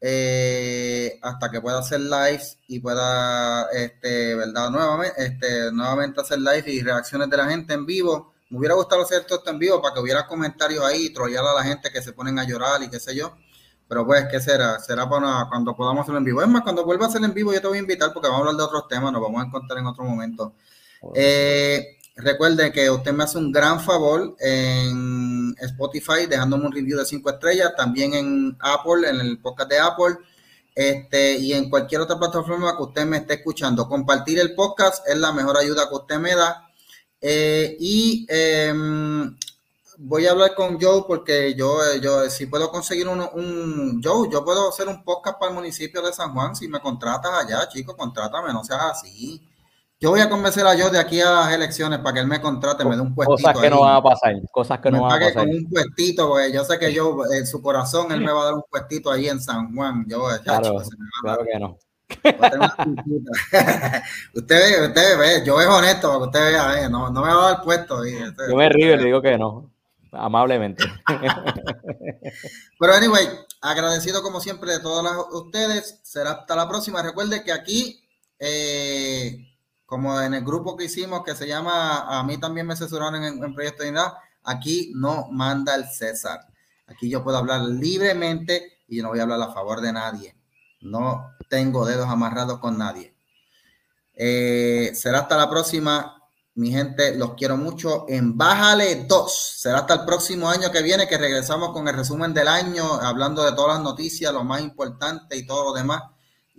Eh, hasta que pueda hacer lives y pueda, este, ¿verdad? Nuevamente, este, nuevamente hacer live y reacciones de la gente en vivo. Me hubiera gustado hacer esto en vivo para que hubiera comentarios ahí y trollar a la gente que se ponen a llorar y qué sé yo. Pero pues, ¿qué será? Será para cuando podamos hacerlo en vivo. Es más, cuando vuelva a hacer en vivo, yo te voy a invitar porque vamos a hablar de otros temas, nos vamos a encontrar en otro momento. Eh, recuerden que usted me hace un gran favor en Spotify dejándome un review de 5 estrellas, también en Apple, en el podcast de Apple, este, y en cualquier otra plataforma que usted me esté escuchando. Compartir el podcast es la mejor ayuda que usted me da. Eh, y em, voy a hablar con Joe porque yo, yo si puedo conseguir un, un, Joe, yo puedo hacer un podcast para el municipio de San Juan. Si me contratas allá, chicos, contrátame, no seas así. Yo voy a convencer a Joe de aquí a las elecciones para que él me contrate, me dé un puestito. Cosas que no van a pasar, cosas que no van a pasar. con un puestito, porque yo sé que yo, en su corazón, él me va a dar un puestito ahí en San Juan. Yo, claro, claro que no. usted ve, usted ve, yo veo honesto para que usted vea, eh, no, no me va a dar puesto. yo me río y le digo que no amablemente. Pero anyway, agradecido como siempre de todos ustedes. Será hasta la próxima. Recuerde que aquí, eh, como en el grupo que hicimos que se llama, a mí también me asesoraron en, en Proyecto de Unidad, aquí no manda el César. Aquí yo puedo hablar libremente y no voy a hablar a favor de nadie. No tengo dedos amarrados con nadie. Eh, será hasta la próxima. Mi gente, los quiero mucho. En Bájale 2. Será hasta el próximo año que viene que regresamos con el resumen del año, hablando de todas las noticias, lo más importante y todo lo demás.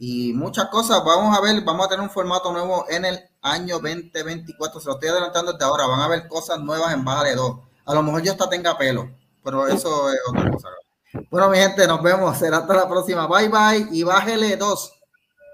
Y muchas cosas. Vamos a ver, vamos a tener un formato nuevo en el año 2024. Se lo estoy adelantando desde ahora. Van a ver cosas nuevas en Bájale 2. A lo mejor yo hasta tenga pelo, pero eso es otra cosa. Bueno, mi gente, nos vemos. Será hasta la próxima. Bye bye y bájele 2.